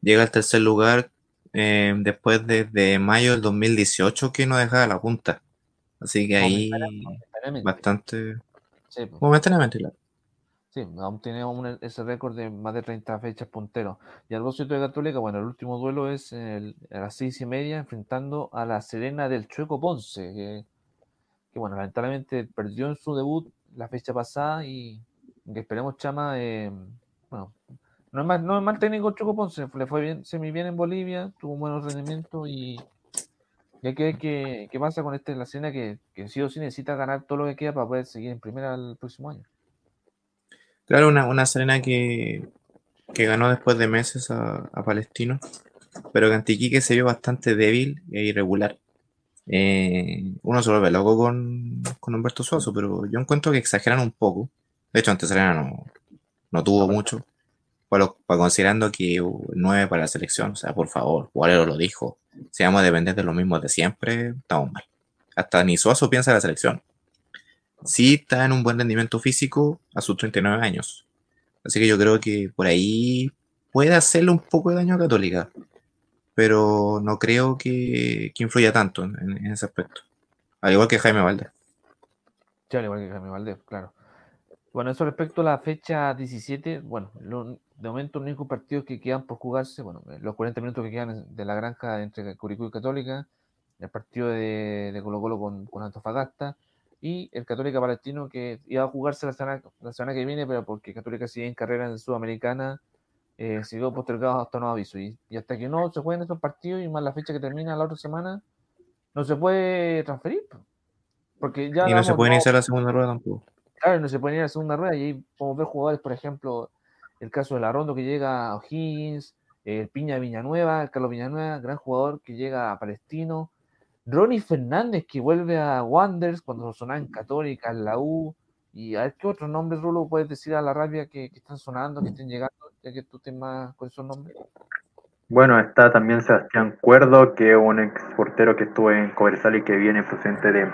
llega al tercer lugar eh, después de, mayo del 2018 que no dejaba la punta. Así que ahí bastante... Sí, pues. Momentáneamente, claro. Sí, aún tiene un- ese récord de más de 30 fechas puntero. Y al de Católica, bueno, el último duelo es a las seis y media enfrentando a la Serena del Chueco Ponce, que, bueno, lamentablemente perdió en su debut la fecha pasada y esperemos Chama, eh, bueno, no es, mal, no es mal técnico Chueco Ponce, le fue bien, semi bien en Bolivia, tuvo buenos rendimientos y, y hay que ver qué, qué pasa con este la Serena que, que sí o sí necesita ganar todo lo que queda para poder seguir en primera el próximo año. Claro, una, una Serena que, que ganó después de meses a, a Palestino, pero que Antiquique se vio bastante débil e irregular. Eh, uno se vuelve loco con, con Humberto Suazo, pero yo encuentro que exageran un poco. De hecho, antes Serena no, no tuvo mucho. Para, lo- para considerando que uh, nueve para la selección, o sea, por favor, Guarero lo dijo. Si vamos a depender de lo mismo de siempre, estamos mal. Hasta ni Suazo piensa en la selección. Sí está en un buen rendimiento físico a sus 39 años. Así que yo creo que por ahí puede hacerle un poco de daño a Católica. Pero no creo que, que influya tanto en, en ese aspecto. Al igual que Jaime Valdés. Sí, al igual que Jaime Valdés, claro. Bueno, eso respecto a la fecha 17, bueno, lo- de momento los únicos partidos que quedan por jugarse, bueno, eh, los 40 minutos que quedan de la granja entre Curicó y Católica, el partido de, de Colo Colo con, con Antofagasta y el Católica Palestino que iba a jugarse la semana, la semana que viene, pero porque Católica sigue en carrera en Sudamericana, eh, se quedó postergado hasta nuevo aviso. Y, y hasta que no se jueguen esos partidos y más la fecha que termina la otra semana, no se puede transferir. po. Porque ya y no se puede dos- iniciar la segunda rueda tampoco. Claro, no se puede ir a la segunda rueda y ahí podemos ver jugadores, por ejemplo, el caso de la Rondo que llega a O'Higgins, el Piña Villanueva, el Carlos Villanueva, gran jugador que llega a Palestino, Ronnie Fernández que vuelve a Wanderers cuando sonaba en Católica, la U, y a ver qué otros nombres, Rulo, puedes decir a la rabia que, que están sonando, que estén llegando, ya que tú temas con esos nombres. Bueno, está también Sebastián Cuerdo, que es un ex portero que estuvo en Coversal y que viene procedente de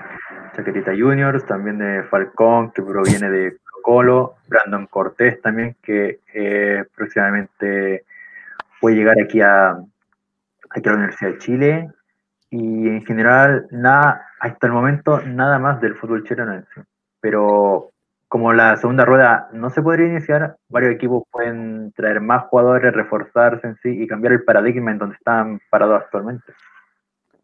Chaquetita Juniors, también de Falcón, que proviene de Colo, Brandon Cortés también, que eh, próximamente puede llegar aquí a, aquí a la Universidad de Chile. Y en general, nada, hasta el momento, nada más del fútbol chileno. Pero como la segunda rueda no se podría iniciar, varios equipos pueden traer más jugadores, reforzarse en sí y cambiar el paradigma en donde están parados actualmente.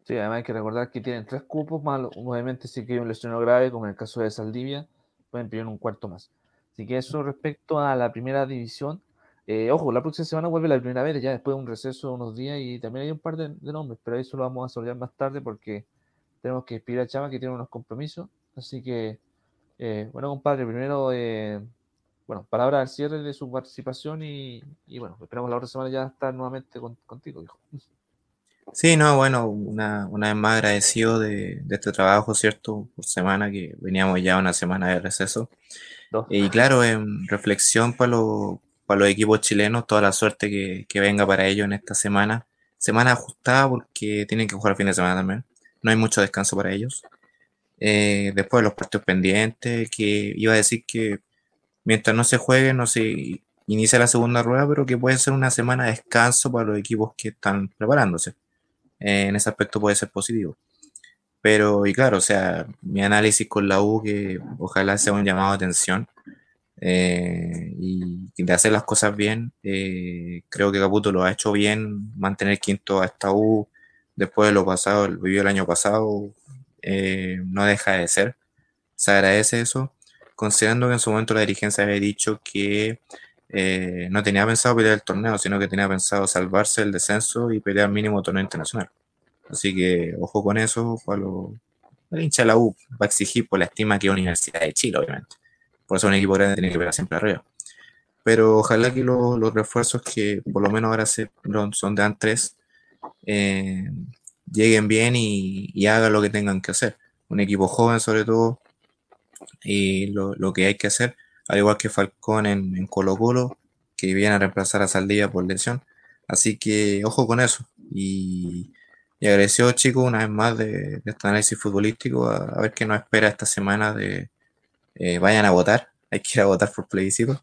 Sí, además hay que recordar que tienen tres cupos más, obviamente si hay un lesionado grave, como en el caso de Saldivia, pueden pedir un cuarto más. Así que eso respecto a la primera división. Eh, ojo, la próxima semana vuelve la primera vez, ya después de un receso de unos días y también hay un par de, de nombres, pero eso lo vamos a desarrollar más tarde porque tenemos que despedir a Chama que tiene unos compromisos. Así que, eh, bueno, compadre, primero, eh, bueno, palabra al cierre de su participación y, y bueno, esperamos la otra semana ya estar nuevamente con- contigo, hijo. Sí, no, bueno, una, una vez más agradecido de, de este trabajo, ¿cierto? Por semana, que veníamos ya una semana de receso. Dos. Y claro, en reflexión para para los equipos chilenos, toda la suerte que, que venga para ellos en esta semana. Semana ajustada porque tienen que jugar el fin de semana también. No hay mucho descanso para ellos. Eh, después de los partidos pendientes, que iba a decir que mientras no se juegue, no se inicia la segunda rueda, pero que puede ser una semana de descanso para los equipos que están preparándose. Eh, en ese aspecto puede ser positivo. Pero, y claro, o sea, mi análisis con la U, que ojalá sea un llamado de atención eh, y de hacer las cosas bien. eh, creo que Caputo lo ha hecho bien, mantener quinto a esta U después de lo pasado, vivió el año pasado, eh, no deja de ser. Se agradece eso, considerando que en su momento la dirigencia había dicho que no tenía pensado pelear el torneo, sino que tenía pensado salvarse el descenso y pelear mínimo torneo internacional. Así que ojo con eso, para lo- el hincha de la U va a exigir por la estima que es Universidad de Chile, obviamente. Por eso un equipo grande tiene que pelear siempre arriba. Pero ojalá que los, los refuerzos que por lo menos ahora se, son de AN3 eh, lleguen bien y, hagan lo que tengan que hacer. Un equipo joven sobre todo y lo, lo que hay que hacer, al igual que Falcón en, en Colo Colo, que viene a reemplazar a Saldivia por lesión. Así que ojo con eso. Y, y agradecido chicos una vez más de, de este análisis futbolístico, a, a ver qué nos espera esta semana de eh, vayan a votar, hay que ir a votar por plebiscito.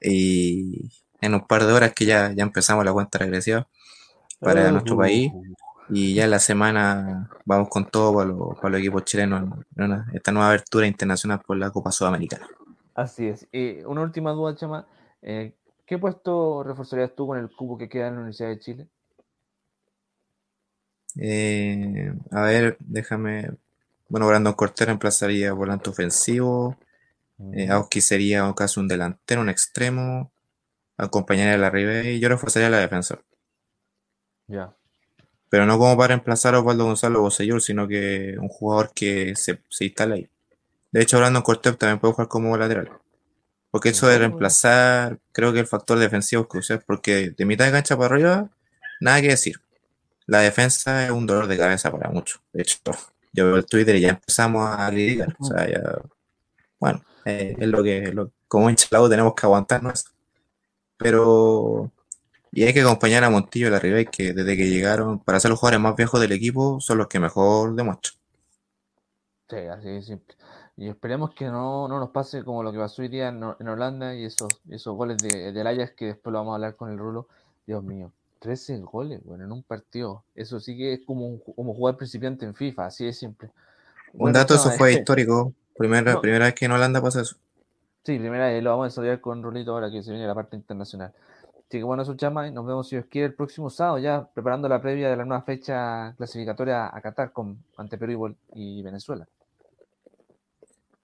Y en un par de horas que ya, ya empezamos la cuenta regresiva. para Uh. nuestro país. Y ya en la semana vamos con todo para, los- para los equipos chilenos en una- esta nueva abertura internacional por la Copa Sudamericana. Así es. Y una última duda, Chama. eh, ¿Qué puesto reforzarías tú con el cubo que queda en la Universidad de Chile? Eh, a ver, déjame. Bueno, Brandon Cortés reemplazaría volante ofensivo. Eh, Aoki sería casi un delantero, un extremo. Acompañaría a la Ribe y yo reforzaría la defensa. Ya. Pero no como para reemplazar a Osvaldo Gonzalo Bocellur, sino que un jugador que se, se instala ahí. De hecho, Brandon Cortés también puede jugar como lateral. Porque eso de reemplazar, creo que el factor defensivo es crucial, porque de mitad de cancha para arriba, nada que decir. La defensa es un dolor de cabeza para muchos. De hecho, yo veo el Twitter y ya empezamos a lidiar. O sea, ya, bueno, eh, es lo que, lo- como hincha la U tenemos que aguantarnos. Pero, y hay que acompañar a Montillo y la Ribey, que desde que llegaron, para ser los jugadores más viejos del equipo, son los que mejor demuestran. Sí, así de simple. Y esperemos que no, no nos pase como lo que pasó hoy día en Holanda y esos, esos goles de, del Ajax que después lo vamos a hablar con el Rulo. Dios mío, 13 goles, bueno, en un partido. Eso sí que es como, un, como jugar principiante en FIFA, así de simple. Un dato, eso fue eh, histórico. Primera, No. primera vez que en Holanda pasa eso. Sí, primera vez lo vamos a desarrollar con Rulito ahora que se viene la parte internacional. Así que bueno, eso chama, y nos vemos si Dios quiere el próximo sábado, ya preparando la previa de la nueva fecha clasificatoria a Qatar con ante Perú y Venezuela.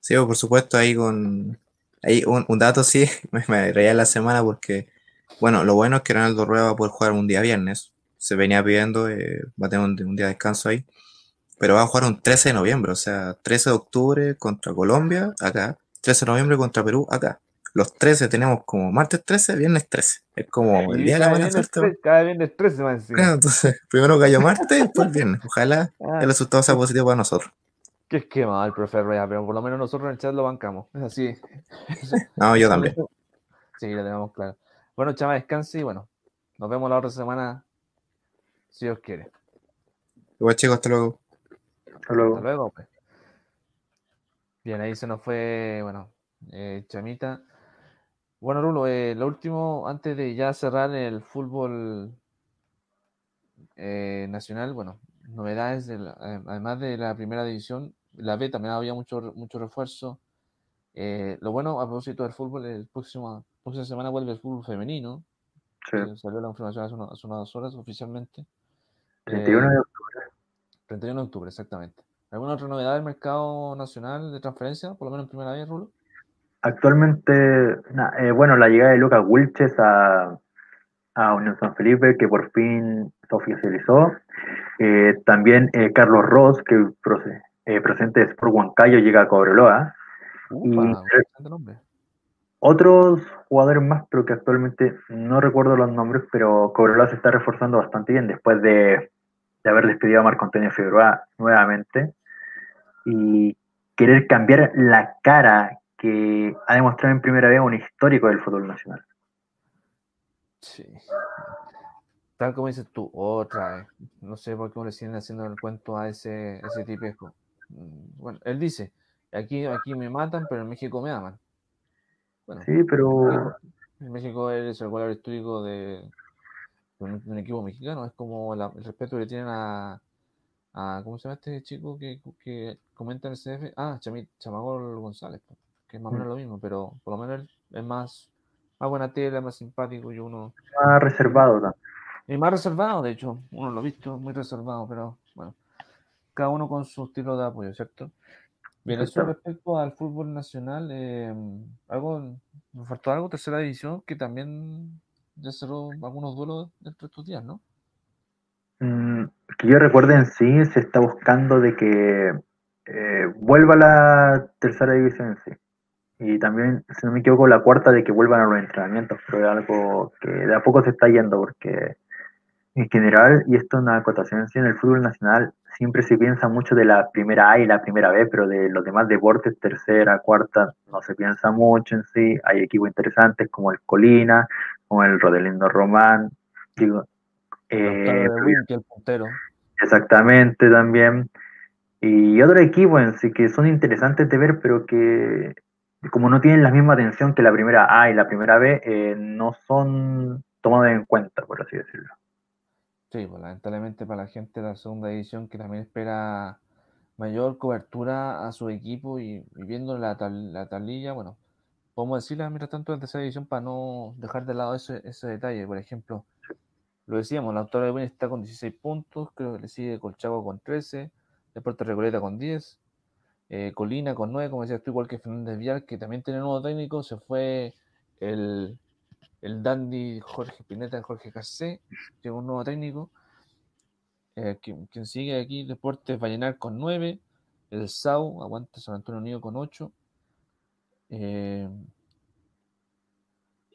Sí, por supuesto, ahí con. Ahí un, un dato sí, me, me reía la semana porque, bueno, lo bueno es que Ronaldo Rueda va a poder jugar un día viernes. Se venía pidiendo, eh, va a tener un, un día de descanso ahí. Pero va a jugar un 13 de noviembre, o sea, 13 de octubre contra Colombia, acá. 13 de noviembre contra Perú, acá. Los 13 tenemos como martes 13, viernes 13. Es como el día de la tres- Cada viernes 13 más. Claro, entonces, primero gallo martes, después viernes. Ojalá Ah. el resultado sea positivo para nosotros. Qué esquema el profe Rueda, pero por lo menos nosotros en el chat lo bancamos. Es así. No, yo también. Sí, lo tenemos claro. Bueno, chama, descanse y bueno, nos vemos la otra semana, si Dios quiere. Igual chicos, hasta luego. Hasta luego. Hasta luego, pues. Bien, ahí se nos fue, bueno, eh, Chamita. Bueno, Rulo, eh, lo último, antes de ya cerrar el fútbol eh, nacional, bueno, novedades, de la- eh, además de la primera división, la B también había mucho, mucho refuerzo. Eh, lo bueno, a propósito del fútbol, el próximo, próxima semana vuelve el fútbol femenino. Sí. Eh, salió la información hace, uno- hace unas horas oficialmente. 31 de Eh, octubre. 31 de octubre, exactamente. ¿Alguna otra novedad del mercado nacional de transferencia? Por lo menos en primera vez, Rulo. Actualmente, na- eh, bueno, la llegada de Lucas Wilches a, a Unión San Felipe, que por fin se oficializó. Eh, también eh, Carlos Ross, que eh, procedente de Sport Huancayo, llega a Cobreloa. Upa, Y- nombre. Otros jugadores más, pero que actualmente no recuerdo los nombres, pero Cobreloa se está reforzando bastante bien después de, de haber despedido a Marco Antonio Figueroa nuevamente y querer cambiar la cara que ha demostrado en primera vez un histórico del fútbol nacional. Sí. Tal como dices tú, otra vez. No sé por qué le siguen haciendo el cuento a ese, ese tipesco. Mm, Bueno, él dice, aquí, aquí me matan, pero en México me aman. Bueno, Sí, pero en México eres el goleador histórico de, de un, de un equipo mexicano. Es como la- el respeto que le tienen a, a- ¿Cómo se llama este chico que, que comenta en el CF? Ah, Chami- Chamagol González, que es más o menos lo mismo, pero por lo menos él es más, más buena tela, más simpático y uno. más reservado también. Y más reservado, de hecho, uno lo ha visto muy reservado, pero bueno, cada uno con su estilo de apoyo, ¿cierto? Bien, eso Exacto. respecto al fútbol nacional, eh, algo, me faltó algo, tercera división, que también ya cerró algunos duelos dentro de estos días, ¿no? Mm, que yo recuerde en sí, se está buscando de que eh, vuelva la tercera división en sí. Y también, si no me equivoco, la cuarta de que vuelvan a los entrenamientos, pero es algo que de a poco se está yendo, porque en general, y esto es una acotación en sí, en el fútbol nacional siempre se piensa mucho de la primera A y la primera B, pero de los demás deportes, tercera, cuarta, no se piensa mucho en sí. Hay equipos interesantes como el Colina, como el Rodelindo Román, digo, eh, el puntero. Exactamente, también. Y otro equipo en sí que son interesantes de ver, pero que como no tienen la misma atención que la primera A y la primera B, eh, no son tomados en cuenta, por así decirlo. Sí, pues lamentablemente para la gente de la segunda división que también espera mayor cobertura a su equipo y, viendo la, tab- la tablilla, bueno, podemos decirle mientras tanto de tercera división para no dejar de lado ese, ese detalle. Por ejemplo, lo decíamos, la autora de Win está con 16 puntos, creo que le sigue Colchagua con 13, Deportes Recoleta con 10, eh, Colina con 9, como decías tú, igual que Fernández Vial, que también tiene nuevo técnico, se fue el, el dandy Jorge Pineta, Jorge Cassé, llegó un nuevo técnico. Eh, quien, sigue aquí, Deportes Vallenar con 9, el SAU, aguanta San Antonio Unido con 8. Eh,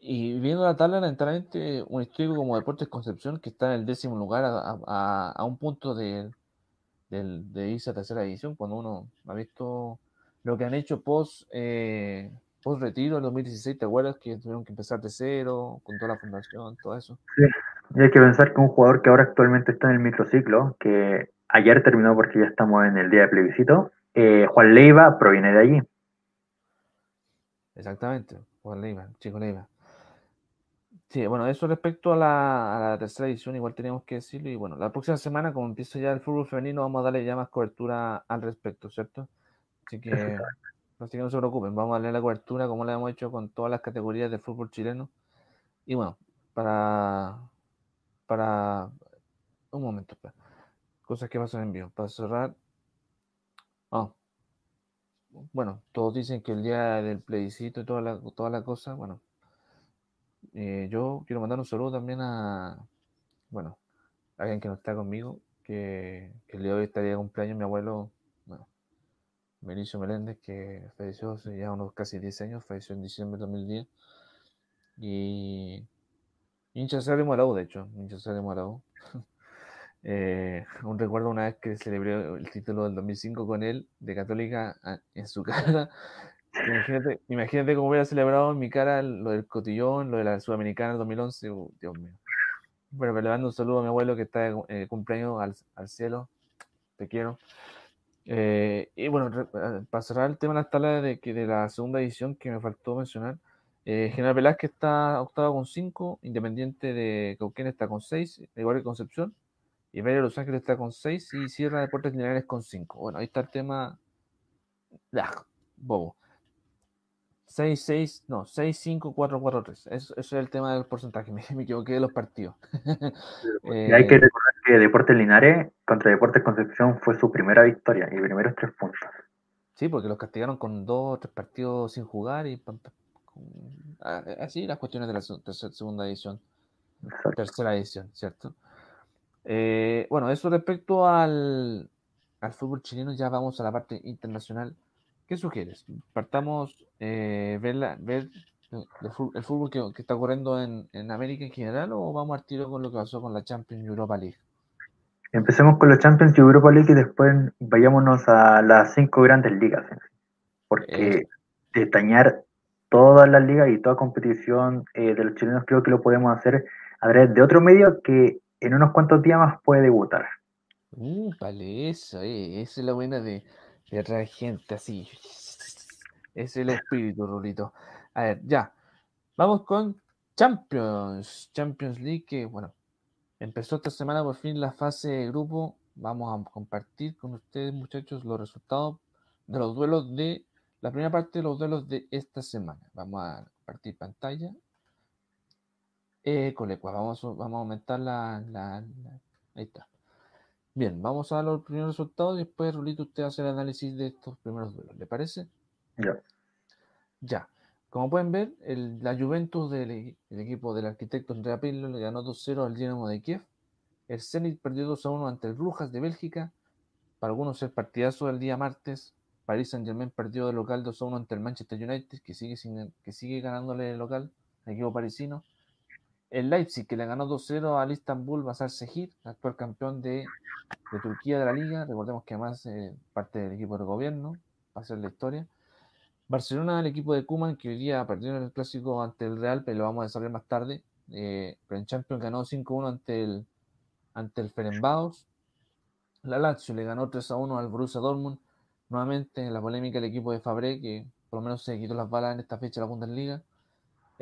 y viendo la tabla, lamentablemente, un histórico como Deportes Concepción, que está en el décimo lugar a, a- a un punto de, del- de irse a tercera división, cuando uno ha visto lo que han hecho post, eh, post retiro en 2016, ¿te acuerdas? Que tuvieron que empezar de cero, con toda la fundación, todo eso. Y hay que pensar que un jugador que ahora actualmente está en el microciclo, que ayer terminó porque ya estamos en el día de plebiscito, eh, Juan Leiva proviene de allí. Exactamente, Juan Leiva, Chico Leiva. Sí, bueno, eso respecto a la, a la tercera edición, igual teníamos que decirlo. Y bueno, la próxima semana, como empieza ya el fútbol femenino, vamos a darle ya más cobertura al respecto, ¿cierto? Así que, así que no se preocupen, vamos a darle la cobertura como la hemos hecho con todas las categorías del fútbol chileno. Y bueno, para, para, un momento, cosas que pasan en vivo. Para cerrar, ah, bueno, todos dicen que el día del plebiscito y toda la, toda la cosa, bueno, eh, yo quiero mandar un saludo también a, bueno, alguien que no está conmigo, que, que el día de hoy estaría de cumpleaños mi abuelo, Benicio Meléndez, que falleció hace ya unos casi 10 años, falleció en diciembre de 2010. Y hincha de la U, de hecho, hincha de la U. Eh, un recuerdo una vez que celebré el título del 2005 con él, de Católica, a- en su cara. Imagínate, imagínate cómo hubiera celebrado en mi cara lo del cotillón, lo de la Sudamericana del 2011. uh, Dios mío. Bueno, pero le mando un saludo a mi abuelo que está de eh, cumpleaños al, al cielo. Te quiero. Eh, y bueno, eh, cerrar el tema de las tablas de, de la segunda edición que me faltó mencionar, eh, General Velázquez está octavo con 5, Independiente de Cauquén está con 6, igual que Concepción, y Vélez de Los Ángeles está con 6 y Sierra Deportes Linares con 5. Bueno, ahí está el tema. Ah, bobo. 6, 6, no, 6, 5, 4, 4, 3. Eso, eso es el tema del porcentaje. Me, me equivoqué de los partidos. Y hay que Eh, recordar que Deportes Linares contra Deportes Concepción fue su primera victoria y primeros tres puntos. Sí, porque los castigaron con dos o tres partidos sin jugar y así las cuestiones de la segunda edición, Exacto. tercera edición, ¿cierto? Eh, bueno, eso respecto al, al fútbol chileno, ya vamos a la parte internacional. ¿Qué sugieres? ¿Partamos eh, ver, la- ver el, fútbol que, que está ocurriendo en, en América en general o vamos al tiro con lo que pasó con la Champions Europa League? Empecemos con los Champions Europa League y después vayámonos a las cinco grandes ligas. ¿sí? Porque Eh. destañar todas las ligas y toda competición eh, de los chilenos creo que lo podemos hacer a través de otro medio que en unos cuantos días más puede debutar. Uh, vale, eso, eh, esa es la buena de, de traer gente así. Es el espíritu, Rulito. A ver, ya. Vamos con Champions. Champions League, que bueno, empezó esta semana por fin la fase de grupo. Vamos a compartir con ustedes, muchachos, los resultados de los duelos de la primera parte de los duelos de esta semana. Vamos a compartir pantalla. Eh, colecua, vamos, vamos a aumentar la- la- Ahí está. Bien, vamos a dar los primeros resultados y después, Rulito, usted hace el análisis de estos primeros duelos. ¿Le parece? Ya. Ya. Como pueden ver, el- la Juventus del e- el equipo del arquitecto Andrea Pirlo le ganó 2-0 al Dinamo de Kiev. El Zenit perdió 2-1 ante el Brujas de Bélgica. Para algunos el partidazo del día martes. Paris Saint-Germain perdió de local 2-1 ante el Manchester United, que sigue, sin- que sigue ganándole de local al equipo parisino. El Leipzig, que le ganó 2-0 al Istanbul Basaksehir, actual campeón de, Turquía de la liga. Recordemos que además eh, parte del equipo de gobierno, va a ser la historia. Barcelona, el equipo de Kuman, que hoy día perdió en el clásico ante el Real, pero lo vamos a desarrollar más tarde. Eh, pero en Champions ganó 5-1 ante el, ante Ferenbaos. La Lazio le ganó 3-1 al Borussia Dortmund. Nuevamente en la polémica el equipo de Fabré, que por lo menos se quitó las balas en esta fecha de la Bundesliga.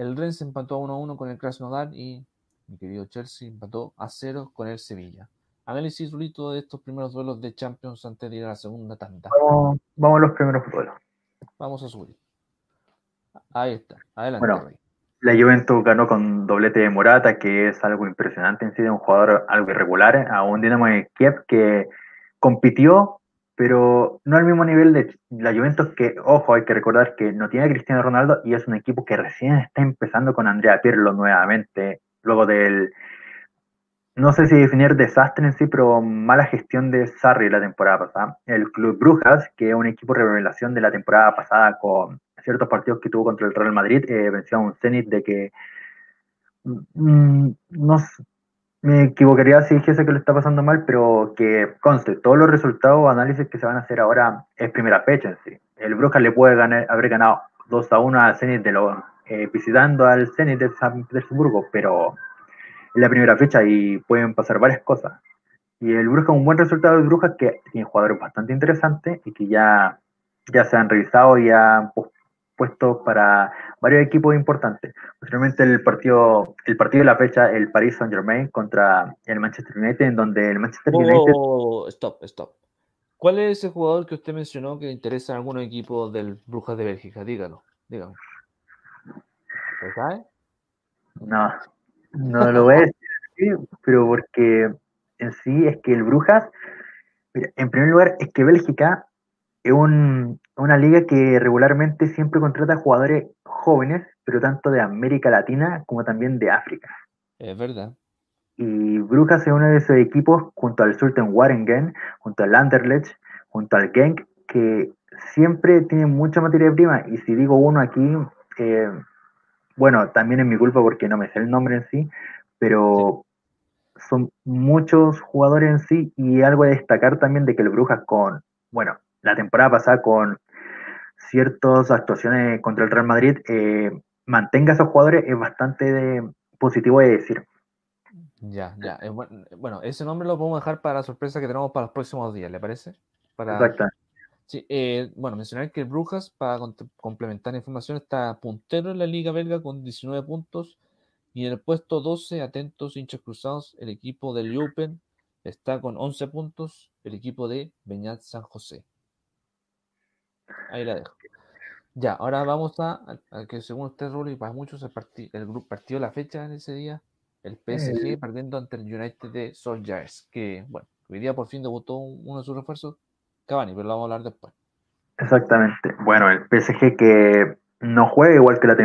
El Rennes empató a 1-1 con el Krasnodar y mi querido Chelsea, empató a cero con el Sevilla. Análisis, Rulito, de estos primeros duelos de Champions antes de ir a la segunda tanda. Vamos, vamos a los primeros duelos. Vamos a subir. Ahí está. Adelante. Bueno. La Juventus ganó con doblete de Morata, que es algo impresionante en sí, de un jugador algo irregular, a un Dinamo de Kiev que compitió, pero no al mismo nivel de la Juventus, que, ojo, hay que recordar que no tiene a Cristiano Ronaldo y es un equipo que recién está empezando con Andrea Pirlo nuevamente, luego del, no sé si definir desastre en sí, pero mala gestión de Sarri la temporada pasada. El Club Brujas, que es un equipo revelación de la temporada pasada con ciertos partidos que tuvo contra el Real Madrid, eh, venció a un Zenit de que mm, no me equivocaría si dijese que lo está pasando mal, pero que conste, todos los resultados o análisis que se van a hacer ahora es primera fecha en sí. El Brujas le puede ganar, haber ganado 2 a 1 al Zenit de lo, eh, visitando al Zenit de San Petersburgo, pero es la primera fecha y pueden pasar varias cosas. Y el Brujas, un buen resultado de Brujas que tiene jugadores bastante interesantes y que ya, ya se han revisado y han pu- puesto para varios equipos importantes. Posteriormente el partido, el partido de la fecha, el Paris Saint Germain contra el Manchester United, en donde el Manchester Oh, United oh, stop, stop. ¿Cuál es ese jugador que usted mencionó que interesa a algunos equipos del Brujas de Bélgica? Dígalo, dígame. ¿Lo sabe? No, no lo voy a decir, pero porque en sí es que el Brujas, mira, en primer lugar, es que Bélgica es un- una liga que regularmente siempre contrata jugadores jóvenes, pero tanto de América Latina como también de África. Es verdad. Y Brujas es uno de esos equipos, junto al Sultan Waringen, junto al Anderlecht, junto al Genk, que siempre tienen mucha materia prima. Y si digo uno aquí, eh, bueno, también es mi culpa porque no me sé el nombre en sí, pero son muchos jugadores en sí y algo a destacar también de que el Brujas con, bueno, la temporada pasada con ciertas actuaciones contra el Real Madrid, eh, mantenga a esos jugadores es bastante de- positivo de decir. Ya, ya. eh, buen- Bueno, ese nombre lo podemos dejar para la sorpresa que tenemos para los próximos días, ¿le parece? Para... Exacto. Sí, eh, bueno, mencionar que el Brujas, para complementar la información, está puntero en la Liga Belga con 19 puntos y en el puesto 12, atentos hinchas cruzados, el equipo del Open está con 11 puntos, el equipo de Beñat San José. Ahí la dejo. Ya, ahora vamos a, a- que según usted, Rulli, para muchos el, parti- el grupo partió la fecha en ese día, el PSG perdiendo ante el United de Solskjaer, que bueno, hoy día por fin debutó un- uno de sus refuerzos, Cavani, pero lo vamos a hablar después. Exactamente. Bueno, el PSG que no juega igual que la,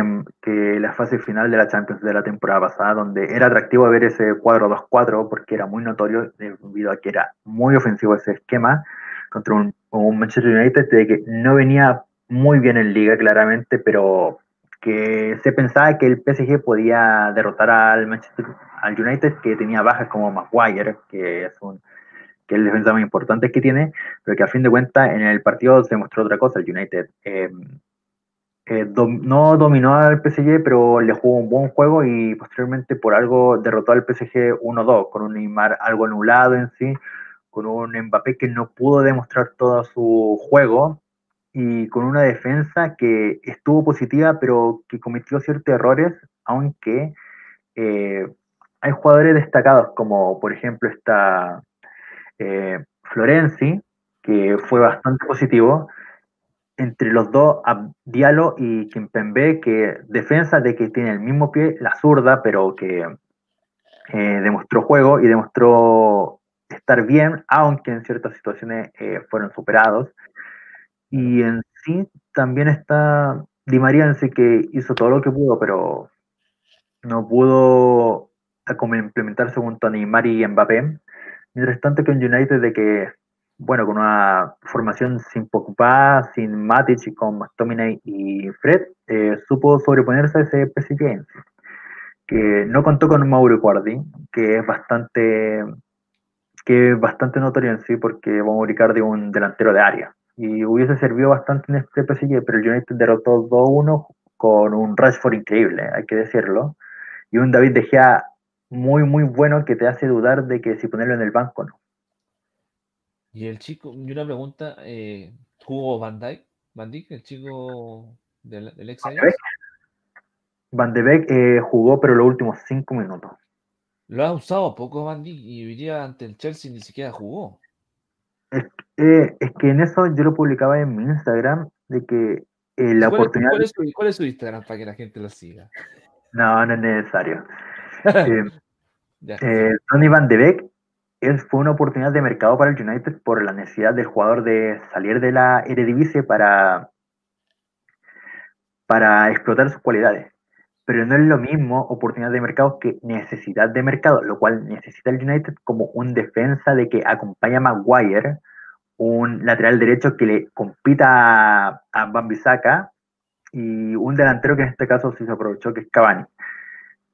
que la fase final de la Champions de la temporada pasada, donde era atractivo ver ese cuadro 2-4 porque era muy notorio debido a que era muy ofensivo ese esquema contra un, un Manchester United de que no venía muy bien en liga claramente, pero que se pensaba que el PSG podía derrotar al Manchester al United que tenía bajas como Maguire, que es un que es el defensa más importante que tiene, pero que a fin de cuentas en el partido se mostró otra cosa. El United eh, eh, dom- no dominó al PSG, pero le jugó un buen juego y posteriormente por algo derrotó al PSG 1-2, con un Neymar algo anulado en sí, con un Mbappé que no pudo demostrar todo su juego y con una defensa que estuvo positiva, pero que cometió ciertos errores, aunque eh, hay jugadores destacados, como por ejemplo está eh, Florenzi, que fue bastante positivo. Entre los dos, Diallo y Kimpembe, que defensa de que tiene el mismo pie, la zurda, pero que eh, demostró juego y demostró estar bien, aunque en ciertas situaciones eh, fueron superados. Y en sí también está Di María en sí que hizo todo lo que pudo, pero no pudo implementarse junto a Neymar y Mbappé. Mientras tanto que en United de que, bueno, con una formación sin Pogba, sin Matic y con McTominay y Fred, eh, supo sobreponerse a ese PSG que no contó con Mauro Icardi, que es bastante que es bastante notorio en sí porque Mauro Icardi es un delantero de área y hubiese servido bastante en este PSG, pero el United derrotó 2-1 con un Rashford increíble, hay que decirlo, y un David De Gea muy muy bueno que te hace dudar de que si ponerlo en el banco no. Y el chico, y una pregunta, eh, ¿jugó Van Dijk? Van Dijk, el chico del, del ex Ajax? Van de Beek eh, jugó pero los últimos cinco minutos. Lo ha usado poco Van Dijk y hoy día ante el Chelsea ni siquiera jugó. Eh, es que en eso yo lo publicaba en mi Instagram, de que eh, la ¿Cuál, es- oportunidad... cuál es su, cuál es su Instagram para que la gente lo siga? No, no es necesario. Eh, eh, Donny Van de Beek es, fue una oportunidad de mercado para el United por la necesidad del jugador de salir de la Eredivisie para, para explotar sus cualidades. Pero no es lo mismo oportunidad de mercado que necesidad de mercado, lo cual necesita el United como un defensa de que acompaña a Maguire, un lateral derecho que le compita a, a y un delantero que en este caso sí se aprovechó, que es Cavani.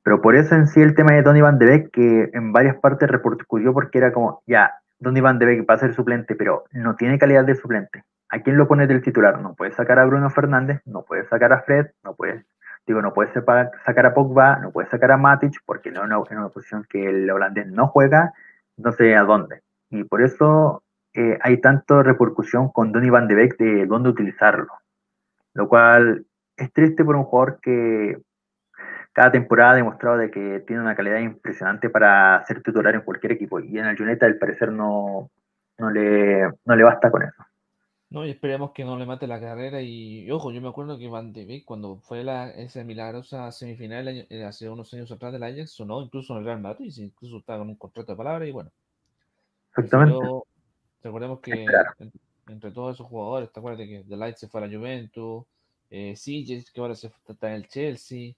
Pero por eso en sí el tema de Donny Van de Beek, que en varias partes repercutió porque era como, ya, Donny Van de Beek va a ser suplente, pero no tiene calidad de suplente. ¿A quién lo pones del titular? No puedes sacar a Bruno Fernández, no puedes sacar a Fred, no puedes, digo, no puedes sacar a Pogba, no puedes sacar a Matic, porque no en una posición que el holandés no juega, no sé a dónde. Y por eso eh, hay tanto repercusión con Donny Van de Beek de dónde utilizarlo. Lo cual es triste por un jugador que cada temporada ha demostrado de que tiene una calidad impresionante para ser titular en cualquier equipo. Y en el United al parecer no, no, le, no le basta con eso. No, y esperemos que no le mate la carrera. Y, y ojo, yo me acuerdo que Van de Beek, cuando fue la, esa milagrosa semifinal el año- eh, hace unos años atrás del Ajax, sonó incluso en el Real Madrid, incluso estaba con un contrato de palabra y bueno. Exactamente. recordemos que entre todos esos jugadores, te acuerdas que The Light se fue a la Juventus, eh, que ahora se está en el Chelsea,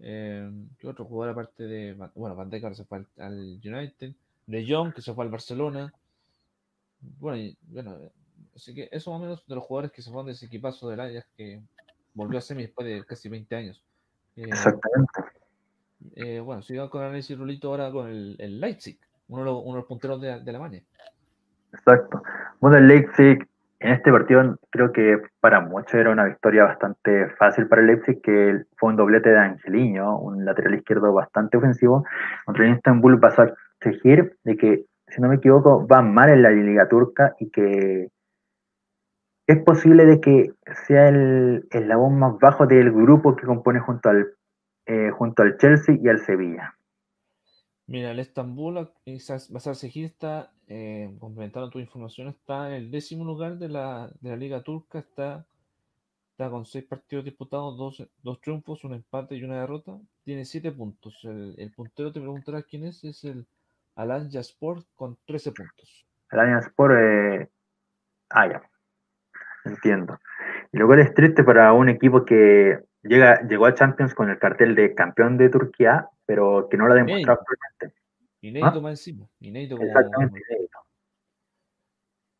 eh, ¿qué otro jugador aparte de, bueno, Van Dijk ahora se fue al, al United, De Jong, que se fue al Barcelona, bueno, y, bueno, así que eso más o menos de los jugadores que se fueron de ese equipazo del Ajax que volvió a semi después de casi 20 años. Eh, Exactamente. eh, bueno, sigamos con el análisis Rulito ahora con el, el Leipzig, uno de los, uno de los punteros de, de Alemania. Exacto. Bueno, el Leipzig en este partido creo que para muchos era una victoria bastante fácil para el Leipzig, que fue un doblete de Angeliño, un lateral izquierdo bastante ofensivo. Contra el Istanbul pasó a exigir de que, si no me equivoco, va mal en la liga turca y que es posible de que sea el eslabón más bajo del grupo que compone junto al, eh, junto al Chelsea y al Sevilla. Mira, el Estambul, Basar Sejir está, eh, complementando tu información, está en el décimo lugar de la, de la Liga Turca, está, está con seis partidos disputados, dos, dos triunfos, un empate y una derrota, tiene siete puntos. El, el puntero te preguntarás quién es, es el Alanya Sport con 13 puntos. Allianz Sport, eh, ah, ya, entiendo. Y luego es triste para un equipo que llega, llegó a Champions con el cartel de campeón de Turquía, pero que no lo ha demostrado actualmente. Inédito más encima, inédito como, Exactamente, inédito.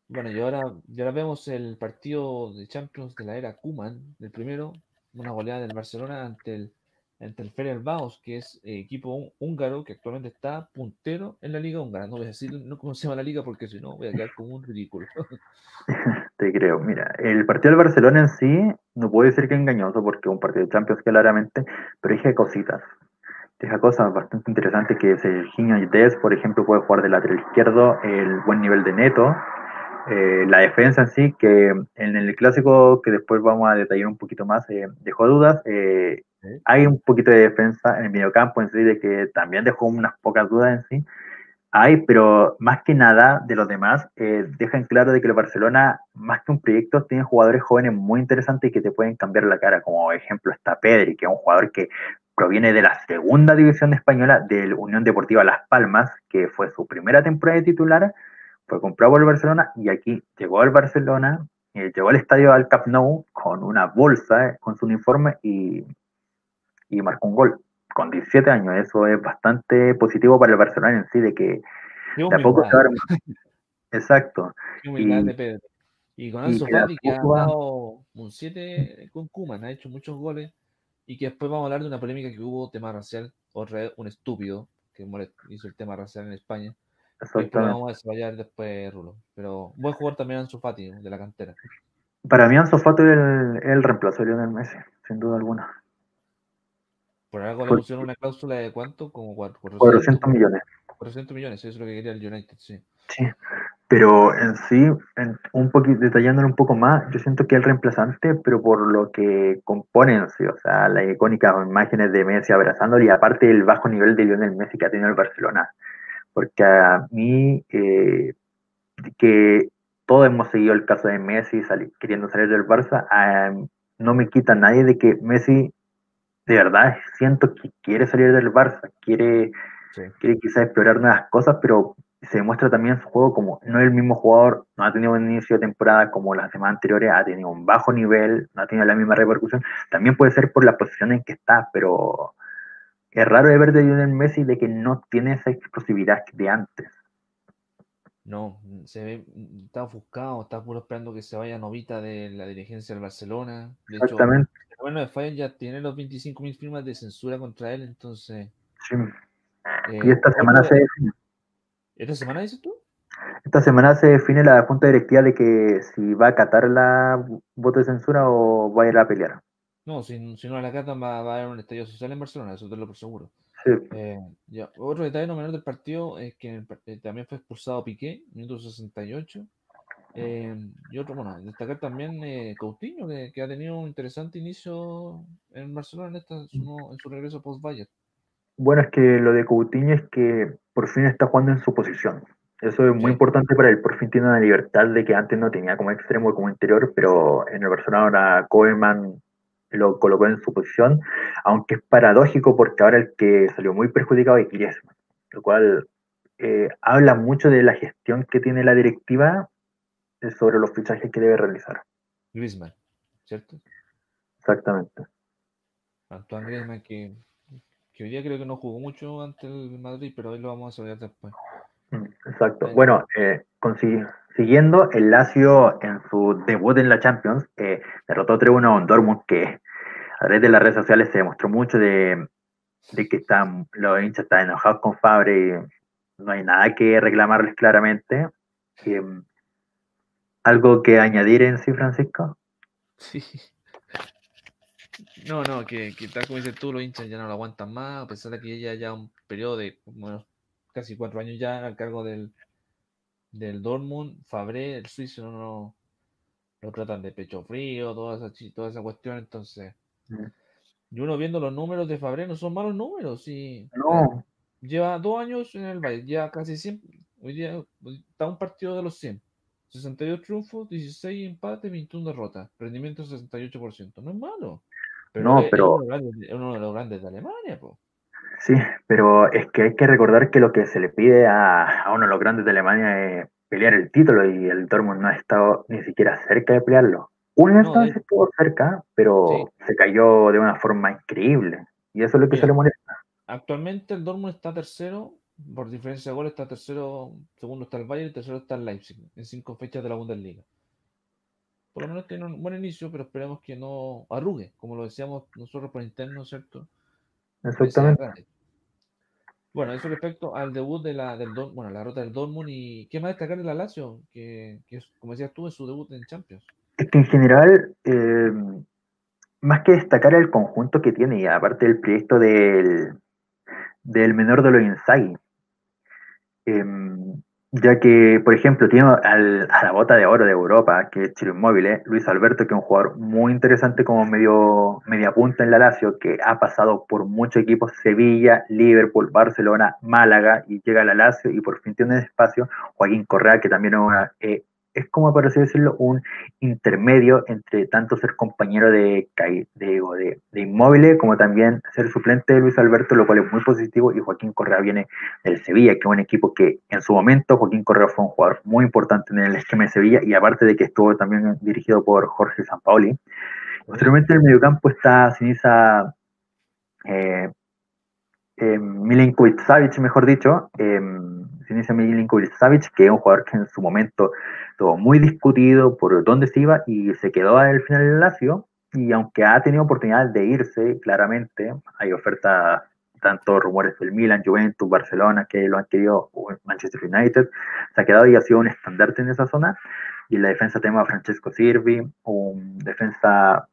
Bueno, y ahora, y ahora vemos el partido de Champions de la era Kuman, del primero, una goleada del Barcelona ante el, ante el Fenerbahce, que es eh, equipo hú- húngaro que actualmente está puntero en la liga húngara. No voy a decir no cómo se llama la liga porque si no voy a quedar como un ridículo. Te creo. Mira, el partido del Barcelona en sí, no puedo decir que es engañoso porque es un partido de Champions claramente, pero deja cositas. Deja cosas bastante interesantes que Serginho Dez, por ejemplo, puede jugar de lateral izquierdo, el buen nivel de Neto, eh, la defensa en sí, que en el clásico, que después vamos a detallar un poquito más, eh, dejó dudas. eh, hay un poquito de defensa en el mediocampo en sí, de que también dejó unas pocas dudas en sí. Hay, pero más que nada de los demás, eh, dejan claro de que el Barcelona, más que un proyecto, tiene jugadores jóvenes muy interesantes que te pueden cambiar la cara. Como ejemplo está Pedri, que es un jugador que proviene de la segunda división española del Unión Deportiva Las Palmas, que fue su primera temporada de titular, fue comprado por el Barcelona y aquí llegó al Barcelona, eh, llegó al estadio al Camp Nou con una bolsa, eh, con su uniforme y, y marcó un gol con 17 años. Eso es bastante positivo para el Barcelona en sí, de que Qué de a poco humildad, se armando. Exacto. qué humildad y- de Pedro. Y con Ansu Fati, que ha dado un 7 con Kuman, ha hecho muchos goles. Y que después vamos a hablar de una polémica que hubo, tema racial, otra vez un estúpido que hizo el tema racial en España. que lo vamos a desarrollar después, Rulo. Pero buen jugador también Ansu Fati, de la cantera. Para mí Ansu Fati es el, el reemplazo de Lionel Messi, sin duda alguna. Por algo le pusieron una cláusula de cuánto, como cuatro- 400 millones. 400 millones, eso es lo que quería el United, sí. Sí. Pero en sí, en un poquito, detallándolo un poco más, yo siento que el reemplazante, pero por lo que componen, sí, o sea, las icónicas imágenes de Messi abrazándole y aparte el bajo nivel de Lionel Messi que ha tenido el Barcelona. Porque a mí, eh, que todos hemos seguido el caso de Messi sali- queriendo salir del Barça, ah, no me quita nadie de que Messi, de verdad, siento que quiere salir del Barça, quiere Sí. quiere quizás explorar nuevas cosas, pero se demuestra también su juego como no es el mismo jugador, no ha tenido un inicio de temporada como las semanas anteriores, ha tenido un bajo nivel, no ha tenido la misma repercusión. También puede ser por la posición en que está, pero es raro de ver de Lionel Messi de que no tiene esa explosividad de antes. No, se ve, está ofuscado, está puro esperando que se vaya Novita de la dirigencia del Barcelona. De Exactamente. Bueno de Fayet ya tiene los 25.000 firmas de censura contra él, entonces. sí. eh, Y esta semana se define. ¿Esta semana dices tú? Esta semana se define la junta directiva de que si va a acatar la voto de censura o va a ir a pelear. No, si, si no la catan va, va a haber un estallido social en Barcelona, eso te lo por seguro. Sí. Eh, ya, Otro detalle no menor del partido es que el eh, también fue expulsado Piqué, minuto 68. Eh, y otro, bueno, destacar también eh, Coutinho, que, que ha tenido un interesante inicio en Barcelona en, esta, su, nuevo- en su regreso post-Bayern. Bueno, es que lo de Coutinho es que por fin está jugando en su posición. Eso es muy Sí. importante para él. Por fin tiene una libertad de que antes no tenía como extremo y como interior, pero en el Barcelona ahora Koeman lo colocó en su posición, aunque es paradójico porque ahora el que salió muy perjudicado es Griezmann, lo cual eh, habla mucho de la gestión que tiene la directiva sobre los fichajes que debe realizar. Griezmann, ¿cierto? Exactamente. Antoine Griezmann, que, que hoy día creo que no jugó mucho ante el Madrid, pero hoy lo vamos a saber después. Mm, Exacto. Eh, Bueno, eh, siguiendo, el Lazio en su debut en la Champions eh, derrotó 3-1 a un Dortmund que a través de las redes sociales se demostró mucho de, de que están, los hinchas están enojados con Fabre y no hay nada que reclamarles claramente. Eh, ¿Algo que añadir en sí, Francisco? Sí. No, no, que, que tal como dices tú, los hinchas ya no lo aguantan más, a pesar de que ella ya un periodo de bueno, casi cuatro años ya al cargo del, del Dortmund, Fabré, el suizo, no, no lo tratan de pecho frío, toda esa, toda esa cuestión, entonces. Mm. Y uno viendo los números de Fabré, no son malos números, sí. No, Lleva dos años en el Bayern, ya casi 100, hoy día está un partido de los 100. 62 triunfos, 16 empates, 21 derrotas. Rendimiento 68%. No es malo. Pero No, es, pero- uno, de los grandes, es uno de los grandes de Alemania, po. sí, pero es que hay que recordar que lo que se le pide a, a uno de los grandes de Alemania es pelear el título y el Dortmund no ha estado ni siquiera cerca de pelearlo. Una No, de- estuvo cerca, pero se cayó de una forma increíble. Y eso es lo que Mira. se le molesta. Actualmente el Dortmund está tercero, por diferencia de goles está tercero, segundo está el Bayern y tercero está el Leipzig, en cinco fechas de la Bundesliga. Por lo menos tiene un buen inicio, pero esperemos que no arrugue, como lo decíamos nosotros por interno, ¿cierto? Exactamente. Bueno, eso respecto al debut de la, del Dor- bueno, la derrota del Dortmund y qué más destacar de la Lazio, que, que como decías tú, es su debut en Champions. Es que en general, eh, más que destacar el conjunto que tiene, y aparte del proyecto del, del menor de los Inzaghi, em, ya que, por ejemplo, tiene al- a la bota de oro de Europa, que es Chiro Inmóvil, Luis Alberto, que es un jugador muy interesante como medio, media punta en la Lazio, que ha pasado por muchos equipos, Sevilla, Liverpool, Barcelona, Málaga, y llega a la Lazio y por fin tiene espacio. Joaquín Correa, que también es, una, eh, es como, por así decirlo, un intermedio entre tanto ser compañero de, de, de, de Inmóvil como también ser suplente de Luis Alberto, lo cual es muy positivo. Y Joaquín Correa viene del Sevilla, que es un equipo que en su momento Joaquín Correa fue un jugador muy importante en el esquema de Sevilla y aparte de que estuvo también dirigido por Jorge Sampaoli. Posteriormente en el mediocampo está Sinisa eh, eh, Milinkovic Savic, mejor dicho, eh, Sinisa Milinkovic Savic, que es un jugador que en su momento estuvo muy discutido por dónde se iba y se quedó al final del Lazio. Y aunque ha tenido oportunidad de irse, claramente, hay ofertas, tanto rumores del Milan, Juventus, Barcelona, que lo han querido, Manchester United, se ha quedado y ha sido un estandarte en esa zona. Y en la defensa tenemos a Francesco Sirvi, un defensa,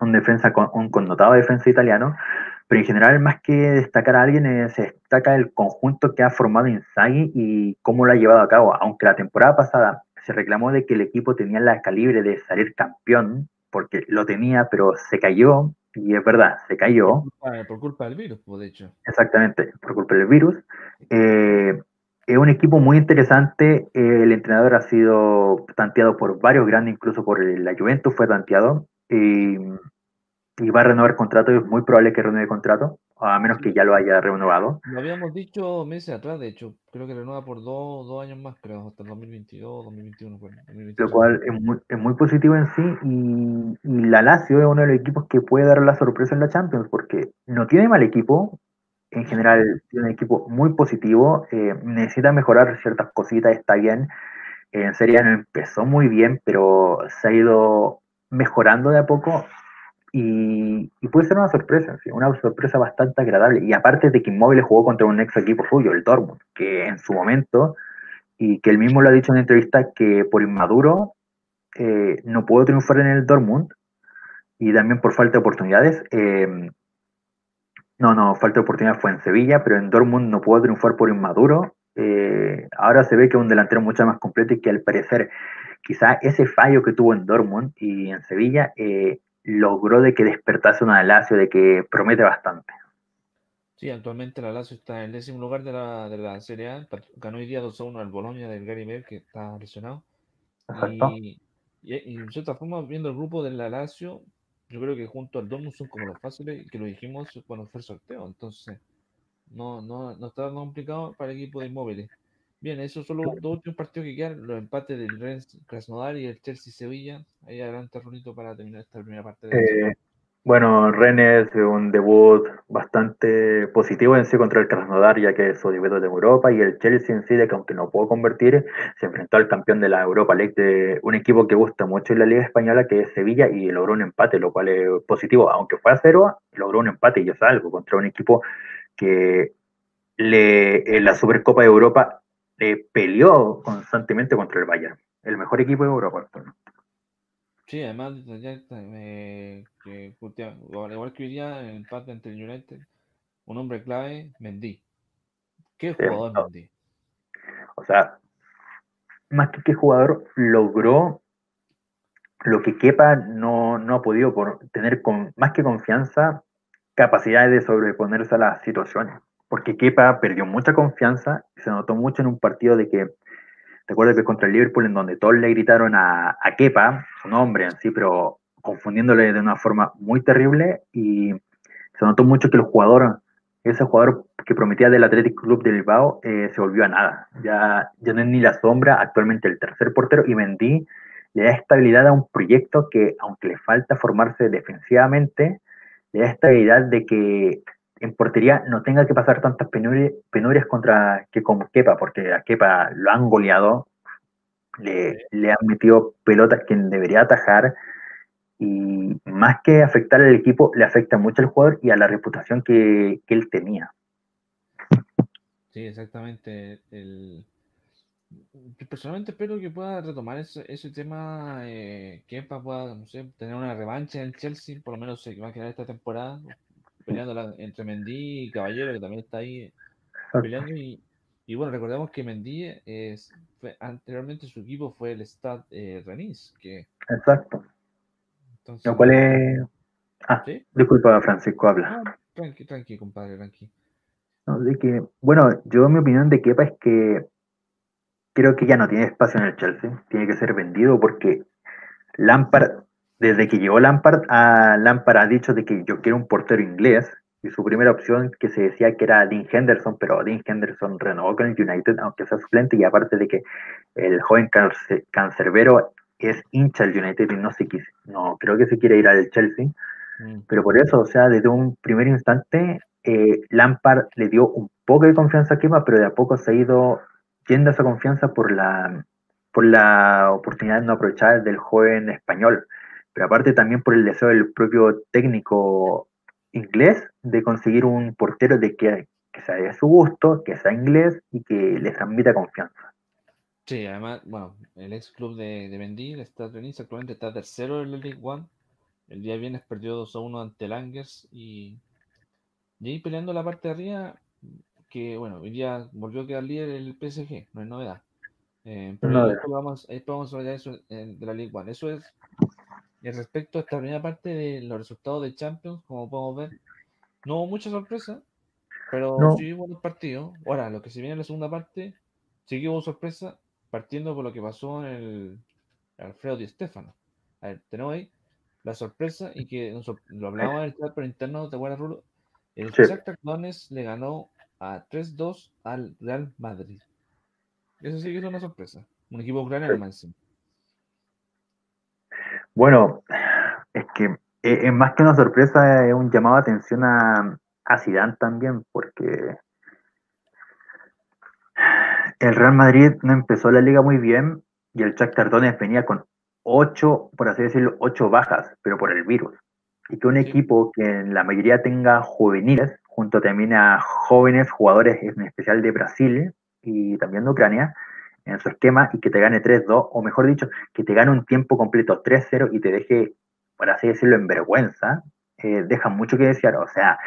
un defensa con, un connotado defensa italiano. Pero en general, más que destacar a alguien, eh, se destaca el conjunto que ha formado Inzaghi y cómo lo ha llevado a cabo. Aunque la temporada pasada se reclamó de que el equipo tenía la calibre de salir campeón, porque lo tenía, pero se cayó, y es verdad, se cayó. Por, por culpa del virus, pues, de hecho. Exactamente, por culpa del virus. Eh, es un equipo muy interesante. eh, el entrenador ha sido tanteado por varios grandes, incluso por la Juventus fue tanteado. Y, y va a renovar contrato. Es muy probable que renueve contrato, a menos que ya lo haya renovado. Lo habíamos dicho meses atrás, de hecho. Creo que renueva por dos, dos años más, creo, hasta el 2022, 2021. bueno, Lo 2023. cual es muy, es muy positivo en sí. Y, y la Lazio es uno de los equipos que puede dar la sorpresa en la Champions, porque no tiene mal equipo. En general, tiene un equipo muy positivo. eh, necesita mejorar ciertas cositas, está bien. En Serie no empezó muy bien, pero se ha ido mejorando de a poco y, y puede ser una sorpresa, una sorpresa bastante agradable. Y aparte de que Inmóvil jugó contra un ex equipo suyo, el Dortmund, que en su momento, y que él mismo lo ha dicho en entrevista, que por inmaduro eh, no pudo triunfar en el Dortmund y también por falta de oportunidades. eh, no, no, falta de oportunidades fue en Sevilla, pero en Dortmund no pudo triunfar por inmaduro. Eh, ahora se ve que es un delantero mucho más completo y que al parecer quizá ese fallo que tuvo en Dortmund y en Sevilla logró de que despertase una Lazio de que promete bastante. Sí, actualmente la Lazio está en el décimo lugar de la, de la Serie A. Ganó hoy día 2-1 al Bologna del Gary Bell, que está lesionado. Exacto. Y, y, y de cierta forma, viendo el grupo de la Lazio, yo creo que junto al Dortmund son como los fáciles, que lo dijimos cuando fue el sorteo. Entonces, no, no, no está complicado para el equipo de inmóviles. Bien, esos son los dos últimos partidos que quedan, los empates del Rennes Krasnodar y el Chelsea-Sevilla. Ahí adelante, Runito, para terminar esta primera parte de. Eh, bueno, Rennes es un debut bastante positivo en sí contra el Krasnodar, ya que es su debut de Europa, y el Chelsea en sí, de que aunque no pudo convertir, se enfrentó al campeón de la Europa League, de un equipo que gusta mucho en la Liga Española, que es Sevilla, y logró un empate, lo cual es positivo, aunque fue a cero, logró un empate, y es algo, contra un equipo que le, en la Supercopa de Europa le peleó constantemente contra el Bayern, el mejor equipo de Europa actualmente. Sí, además, eh, que igual que hoy día, el empate entre el United, un hombre clave, Mendy. ¿Qué Sí, jugador no. Mendy? O sea, más que qué jugador logró lo que Kepa no, no ha podido por tener con, más que confianza, capacidad de sobreponerse a las situaciones. Porque Kepa perdió mucha confianza se notó mucho en un partido de que, recuerdo que contra el Liverpool, en donde todos le gritaron a, Kepa, su nombre en sí, pero confundiéndole de una forma muy terrible y se notó mucho que el jugador, ese jugador que prometía del Athletic Club de Bilbao, eh, se volvió a nada. Ya, ya no es ni la sombra, actualmente el tercer portero, y Mendy le da estabilidad a un proyecto que, aunque le falta formarse defensivamente, le da estabilidad de que en portería no tenga que pasar tantas penurias, penurias contra que Kepa, porque a Kepa lo han goleado, le, le han metido pelotas que debería atajar, y más que afectar al equipo, le afecta mucho al jugador y a la reputación que, que él tenía. Sí, exactamente. El... Personalmente espero que pueda retomar ese, ese tema, eh, que Kepa pueda, no sé, tener una revancha en el Chelsea, por lo menos se va a quedar esta temporada, peleando entre Mendy y Caballero, que también está ahí peleando. Y, y bueno, recordemos que Mendy es, fue- anteriormente su equipo fue el Stade eh, Rennes, que Exacto. entonces... Lo cual es... Ah, ¿Sí? disculpa, Francisco, habla. Tranqui, tranqui, compadre, tranqui. No, de que, bueno, yo mi opinión de Kepa es que creo que ya no tiene espacio en el Chelsea, tiene que ser vendido porque Lampard, desde que llegó Lampard, a Lampard ha dicho de que yo quiero un portero inglés y su primera opción que se decía que era Dean Henderson, pero Dean Henderson renovó con el United, aunque sea suplente, y aparte de que el joven cance- cancerbero es hincha del United y no, se no creo que se quiere ir al Chelsea. Mm. Pero por eso, o sea, desde un primer instante, eh, Lampard le dio un poco de confianza a Kepa, pero de a poco se ha ido yendo esa confianza por la, por la oportunidad no aprovechada del joven español. Pero aparte también por el deseo del propio técnico inglés de conseguir un portero de que, que sea de su gusto, que sea inglés y que le transmita confianza. Sí, además, bueno, el ex club de, de Mendy, el Stade Rennes, actualmente está tercero en la League One. El día viernes perdió 2 a 1 ante el Angers y, Y ahí peleando la parte de arriba, que bueno, hoy día volvió a quedar líder el PSG, no es novedad. Eh, pero No después vamos, después vamos a hablar de eso eh, de la League One. Eso es y respecto a esta primera parte de los resultados de Champions, como podemos ver, no hubo mucha sorpresa, pero No. sí hubo buenos partidos. Ahora, lo que se viene en la segunda parte, sí que hubo sorpresa, partiendo por lo que pasó en el Alfredo Di Stefano. A ver, tenemos ahí la sorpresa y que nos lo hablábamos en el chat por interno, ¿te acuerdas, Rulo? El Sí. Donetsk le ganó a 3-2 al Real Madrid. Eso sí que es una sorpresa. Un equipo ucraniano más encima. Bueno, es que eh, es más que una sorpresa, es un llamado de atención a, a Zidane también, porque el Real Madrid no empezó la liga muy bien y el Shakhtar Donetsk venía con ocho, por así decirlo, ocho bajas, pero por el virus. Y que un equipo que en la mayoría tenga juveniles, junto también a jóvenes jugadores, en especial de Brasil y también de Ucrania, en su esquema, y que te gane 3-2, o mejor dicho, que te gane un tiempo completo 3-0 y te deje, por así decirlo, en vergüenza, eh, deja mucho que desear. O sea,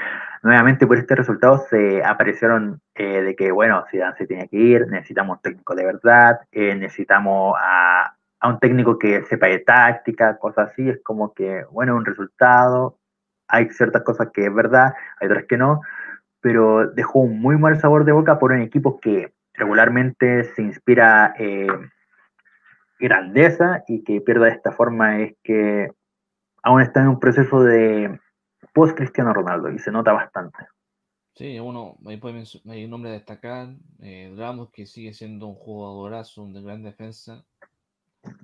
nuevamente por este resultado se aparecieron eh, de que, bueno, Zidane se tiene que ir, necesitamos un técnico de verdad, eh, necesitamos a, a un técnico que sepa de táctica, cosas así. Es como que, bueno, un resultado. Hay ciertas cosas que es verdad, hay otras que no, pero dejó un muy mal sabor de boca por un equipo que regularmente se inspira eh, grandeza y que pierda de esta forma es que aún está en un proceso de post Cristiano Ronaldo y se nota bastante. Sí, ahí mencio- hay un nombre a destacar, eh, Ramos, que sigue siendo un jugadorazo de gran defensa.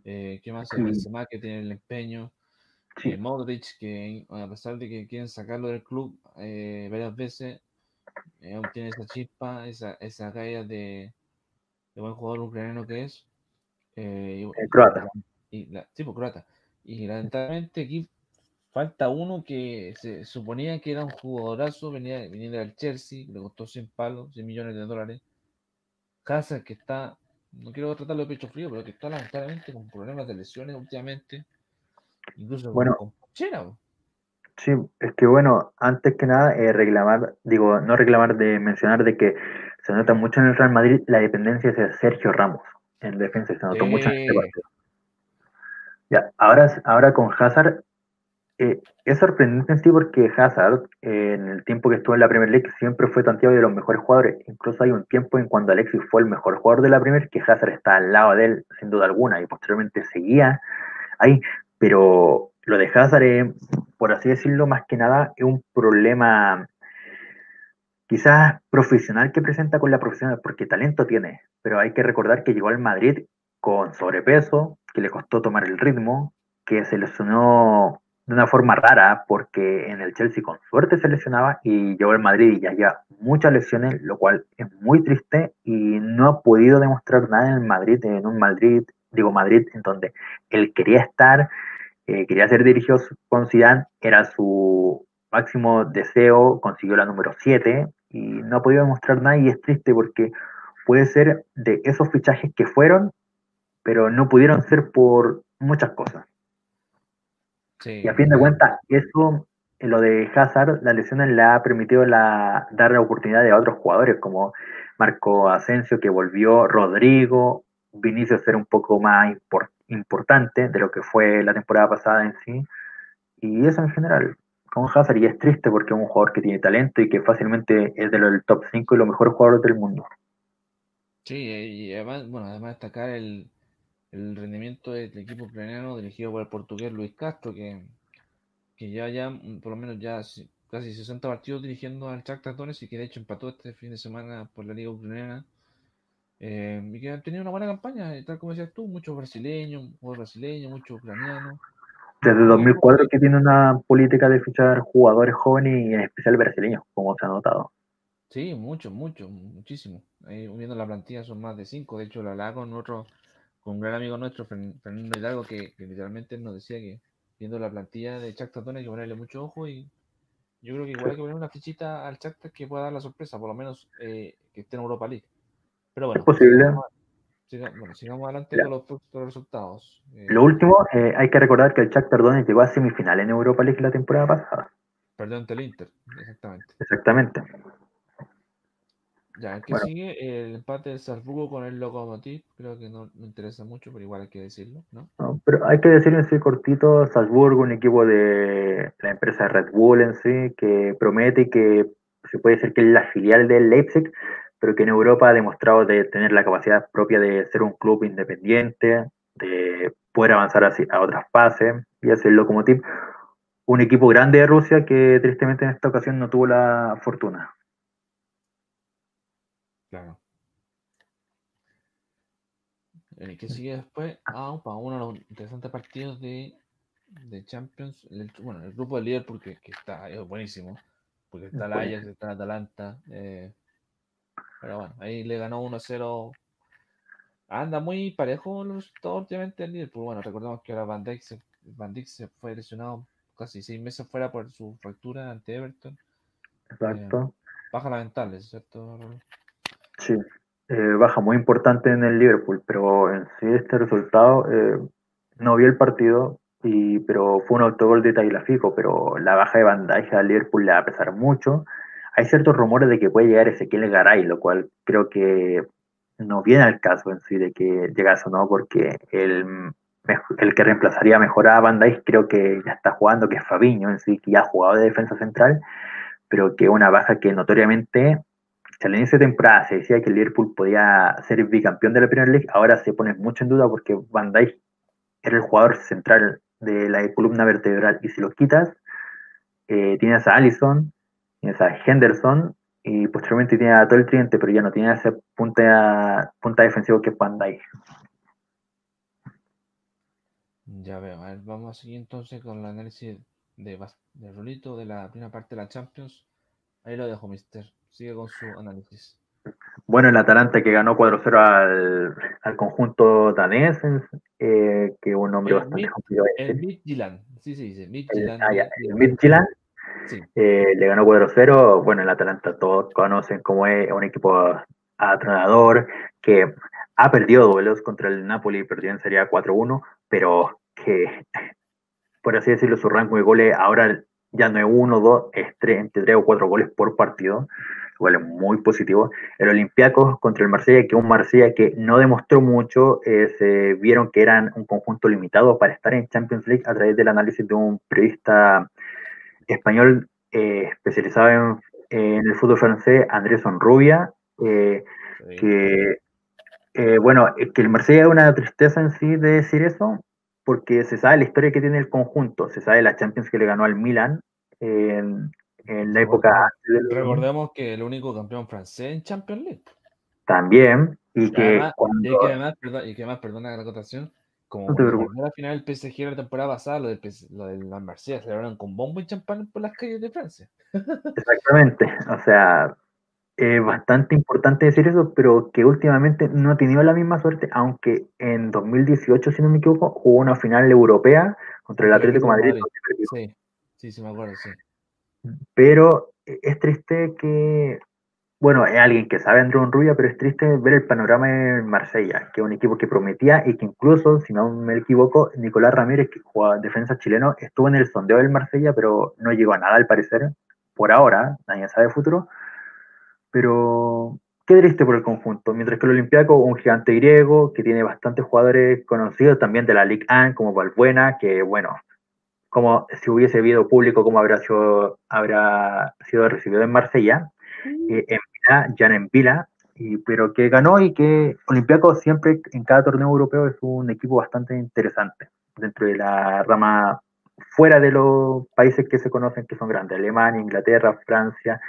Eh, ¿qué más? Sí. Benzema, que tiene el empeño. Sí. Eh, Modric, que a pesar de que quieren sacarlo del club eh, varias veces, eh, aún tiene esa chispa, esa, esa galla de, de buen jugador ucraniano que es. Eh, El croata. Y, la, sí, pues, croata. Y lamentablemente aquí falta uno que se suponía que era un jugadorazo, venía, venía del Chelsea, le costó 100 palos, 100 millones de dólares. Hazard que está, no quiero tratarlo de pecho frío, pero que está lamentablemente con problemas de lesiones últimamente. Incluso con- Bueno. con Pochera, po. Sí, es que bueno, antes que nada, eh, reclamar, digo, no reclamar de mencionar de que se nota mucho en el Real Madrid la dependencia de Sergio Ramos en defensa, se notó mucho en este partido. Ya, ahora, ahora con Hazard, eh, es sorprendente en sí porque Hazard, eh, en el tiempo que estuvo en la Premier League, siempre fue tanteado de los mejores jugadores. Incluso hay un tiempo en cuando Alexis fue el mejor jugador de la Premier, que Hazard está al lado de él, sin duda alguna, y posteriormente seguía ahí. Pero lo de Hazard, por así decirlo, más que nada, es un problema quizás profesional que presenta con la profesional, porque talento tiene, pero hay que recordar que llegó al Madrid con sobrepeso, que le costó tomar el ritmo, que se lesionó de una forma rara, porque en el Chelsea con suerte se lesionaba y llegó al Madrid y ya lleva muchas lesiones, lo cual es muy triste y no ha podido demostrar nada en el Madrid, en un Madrid, digo Madrid, en donde él quería estar, eh, quería ser dirigido con Zidane, era su máximo deseo, consiguió la número 7 y no ha podido demostrar nada y es triste porque puede ser de esos fichajes que fueron, pero no pudieron ser por muchas cosas. Sí, Y a fin de cuentas, eso, eh, lo de Hazard, la lesión le ha permitido la, dar la oportunidad a otros jugadores como Marco Asensio, que volvió, Rodrigo, Vinicius ser un poco más impor- importante de lo que fue la temporada pasada en sí. Y eso en general, con Hazard, y es triste porque es un jugador que tiene talento y que fácilmente es de los del top 5 y los mejores jugadores del mundo. Sí, y además, bueno, además destacar el, el rendimiento del equipo ucraniano dirigido por el portugués Luis Castro, que, que ya, ya, por lo menos ya si- casi 60 partidos dirigiendo al Shakhtar Donetsk y que de hecho empató este fin de semana por la liga ucraniana. Eh, y que han tenido una buena campaña, tal como decías tú, muchos brasileños, jugadores brasileños, muchos ucranianos. Desde 2004 que tiene una política de fichar jugadores jóvenes y en especial brasileños, como se ha notado. Sí, muchos, muchos, muchísimo. Ahí viendo la plantilla son más de cinco. De hecho, la hablaba con otro, con un gran amigo nuestro, Fern- Fernando Hidalgo, que, que literalmente nos decía que viendo la plantilla de Donetsk hay que ponerle mucho ojo y yo creo que igual hay que poner una fichita al Shakhtar que pueda dar la sorpresa, por lo menos eh, que esté en Europa League. Pero bueno, Es posible. sigamos, siga- bueno, sigamos adelante Ya. con los, resultados. Eh, Lo último, eh, hay que recordar que el Shakhtar Donetsk llegó a semifinal en Europa League la temporada pasada. perdió ante el Inter, exactamente. Exactamente. Ya, el que Bueno. sigue, el empate del Salzburgo con el Lokomotiv, creo que no me interesa mucho, pero igual hay que decirlo, ¿no? ¿no? Pero hay que decir en sí cortito, Salzburgo, un equipo de la empresa Red Bull en sí, que promete y que se puede decir que es la filial del Leipzig, pero que en Europa ha demostrado de tener la capacidad propia de ser un club independiente, de poder avanzar así a otras fases, y es el Lokomotiv, un equipo grande de Rusia que tristemente en esta ocasión no tuvo la fortuna. Claro. El que sigue después, ah, para uno de los interesantes partidos de, de Champions, el- bueno, el grupo de Liverpool que, que está es buenísimo, porque está el Ajax, está el Atalanta, eh, pero bueno, ahí le ganó 1-0. Anda muy parejo los resultados últimamente el Liverpool. Bueno, recordemos que ahora Van Dijk se, Van Dijk se fue lesionado casi seis meses fuera por su fractura ante Everton. Exacto. Baja lamentable, ¿cierto? Sí, eh, baja muy importante en el Liverpool, pero en sí este resultado, eh, no vi el partido, y, pero fue un autogol de Tagliafico, pero la baja de Van Dijk al Liverpool le va a pesar mucho. Hay ciertos rumores de que puede llegar Ezequiel Garay, lo cual creo que no viene al caso en sí de que llegase o no, porque el, el que reemplazaría mejor a Dijk creo que ya está jugando, que es Fabiño en sí, que ya ha jugado de defensa central, pero que una baja que notoriamente al inicio de temporada se decía que Liverpool podía ser bicampeón de la Premier League, ahora se pone mucho en duda porque Van era el jugador central de la columna vertebral y si lo quitas, eh, tienes a Allison, tienes a Henderson y posteriormente tienes a todo el tridente, pero ya no tiene ese punta, punta defensivo que es Dijk. Ya veo, a ver, vamos a seguir entonces con el análisis de, de Rolito de la primera parte de la Champions. Ahí lo dejo, mister. Sigue con su análisis. Bueno, el Atalanta que ganó 4-0 al, al conjunto danés, eh, que es un nombre El bastante complicado El. Midtjylland, sí se dice, El, Midtjylland. ah, ya, de- el Midtjylland Sí, Eh, le ganó 4-0. Bueno, el Atalanta todos conocen cómo es un equipo atronador que ha perdido duelos contra el Napoli, perdió en Serie A 4-1, pero que, por así decirlo, su rango de goles ahora ya no es 1, 2, es 3, entre 3 o 4 goles por partido, lo cual es muy positivo. El Olympiacos contra el Marsella, que es un Marsella que no demostró mucho, eh, se vieron que eran un conjunto limitado para estar en Champions League a través del análisis de un periodista español eh, especializado en, en el fútbol francés, Andrés Onrubia, eh, sí. que, eh, bueno, que el Marsella es una tristeza en sí de decir eso, porque se sabe la historia que tiene el conjunto, se sabe la Champions que le ganó al Milan en, en la época Recordemos que el único campeón francés en Champions League. también, y Y que además, cuando... y que además, perdón, y que además, perdona la acotación, como No la final del PSG la temporada pasada, lo del, lo de la Marsella celebraron con bombo y champán por las calles de Francia. Exactamente, o sea, es bastante importante decir eso, pero que últimamente no ha tenido la misma suerte, aunque en 2018, si no me equivoco, jugó una final europea contra el Atlético de Madrid. Sí, sí, sí, me acuerdo, sí. pero es triste que, bueno, es alguien que sabe Andrés Rubia, pero es triste ver el panorama en Marsella, que es un equipo que prometía y que incluso, si no me equivoco, Nicolás Ramírez, que juega defensa chileno, estuvo en el sondeo del Marsella, pero no llegó a nada al parecer, por ahora, nadie sabe el futuro, pero qué triste por el conjunto, mientras que el Olympiaco, un gigante griego que tiene bastantes jugadores conocidos también de la Ligue 1, como Valbuena, que bueno, como si hubiese habido público, habrá sido, habrá sido recibido en Marsella, eh, en Vila, ya en Vila, y, pero que ganó y que Olympiacos siempre en cada torneo europeo es un equipo bastante interesante dentro de la rama fuera de los países que se conocen que son grandes, Alemania, Inglaterra, Francia,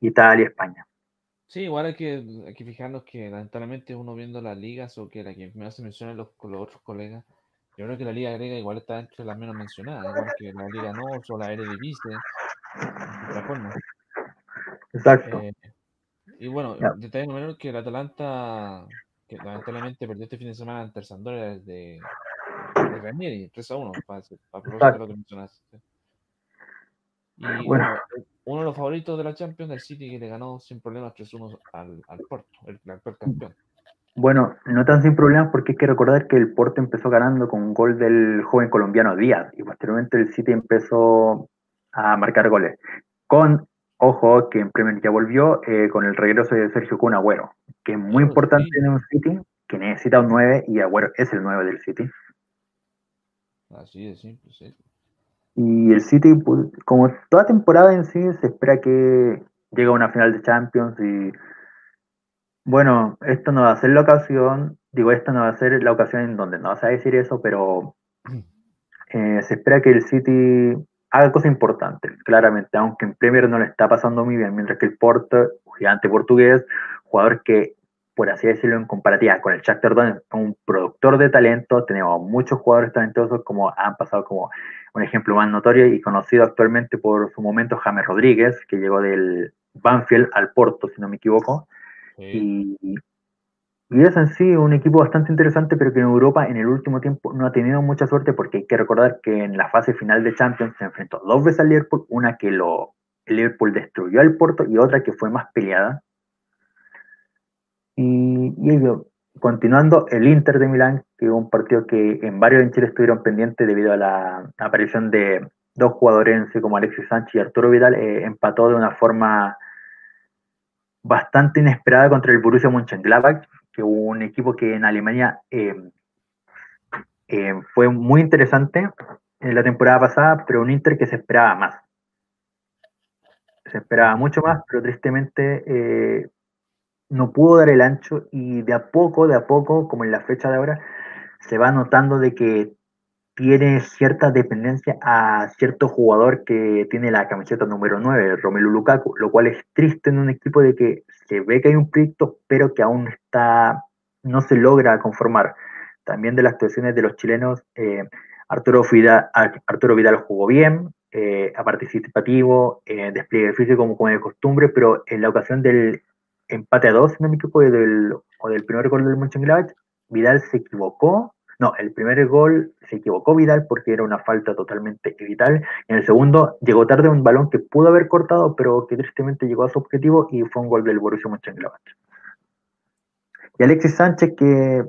Italia, España. Sí, igual hay que, hay que fijarnos que lamentablemente uno viendo las ligas o que la que me hace mencionar los, los otros colegas, yo creo que la liga griega igual está entre las menos mencionadas, igual que la liga Norte o la Eredivisie, de otra forma. Exacto. Eh, y bueno, Ya. detalle no menor que el Atalanta, que lamentablemente perdió este fin de semana ante el Sampdoria de, de Ranieri, 3 a 1, para, para de lo que mencionaste. Y Bueno. bueno, uno de los favoritos de la Champions, el City, que le ganó sin problemas 3-1 al, al Porto, el, el actual campeón. Bueno, no tan sin problemas porque hay que recordar que el Porto empezó ganando con un gol del joven colombiano Díaz y posteriormente el City empezó a marcar goles. Con, ojo, que en Premier ya volvió eh, con el regreso de Sergio Kun Agüero, que es muy importante en un City, que necesita un 9 y Agüero es el 9 del City. Así de simple, sí. Y el City, pues, como toda temporada en sí, se espera que llegue a una final de Champions y bueno, esto no va a ser la ocasión, digo, esta no va a ser la ocasión en donde no vas a decir eso, pero eh, se espera que el City haga cosas importantes, claramente, aunque en Premier no le está pasando muy bien, mientras que el Porto, gigante portugués, jugador que, por así decirlo, en comparativa con el Shakhtar Donetsk, es un productor de talento, tenemos muchos jugadores talentosos como han pasado como un ejemplo más notorio y conocido actualmente por su momento James Rodríguez, que llegó del Banfield al Porto, si no me equivoco, Sí. y, y es en sí un equipo bastante interesante, pero que en Europa en el último tiempo no ha tenido mucha suerte porque hay que recordar que en la fase final de Champions se enfrentó dos veces al Liverpool, una que lo, el Liverpool destruyó al Porto y otra que fue más peleada. Y, y continuando, el Inter de Milán, que un partido que en varios en Chile estuvieron pendientes debido a la aparición de dos jugadores como Alexis Sánchez y Arturo Vidal, eh, empató de una forma bastante inesperada contra el Borussia Mönchengladbach, un equipo que en Alemania eh, eh, fue muy interesante en la temporada pasada, pero un Inter que se esperaba más. Se esperaba mucho más, pero tristemente eh, no pudo dar el ancho y de a poco, de a poco, como en la fecha de ahora, se va notando de que tiene cierta dependencia a cierto jugador que tiene la camiseta número 9, Romelu Lukaku, lo cual es triste en un equipo de que se ve que hay un proyecto, pero que aún está, no se logra conformar. También de las actuaciones de los chilenos, eh, Arturo, Vidal, Arturo Vidal jugó bien, eh, participativo, eh, despliegue físico como, como de costumbre, pero en la ocasión del empate a dos, si no me equivoco, del, o del primer gol del Mönchengladbach, Vidal se equivocó no, el primer gol se equivocó Vidal porque era una falta totalmente vital. En el segundo llegó tarde un balón que pudo haber cortado, pero que tristemente llegó a su objetivo y fue un gol del Borussia Mönchengladbach. Y Alexis Sánchez que,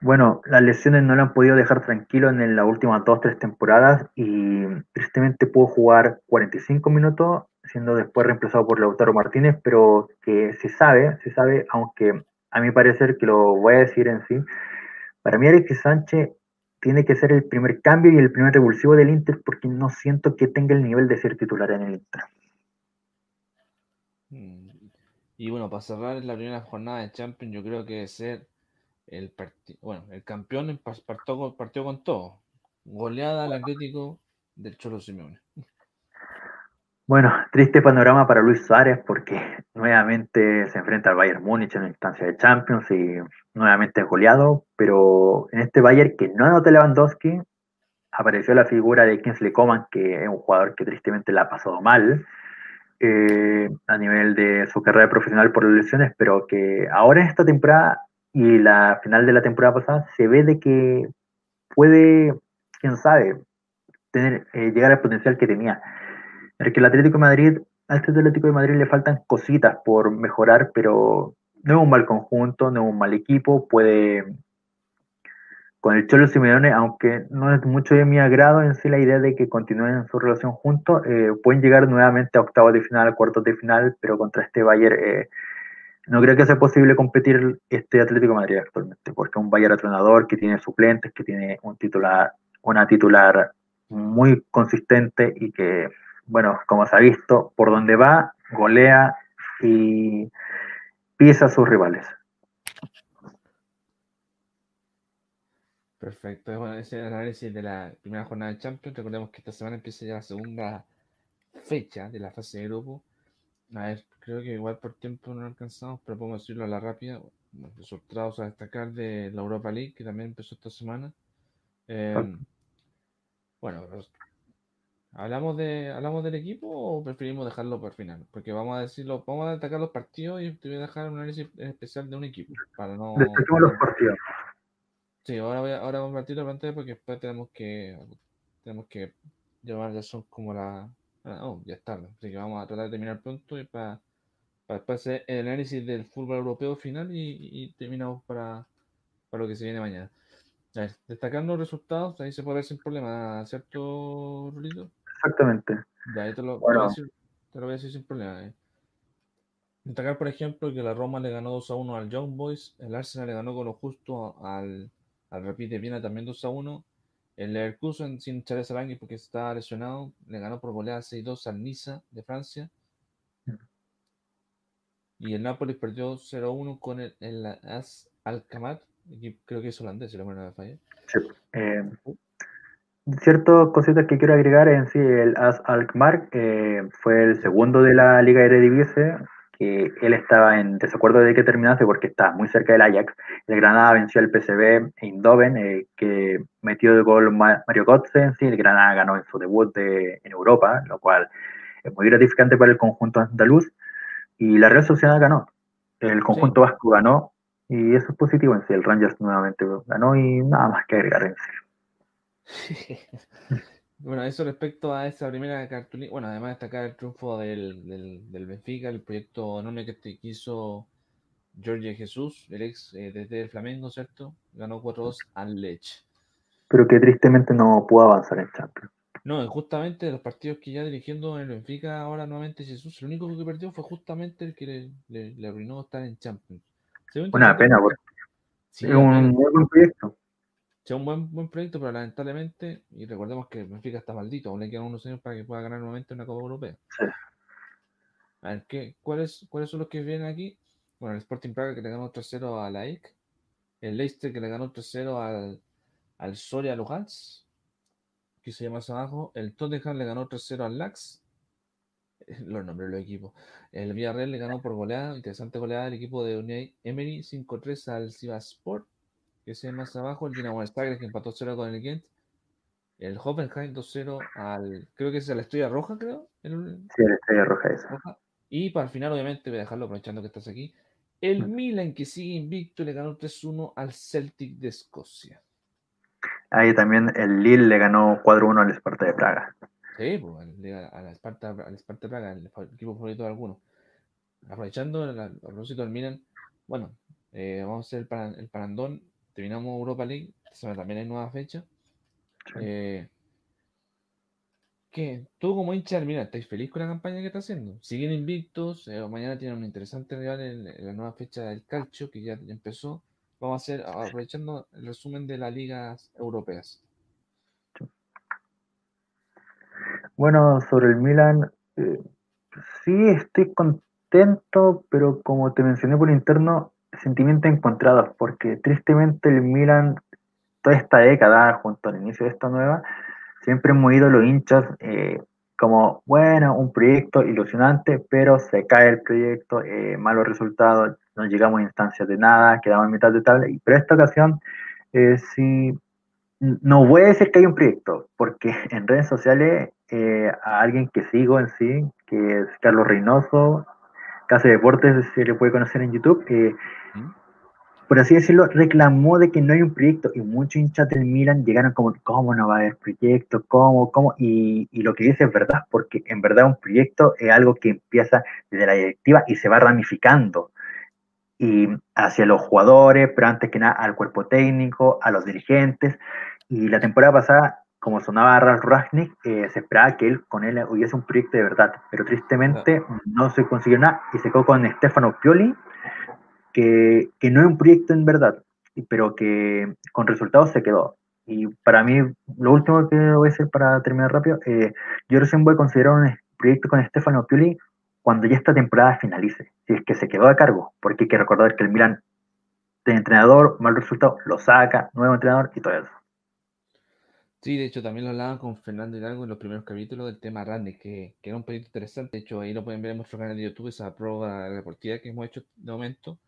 bueno, las lesiones no lo han podido dejar tranquilo en las últimas dos, tres temporadas y tristemente pudo jugar 45 minutos, siendo después reemplazado por Lautaro Martínez, pero que se sabe, se sabe, aunque a mi parecer, que lo voy a decir en sí, para mí Alexis Sánchez tiene que ser el primer cambio y el primer revulsivo del Inter porque no siento que tenga el nivel de ser titular en el Inter. Mm. Y bueno, para cerrar la primera jornada de Champions, yo creo que debe ser el bueno, el campeón partió, con- partió con todo. Goleada al Atlético del Cholo Simeone. Bueno, triste panorama para Luis Suárez porque nuevamente se enfrenta al Bayern Múnich en la instancia de Champions y nuevamente es goleado, pero en este Bayern que no anota Lewandowski, apareció la figura de Kingsley Coman, que es un jugador que tristemente la ha pasado mal eh, a nivel de su carrera profesional por las lesiones, pero que ahora en esta temporada y la final de la temporada pasada se ve de que puede, quién sabe, tener, eh, llegar al potencial que tenía. Porque el Atlético de Madrid, a este Atlético de Madrid le faltan cositas por mejorar, pero no es un mal conjunto, no es un mal equipo, puede con el Cholo Simeone, aunque no es mucho de mi agrado en sí la idea de que continúen su relación juntos, eh, pueden llegar nuevamente a octavos de final, a cuartos de final, pero contra este Bayern eh, no creo que sea posible competir este Atlético de Madrid actualmente, porque es un Bayern atronador que tiene suplentes, que tiene un titular, una titular muy consistente y que, bueno, como se ha visto, por donde va, golea y pisa a sus rivales. Perfecto. Bueno, ese es el análisis de la primera jornada de Champions. Recordemos que esta semana empieza ya la segunda fecha de la fase de grupo. A ver, creo que igual por tiempo no alcanzamos, pero podemos decirlo a la rápida. Bueno, resultados a destacar de la Europa League, que también empezó esta semana. Eh, bueno, los- ¿hablamos, de, ¿hablamos del equipo o preferimos dejarlo por final? Porque vamos a decirlo, vamos a destacar los partidos y te voy a dejar un análisis especial de un equipo. Para no. Destaquemos los partidos. Sí, ahora voy a, ahora vamos a partir la pantalla porque después tenemos que tenemos que llevar ya son como la ah, oh, ya es tarde, así que vamos a tratar de terminar pronto y para, para después hacer el análisis del fútbol europeo final y, y terminamos para, para lo que se viene mañana. A ver, destacando los resultados, ahí se puede ver sin problema, ¿cierto, Rulito? Exactamente. Ya, ahí te lo, te Bueno. lo voy a decir, te lo voy a decir sin problema. eh. Destacar, por ejemplo, que la Roma le ganó 2 a 1 al Young Boys, el Arsenal le ganó con lo justo al, al Rapid de Viena también 2 a 1. El Leverkusen, sin Charles Arangui porque está lesionado, le ganó por goleada 6-2 al Niza de Francia. Y el Nápoles perdió 0-1 con el, el AS equipo- creo que es holandés, si la memoria me falla. Sí. Eh, ciertas cositas que quiero agregar en sí, el AS Alkmaar eh, fue el segundo de la Liga Eredivisie, que él estaba en desacuerdo de que terminase porque está muy cerca del Ajax. El Granada venció al PSV Eindhoven, eh, que metió de gol Ma- Mario Götze. En sí, el Granada ganó en su debut de- en Europa, lo cual es muy gratificante para el conjunto andaluz, y la Real Sociedad ganó, el conjunto vasco ganó, y eso es positivo en sí, el Rangers nuevamente ganó y nada más que agregar en sí. Bueno, eso respecto a esa primera cartulina. Bueno, además destacar el triunfo del, del, del Benfica, el proyecto enorme que, hizo Jorge Jesús, el ex eh, desde el Flamengo, ¿cierto? Ganó 4-2 al Lech. pero que tristemente no pudo avanzar en Champions. No, justamente de los partidos que ya dirigiendo en el Benfica ahora nuevamente Jesús, el único que perdió fue justamente el que le, le, le arruinó estar en Champions. Una pena, porque- Sí, es un muy buen proyecto. Sea un buen, buen proyecto, pero lamentablemente, y recordemos que Benfica está maldito, aún le quedan unos años para que pueda ganar nuevamente una Copa Europea. A ver, ¿qué, cuáles, ¿cuáles son los que vienen aquí? Bueno, el Sporting Praga que le ganó 3-0 a la el Leicester que le ganó 3-0 al, al Soria Luhansk, que se llama más abajo, el Tottenham le ganó 3-0 al Lax, los nombres de los equipos, el Villarreal le ganó por goleada, interesante goleada, el equipo de Unai Emery 5-3 al Sivasspor, que se más abajo, el Dinamo Zagreb que empató 0 con el Gent, el Hoffenheim 2-0 al, creo que es a la Estrella Roja, creo, el- Sí, la estrella roja esa. Roja. Y para el final, obviamente, voy a dejarlo aprovechando que estás aquí. El Mm. Milan, que sigue invicto, le ganó 3-1 al Celtic de Escocia. Ahí también el Lille le ganó 4-1 al Sparta de Praga. Sí, pues, al- Esparta, al Esparta Praga, el equipo favorito de algunos. Aprovechando el, propósito del Milan, bueno, eh, vamos a hacer el, el parandón. Terminamos Europa League, también hay nueva fecha. Eh, ¿Qué? Tú como hincha Milan, ¿estáis feliz con la campaña que está haciendo? Siguen invictos, eh, mañana tienen un interesante rival en, en la nueva fecha del Calcio, que ya empezó. Vamos a hacer, aprovechando el resumen de las ligas europeas. Bueno, sobre el Milan, eh, sí estoy contento, pero como te mencioné por interno, sentimientos encontrados, porque tristemente el Milan, toda esta década, junto al inicio de esta nueva, siempre hemos ido los hinchas eh, como, bueno, un proyecto ilusionante, pero se cae el proyecto, eh, malos resultados, no llegamos a instancias de nada, quedamos en mitad de tabla, y- pero esta ocasión eh, sí no voy a decir que hay un proyecto, porque en redes sociales eh, a alguien que sigo en sí, que es Carlos Reynoso, Casa de Deportes, se le puede conocer en YouTube, eh, ¿Mm? por así decirlo, reclamó de que no hay un proyecto y muchos hinchas del Milan llegaron como, ¿cómo no va a haber proyecto? ¿Cómo? ¿Cómo? Y, y lo que dice es verdad, porque en verdad un proyecto es algo que empieza desde la directiva y se va ramificando y hacia los jugadores, pero antes que nada al cuerpo técnico, a los dirigentes. Y la temporada pasada, como sonaba Ralf Ragnick, eh, se esperaba que él con él hubiese un proyecto de verdad, pero tristemente no se consiguió nada y se quedó con Stefano Pioli, que, que no es un proyecto en verdad, pero que con resultados se quedó. Y para mí, lo último que voy a decir para terminar rápido, eh, yo recién voy a considerar un proyecto con Stefano Pioli cuando ya esta temporada finalice, si es que se quedó a cargo, porque hay que recordar que el Milan de entrenador, mal resultado, lo saca, nuevo entrenador y todo eso. Sí, de hecho también lo hablaban con Fernando Hidalgo en los primeros capítulos del tema Randy, que, que era un proyecto interesante. De hecho, ahí lo pueden ver en nuestro canal de YouTube, esa prueba deportiva que hemos hecho de momento.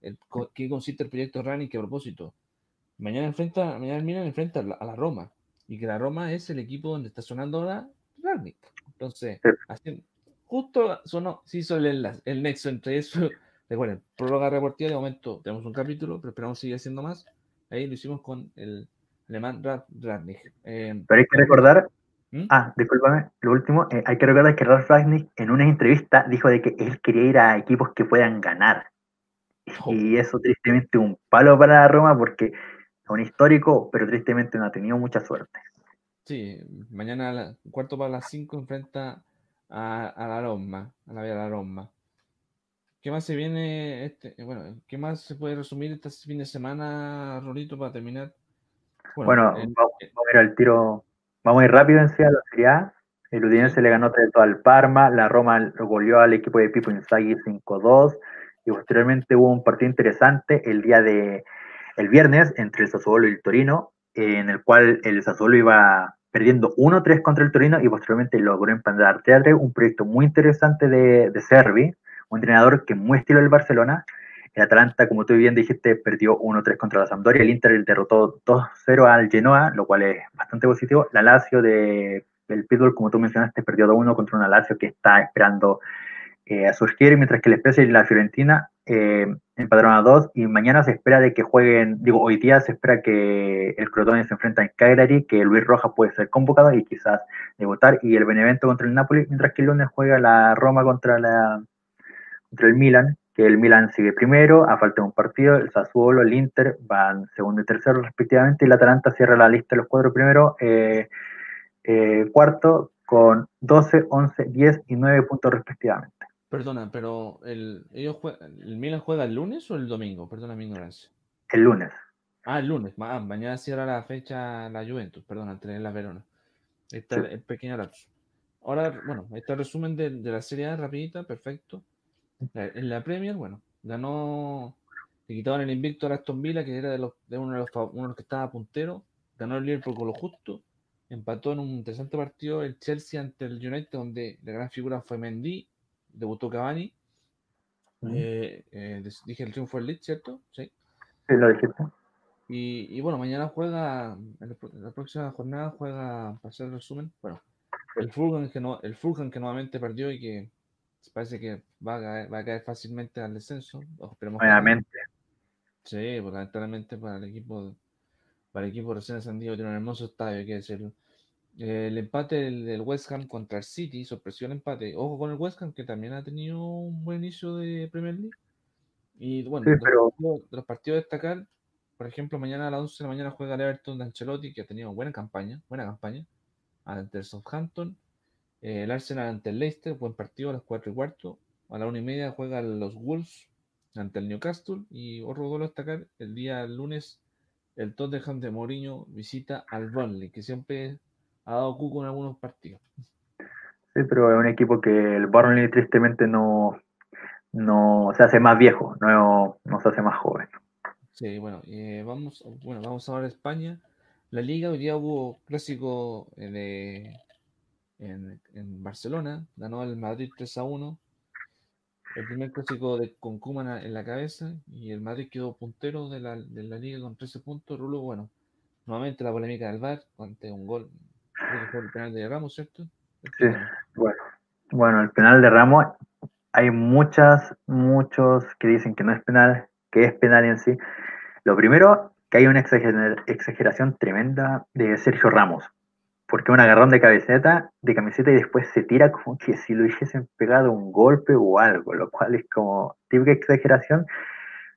El, ¿Qué consiste el proyecto Randy? Que a propósito, mañana enfrenta, mañana el Milan enfrenta a la, a la Roma, y que la Roma es el equipo donde está sonando ahora Randy. Entonces, Sí. así- justo sonó, se hizo el, el nexo entre eso. Recuerden, prórroga deportiva, de momento tenemos un capítulo, pero esperamos seguir haciendo más. Ahí lo hicimos con el alemán Ralf Rangnick. Eh, Pero hay que recordar, ¿Mm? ah, discúlpame, lo último, eh, hay que recordar que Ralf Ragnick en una entrevista dijo de que él quería ir a equipos que puedan ganar. Oh. Y eso tristemente un palo para la Roma porque es un histórico, pero tristemente no ha tenido mucha suerte. Sí, mañana a la- cuarto para las 5 enfrenta a, a la Roma, a la Vía la Roma. ¿Qué más se viene este, eh, bueno, qué más se puede resumir este fin de semana, Rolito, para terminar? Bueno, el- vamos, vamos a ir al tiro. Vamos a ir rápido en sí a la Serie A. El Udinese le ganó 3 al Parma. La Roma lo goleó al equipo de Pipo Inzaghi 5-2. Y posteriormente hubo un partido interesante el día de el viernes entre el Sassuolo y el Torino, en el cual el Sassuolo iba perdiendo 1-3 contra el Torino y posteriormente logró empatar 3 Un proyecto muy interesante de, de Servi, un entrenador que es muy estilo del Barcelona. El Atalanta, como tú bien dijiste, perdió 1-3 contra la Sampdoria. El Inter derrotó 2-0 al Genoa, lo cual es bastante positivo. La Lazio de, del Pitbull, como tú mencionaste, perdió 2-1 contra una Lazio que está esperando eh, a surgir, mientras que el Spezia y la Fiorentina eh, empataron a 2 y mañana se espera de que jueguen, digo, hoy día se espera que el Crotone se enfrenta en Cagliari, que Luis Rojas puede ser convocado y quizás debutar, y el Benevento contra el Napoli, mientras que el lunes juega la Roma contra la contra el Milan, el Milan sigue primero, a falta de un partido, el Sassuolo, el Inter van segundo y tercero respectivamente, y el Atalanta cierra la lista de los cuatro primeros, eh, eh, cuarto, con 12, 11, 10 y 9 puntos respectivamente. Perdona, pero el, ellos juegan, ¿el Milan juega el lunes o el domingo? Perdona mi ignorancia. El lunes. Ah, el lunes. ah, mañana cierra la fecha la Juventus, perdón, ante la Verona. Está Sí. el, el pequeño lapso. Ahora, bueno, el resumen de, de la Serie A, rapidita, perfecto. En la Premier, bueno, ganó, le quitaban el invicto a Aston Villa, que era de, los, de uno, de los, uno de los que estaba puntero, ganó el Liverpool con lo justo, empató en un interesante partido el Chelsea ante el United, donde la gran figura fue Mendy, debutó Cavani, eh, eh, des- dije el triunfo del Leeds, ¿cierto? Sí. Sí, lo dijiste. Y, y bueno, mañana juega, en la, pro- en la próxima jornada juega, para hacer el resumen, bueno, el Fulham que, no, el Fulham que nuevamente perdió y que parece que va a caer, va a caer fácilmente al descenso. o esperemos que. Sí, pues lamentablemente para el equipo, para el equipo recién ascendido tiene un hermoso estadio, hay que decirlo. El empate del, West Ham contra el City, sorprendió el empate. Ojo con el West Ham, que también ha tenido un buen inicio de Premier League. Y bueno, Sí, los pero- partidos, de los partidos a destacar, por ejemplo, mañana a las 11 de la mañana juega el Everton de Ancelotti, que ha tenido buena campaña, buena campaña, ante el Southampton. Eh, el Arsenal ante el Leicester, buen partido a las 4 y cuarto. A la 1 y media juegan los Wolves ante el Newcastle. Y otro duelo a destacar, el día lunes, el Tottenham de Mourinho visita al Burnley, que siempre ha dado cuco en algunos partidos. Sí, pero es un equipo que el Burnley tristemente no, no se hace más viejo, no, no se hace más joven. Sí, bueno, eh, vamos, bueno, vamos a España. La liga, hoy día hubo clásico eh, de, en, Barcelona, ganó el Madrid 3 a 1. El primer clásico de, con en la cabeza y el Madrid quedó puntero de la, de la liga con 13 puntos. Rulo, bueno, nuevamente la polémica del VAR ante un gol, creo fue el penal de Ramos, ¿cierto? Sí, bueno, bueno, el penal de Ramos, hay muchas, muchos que dicen que no es penal, que es penal en sí. Lo primero, que hay una exager- exageración tremenda de Sergio Ramos, porque un agarrón de cabeceta, de camiseta y después se tira como que si lo hubiesen pegado un golpe o algo, lo cual es como típica exageración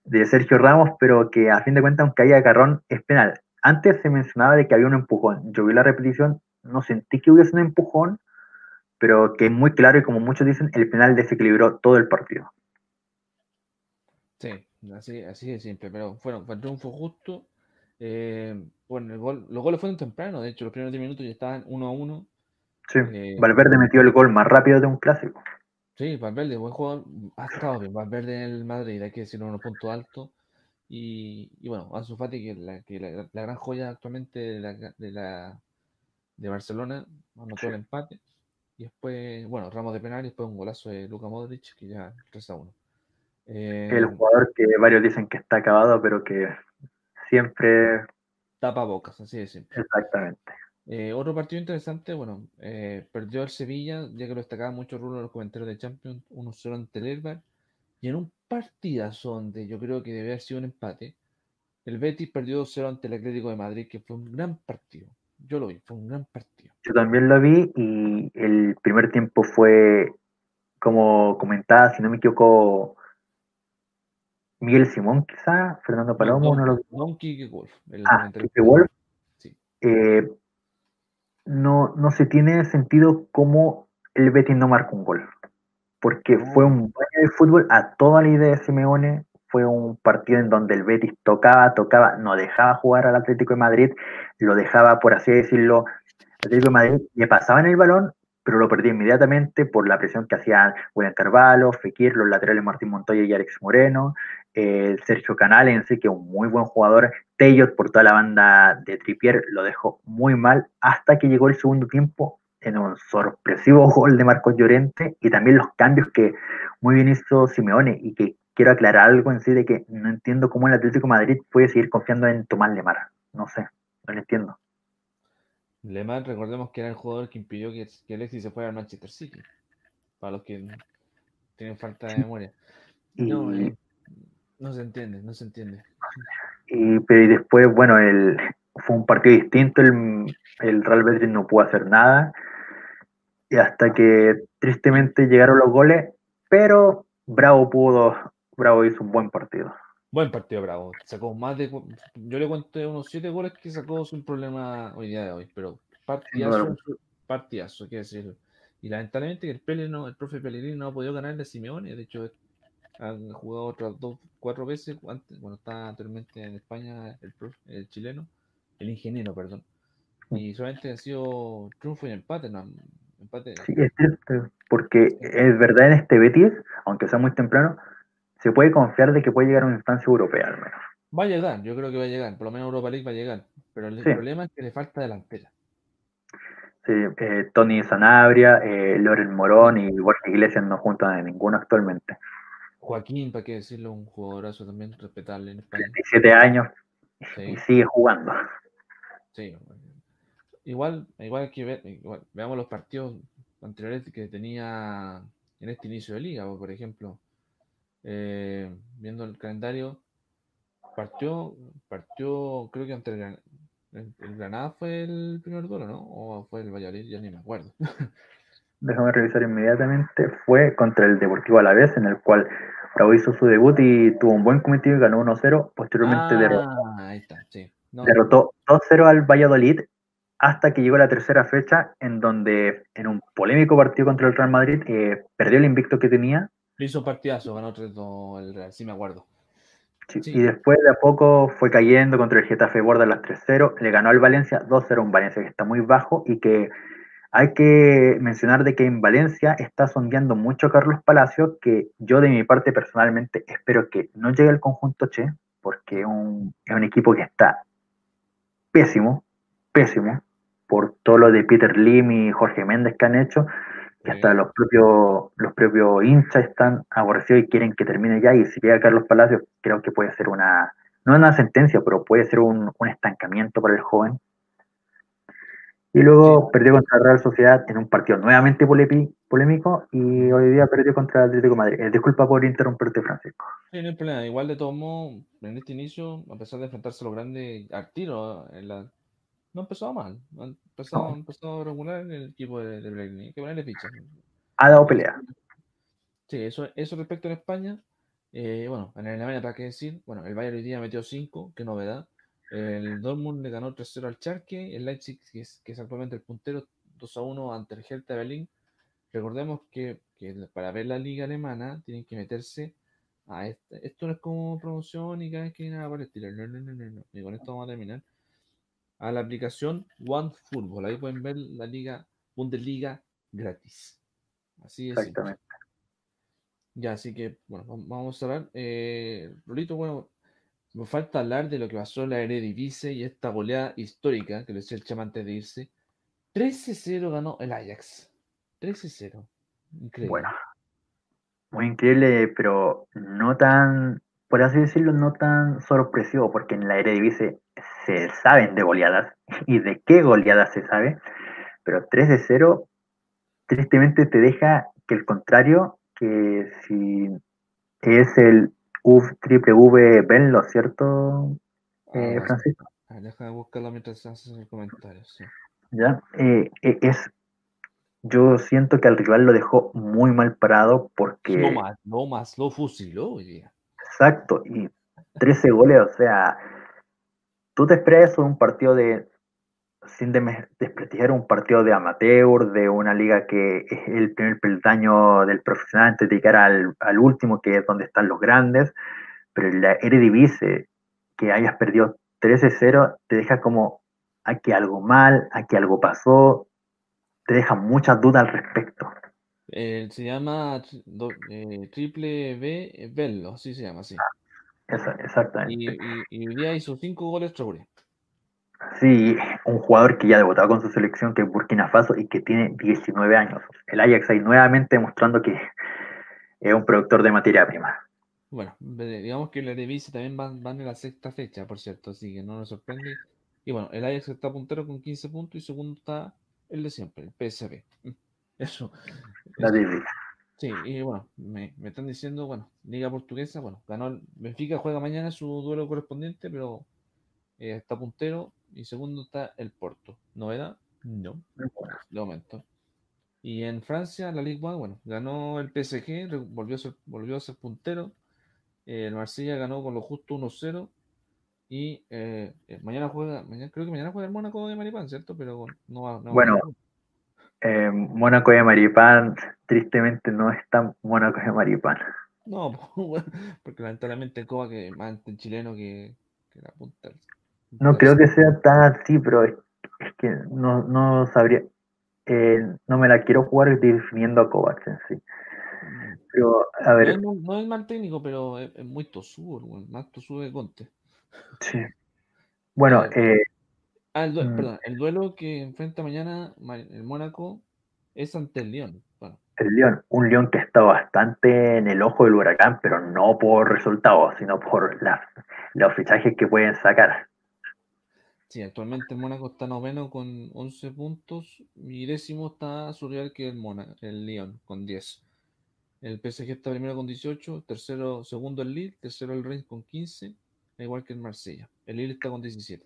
de Sergio Ramos, pero que a fin de cuentas, aunque haya agarrón, es penal. Antes se mencionaba de que había un empujón. Yo vi la repetición, no sentí que hubiese un empujón, pero que es muy claro y como muchos dicen, el penal desequilibró todo el partido. Sí, así, así de simple, pero fueron, fue un triunfo justo. Eh, bueno, el gol, los goles fueron temprano, de hecho, los primeros 10 minutos ya estaban 1 a 1. Sí, Eh, Valverde metió el gol más rápido de un clásico. Sí, Valverde, buen jugador. Ha estado bien, Valverde en el Madrid, hay que decirlo, unos puntos altos. Y, y bueno, Ansu Fati, que, la, que la, la gran joya actualmente de la, de la de Barcelona, anotó el empate. Y después, bueno, Ramos de penal y después un golazo de Luka Modric, que ya 3 a 1. Eh, El jugador que varios dicen que está acabado, pero que siempre... tapa bocas, así de simple. Exactamente. Eh, otro partido interesante, bueno, eh, perdió el Sevilla, ya que lo destacaba mucho Rulo en los comentarios de Champions, 1-0 ante el Elbar, y en un partidazo donde yo creo que debe haber sido un empate, el Betis perdió 2-0 ante el Atlético de Madrid, que fue un gran partido. Yo lo vi, fue un gran partido. Yo también lo vi y el primer tiempo fue, como comentaba, si no me equivoco, Miguel Simón quizá, Fernando Palomo, Don, uno de los Don Quique Wolf, el Ah, Quique Wolf. Sí. eh, no, no se tiene sentido cómo el Betis no marcó un gol. Porque fue un baño de fútbol a toda la idea de Simeone. Fue un partido en donde el Betis tocaba, tocaba, no dejaba jugar al Atlético de Madrid, lo dejaba, por así decirlo, Atlético de Madrid le pasaban el balón, pero lo perdía inmediatamente por la presión que hacían William Carvalho, Fekir, los laterales Martín Montoya y Alex Moreno, eh, Sergio Canales en sí, que es un muy buen jugador, Tellot por toda la banda de Tripier lo dejó muy mal hasta que llegó el segundo tiempo en un sorpresivo gol de Marcos Llorente y también los cambios que muy bien hizo Simeone y que quiero aclarar algo en sí de que no entiendo cómo el Atlético de Madrid puede seguir confiando en Tomás Lemar. No sé, no lo entiendo. Lemar, recordemos que era el jugador que impidió que, que Alexis se fuera al Manchester City. Para los que tienen falta de memoria. No, Y- eh, no se entiende, no se entiende. Y, pero y después, bueno, el, fue un partido distinto, el, el Real Betis no pudo hacer nada, y hasta que tristemente llegaron los goles, pero Bravo pudo, Bravo hizo un buen partido. Buen partido, Bravo. Sacó más de. Yo le conté unos 7 goles que sacó sin problema hoy día de hoy, pero partidazo, alguna. partidazo, quiero decir. Y lamentablemente que el Pele no, el profe Pellegrini no ha podido ganar de Simeone. De hecho, han jugado otras dos, cuatro veces antes, bueno, estaba anteriormente en España el, el chileno, el ingeniero, perdón. Y solamente ha sido triunfo y empate, no, empate. Sí, es triste, porque es verdad en este Betis, aunque sea muy temprano, se puede confiar de que puede llegar a una instancia europea al menos. Va a llegar, yo creo que va a llegar, por lo menos Europa League va a llegar. Pero el Sí. problema es que le falta delantera. Sí, eh, Tony Sanabria, eh, Loren Morón y Borja Iglesias no juntan a ninguno actualmente. Joaquín, para qué decirlo, un jugadorazo también respetable en España. 17 años y sigue jugando. sí. Igual, igual que ver, igual, veamos los partidos anteriores que tenía en este inicio de liga, por ejemplo, eh, viendo el calendario, partió, partió, creo que ante el- el Granada fue el primer duelo, ¿no? O fue el Valladolid, ya ni me acuerdo. Déjame revisar inmediatamente. Fue contra el Deportivo Alavés, en el cual Bravo hizo su debut y tuvo un buen cometido y ganó 1-0. Posteriormente derrotó, Ah, ahí está, sí. No, derrotó 2-0 al Valladolid hasta que llegó la tercera fecha, en donde en un polémico partido contra el Real Madrid eh, perdió el invicto que tenía hizo partidazo, ganó 3-2 el Real, sí me acuerdo. Sí, Sí. Y después de a poco fue cayendo contra el Getafe Borda las 3-0, le ganó al Valencia 2-0, un Valencia que está muy bajo y que hay que mencionar de que en Valencia está sondeando mucho Carlos Palacios, que yo de mi parte personalmente espero que no llegue al conjunto Che, porque es un, es un equipo que está pésimo, pésimo, por todo lo de Peter Lim y Jorge Méndez que han hecho, que Sí. hasta los propios, los propios hinchas están aborrecidos y quieren que termine ya. Y si llega Carlos Palacios, creo que puede ser una, no una sentencia, pero puede ser un, un estancamiento para el joven. Y luego perdió contra la Real Sociedad en un partido nuevamente polémi- polémico y hoy día perdió contra el Atlético de Madrid. Eh, disculpa por interrumpirte, Francisco. Sí, no hay problema. Igual de todos modos, en este inicio, a pesar de enfrentarse a los grandes al tiro, en la... no empezó mal. Ha empezado, ha empezado regular en el equipo de, de Pellegrini. Hay que ponerle ficha. Ha dado pelea. Sí, eso, eso respecto en España. Eh, bueno, en Alemania, ¿para qué decir? Bueno, el Bayern hoy día metió 5, qué novedad. El Dortmund le ganó 3-0 al Charque. El Leipzig, que es, que es actualmente el puntero, 2-1 ante el Hertha Berlín. Recordemos que, que para ver la liga alemana tienen que meterse a esta. Esto no es como promoción y cada vez que nada por el estilo. No, no, no, no, no. Y con esto vamos a terminar. A la aplicación OneFootball. Ahí pueden ver la liga Bundesliga gratis. Así es. Exactamente. Ya, así que, bueno, vam- vamos a cerrar. Eh, Rolito, bueno, me falta hablar de lo que pasó en la Eredivisie y esta goleada histórica, que lo decía el chama antes de irse. 13-0 ganó el Ajax. 13-0. Increíble. Bueno, muy increíble, pero no tan, por así decirlo, no tan sorpresivo, porque en la Eredivisie se saben de goleadas y de qué goleadas se sabe, pero 3 de 0 tristemente te deja que el contrario, que si es el UF triple V Benlo, ¿cierto, eh, Ah, Francisco? ah, deja de buscarlo mientras haces el comentario. sí. ¿Ya? Eh, eh, es, yo siento que al rival lo dejó muy mal parado porque... No más, no más, lo fusiló hoy día. Exacto, y 13 goles, o sea, tú te esperas eso de un partido de sin desprestigiar un partido de amateur, de una liga que es el primer peldaño del profesional antes de llegar al, al último, que es donde están los grandes, pero en la Eredivisie, que hayas perdido 13-0, te deja como aquí algo mal, aquí algo pasó, te deja muchas dudas al respecto. Eh, se llama eh, Triple B eh, Bello, así se llama, así. Exactamente. Y, y, y hoy día hizo cinco goles Traoré. Sí, un jugador que ya debutado con su selección, que es Burkina Faso y que tiene 19 años. El Ajax ahí nuevamente demostrando que es un productor de materia prima. Bueno, digamos que el Eredivisie también van, van en la sexta fecha, por cierto, así que no nos sorprende. Y bueno, el Ajax está puntero con 15 puntos y segundo está el de siempre, el PSV. Eso. La eso. Sí, y bueno, me, me están diciendo, bueno, Liga Portuguesa, bueno, ganó el Benfica, juega mañana su duelo correspondiente, pero eh, está puntero y segundo está el Porto. ¿Novedad? No, de momento. Y en Francia, la Ligue 1, bueno, ganó el PSG, volvió a ser, volvió a ser puntero. Eh, el Marsella ganó con lo justo 1-0. Y eh, eh, mañana juega, mañana, creo que mañana juega el Mónaco de Maripán, ¿cierto? Pero no va, no va a Bueno. Eh, Mónaco de Maripán, tristemente no es tan Mónaco de Maripán. No, porque lamentablemente Coba que más el chileno que, que la punta. No creo que sea tan así, pero es, es que no, no sabría. eh, no me la quiero jugar definiendo a Kovacs en sí. Pero, a ver, no es mal técnico, pero es, es muy tosudo, más tosudo que Conte. sí. Bueno, Eh, Ah, el duelo, Mm. perdón, el duelo que enfrenta mañana Ma- el Mónaco es ante el Lyon. Bueno, el León, un León que está bastante en el ojo del huracán, pero no por resultados, sino por la- los fichajes que pueden sacar. Sí, actualmente el Mónaco está noveno con 11 puntos y décimo está su rival que el Mónaco, el Lyon con 10. El PSG está primero con 18, tercero, segundo el Lille, tercero el Reims con 15, al igual que el Marsella. El Lille está con 17.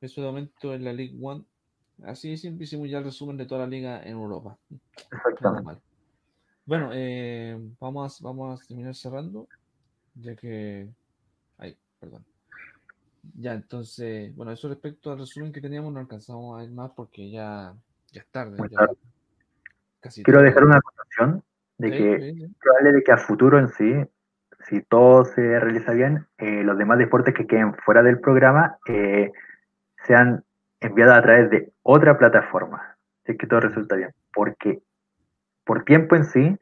Eso de momento en la League One. Así de simple hicimos ya el resumen de toda la liga en Europa. Exactamente. Bueno, eh, vamos, a, vamos a terminar cerrando, ya que... Ay, perdón. Ya, entonces, bueno, eso respecto al resumen que teníamos, no alcanzamos a ir más porque ya, ya es tarde. Muy ya tarde. casi Quiero tarde. dejar una acotación de Sí, que sí, probable de que a futuro en sí, si todo se realiza bien, eh, los demás deportes que queden fuera del programa eh, sean enviados a través de otra plataforma, si es que todo resulta bien, porque por tiempo en sí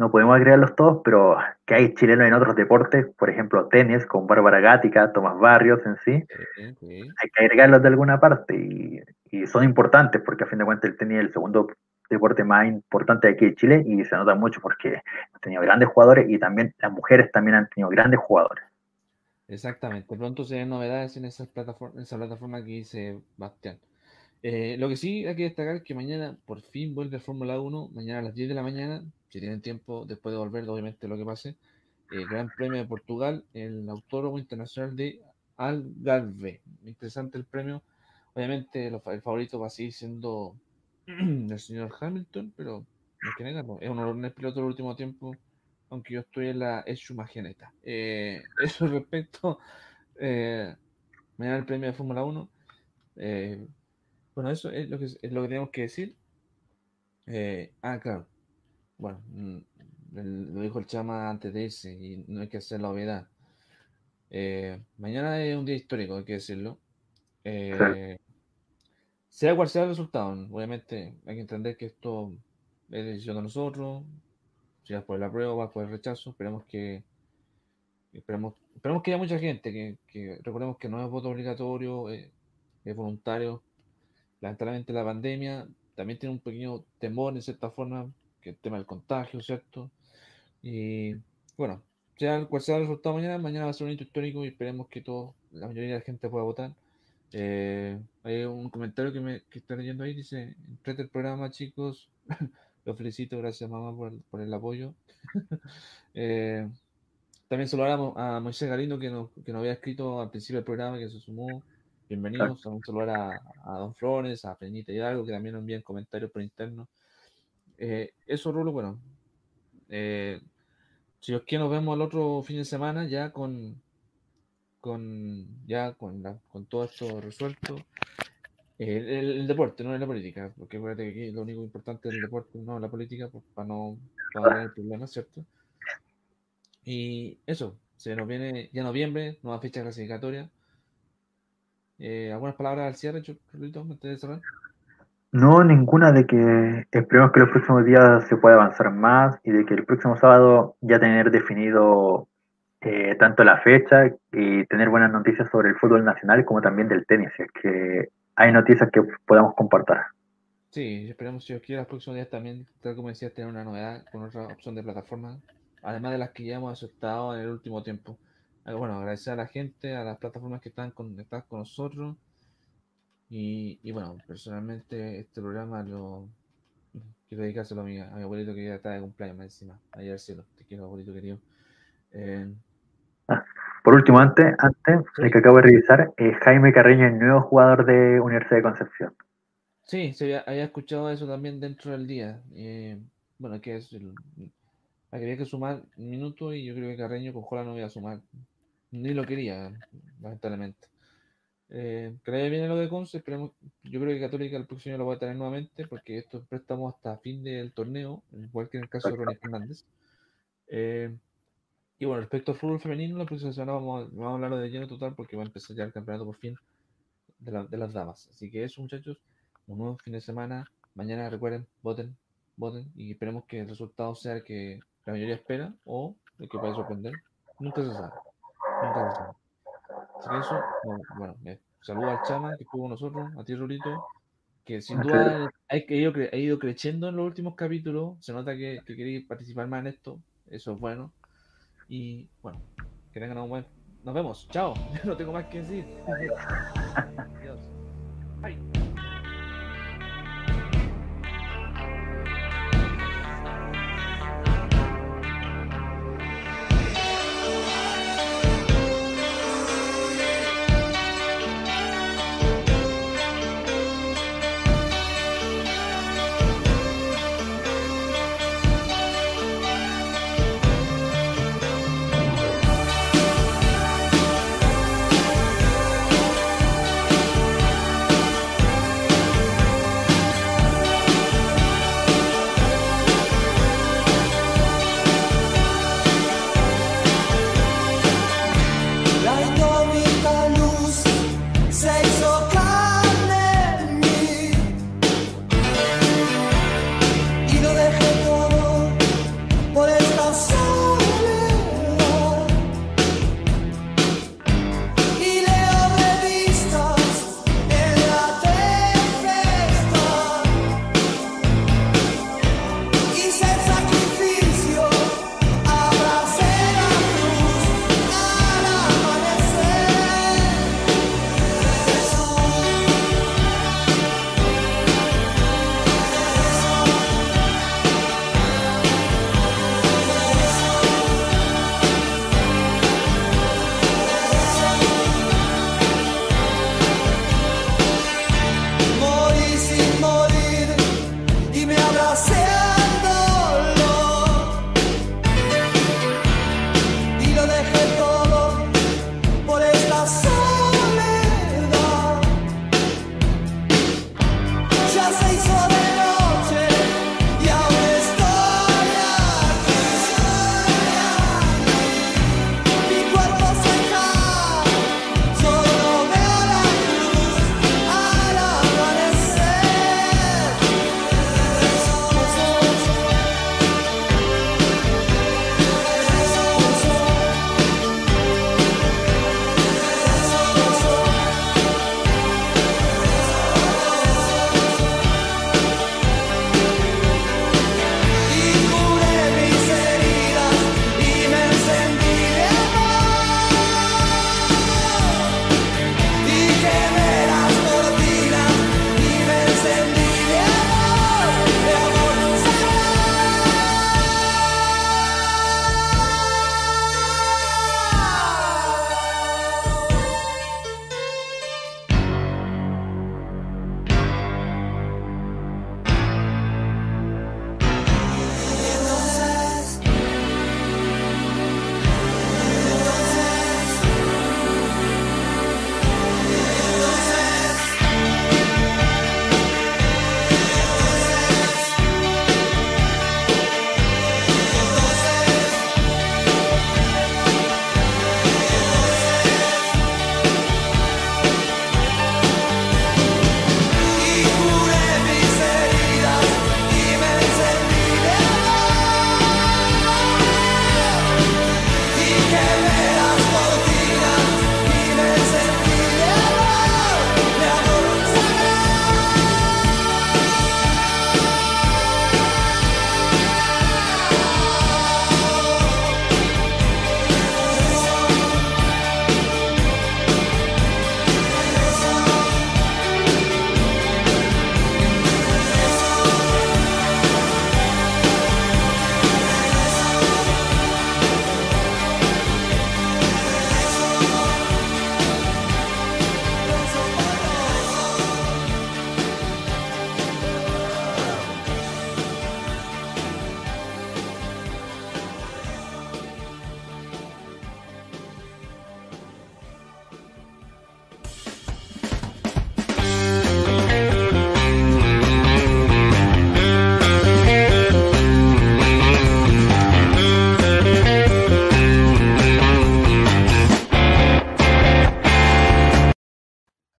no podemos agregarlos todos, pero que hay chilenos en otros deportes, por ejemplo tenis con Bárbara Gática, Tomás Barrios en sí, hay que agregarlos de alguna parte y, y son importantes porque a fin de cuentas el tenis es el segundo deporte más importante de aquí de Chile y se nota mucho porque ha tenido grandes jugadores y también las mujeres también han tenido grandes jugadores. Exactamente. Pronto se ven novedades en esa plataforma, en esa plataforma que dice Bastián. Eh, lo que sí hay que destacar es que mañana por fin vuelve Fórmula 1, mañana a las 10 de la mañana, si tienen tiempo después de volver, obviamente lo que pase. eh, Gran Premio de Portugal, el Autódromo Internacional de Algarve. Interesante el premio. Obviamente el favorito va a seguir siendo el señor Hamilton, pero no que negarlo. Es un honor piloto del último tiempo, aunque yo estoy en la Schumageneta. Eh, eso respecto eh, mañana el premio de Fórmula 1. Bueno, eso es lo que, es lo que tenemos que decir. Eh, ah, claro. Bueno, mm, lo dijo el Chama antes de irse y no hay que hacer la obviedad. Eh, mañana es un día histórico, hay que decirlo. Eh, sea cual sea el resultado, obviamente hay que entender que esto es decisión de nosotros. Si vas por el apruebo, vas por el rechazo. Esperemos que esperemos, esperemos que haya mucha gente, que, que recordemos que no es voto obligatorio, eh, es voluntario. Lamentablemente la pandemia también tiene un pequeño temor en cierta forma, que el tema del contagio, ¿cierto? Y bueno, sea cual sea el resultado mañana, mañana va a ser un hito histórico y esperemos que todo, la mayoría de la gente pueda votar. Eh, hay un comentario que me que estoy leyendo ahí, dice, entrete el programa chicos, los felicito, gracias mamá por, el- por el apoyo. Eh, también Mo- a Moisés Galindo que nos, que nos había escrito al principio del programa, que se sumó. Bienvenidos. También saludar a, a Don Flores, a Peñita Hidalgo, que también nos envían comentarios por interno. Eh, eso, Rulo, bueno. eh, si os quiere, nos vemos el otro fin de semana ya con, con ya con, la- con todo esto resuelto. El, el- el deporte, no es la política, porque acuérdate que aquí lo único importante es el deporte, no la política, pues, para no, para tener problemas, ¿cierto? Y eso, se nos viene ya noviembre, nueva fecha clasificatoria. Eh, ¿Algunas palabras al cierre, Chulito, antes de cerrar? No, ninguna de que esperemos que los próximos días se pueda avanzar más y de que el próximo sábado ya tener definido eh, tanto la fecha y tener buenas noticias sobre el fútbol nacional como también del tenis, si es que hay noticias que podamos compartir. Sí, esperemos si os quiere los próximos días también, tal como decías, tener una novedad con otra opción de plataforma, además de las que ya hemos aceptado en el último tiempo. Ah, Bueno, agradecer a la gente, a las plataformas que están conectadas con nosotros. Y, y bueno, personalmente este programa lo quiero dedicárselo a mi, a mi abuelito que ya está de cumpleaños más encima. Al cielo, te quiero abuelito querido. Eh, Por último, antes, antes Sí. de que acabo de revisar, eh, Jaime Carreño el nuevo jugador de Universidad de Concepción. Sí, se había, había escuchado eso también dentro del día. Eh, bueno, que es el, había que sumar un minuto y yo creo que Carreño con Jola no iba a sumar. Ni lo quería, lamentablemente. Eh, que le a lo de Conce, esperemos, yo creo que Católica el próximo año lo va a tener nuevamente porque estos préstamos hasta fin del torneo, igual que en el caso de Ronnie Fernández. Eh, y bueno, respecto al fútbol femenino, la próxima semana vamos, a- vamos a hablarlo de lleno total porque va a empezar ya el campeonato por fin de, la- de las damas. Así que eso, muchachos, un nuevo fin de semana. Mañana recuerden, voten, voten y esperemos que el resultado sea el que la mayoría espera o el que puede sorprender. Nunca se sabe. Que eso, bueno, bueno, saludo al Chama que estuvo con nosotros, a ti Rulito, que sin duda ha ido, ha ido creciendo en los últimos capítulos. Se nota que, que queréis participar más en esto. Eso es bueno. Y bueno, que tengan un buen. Nos vemos. Chao. No tengo más que decir.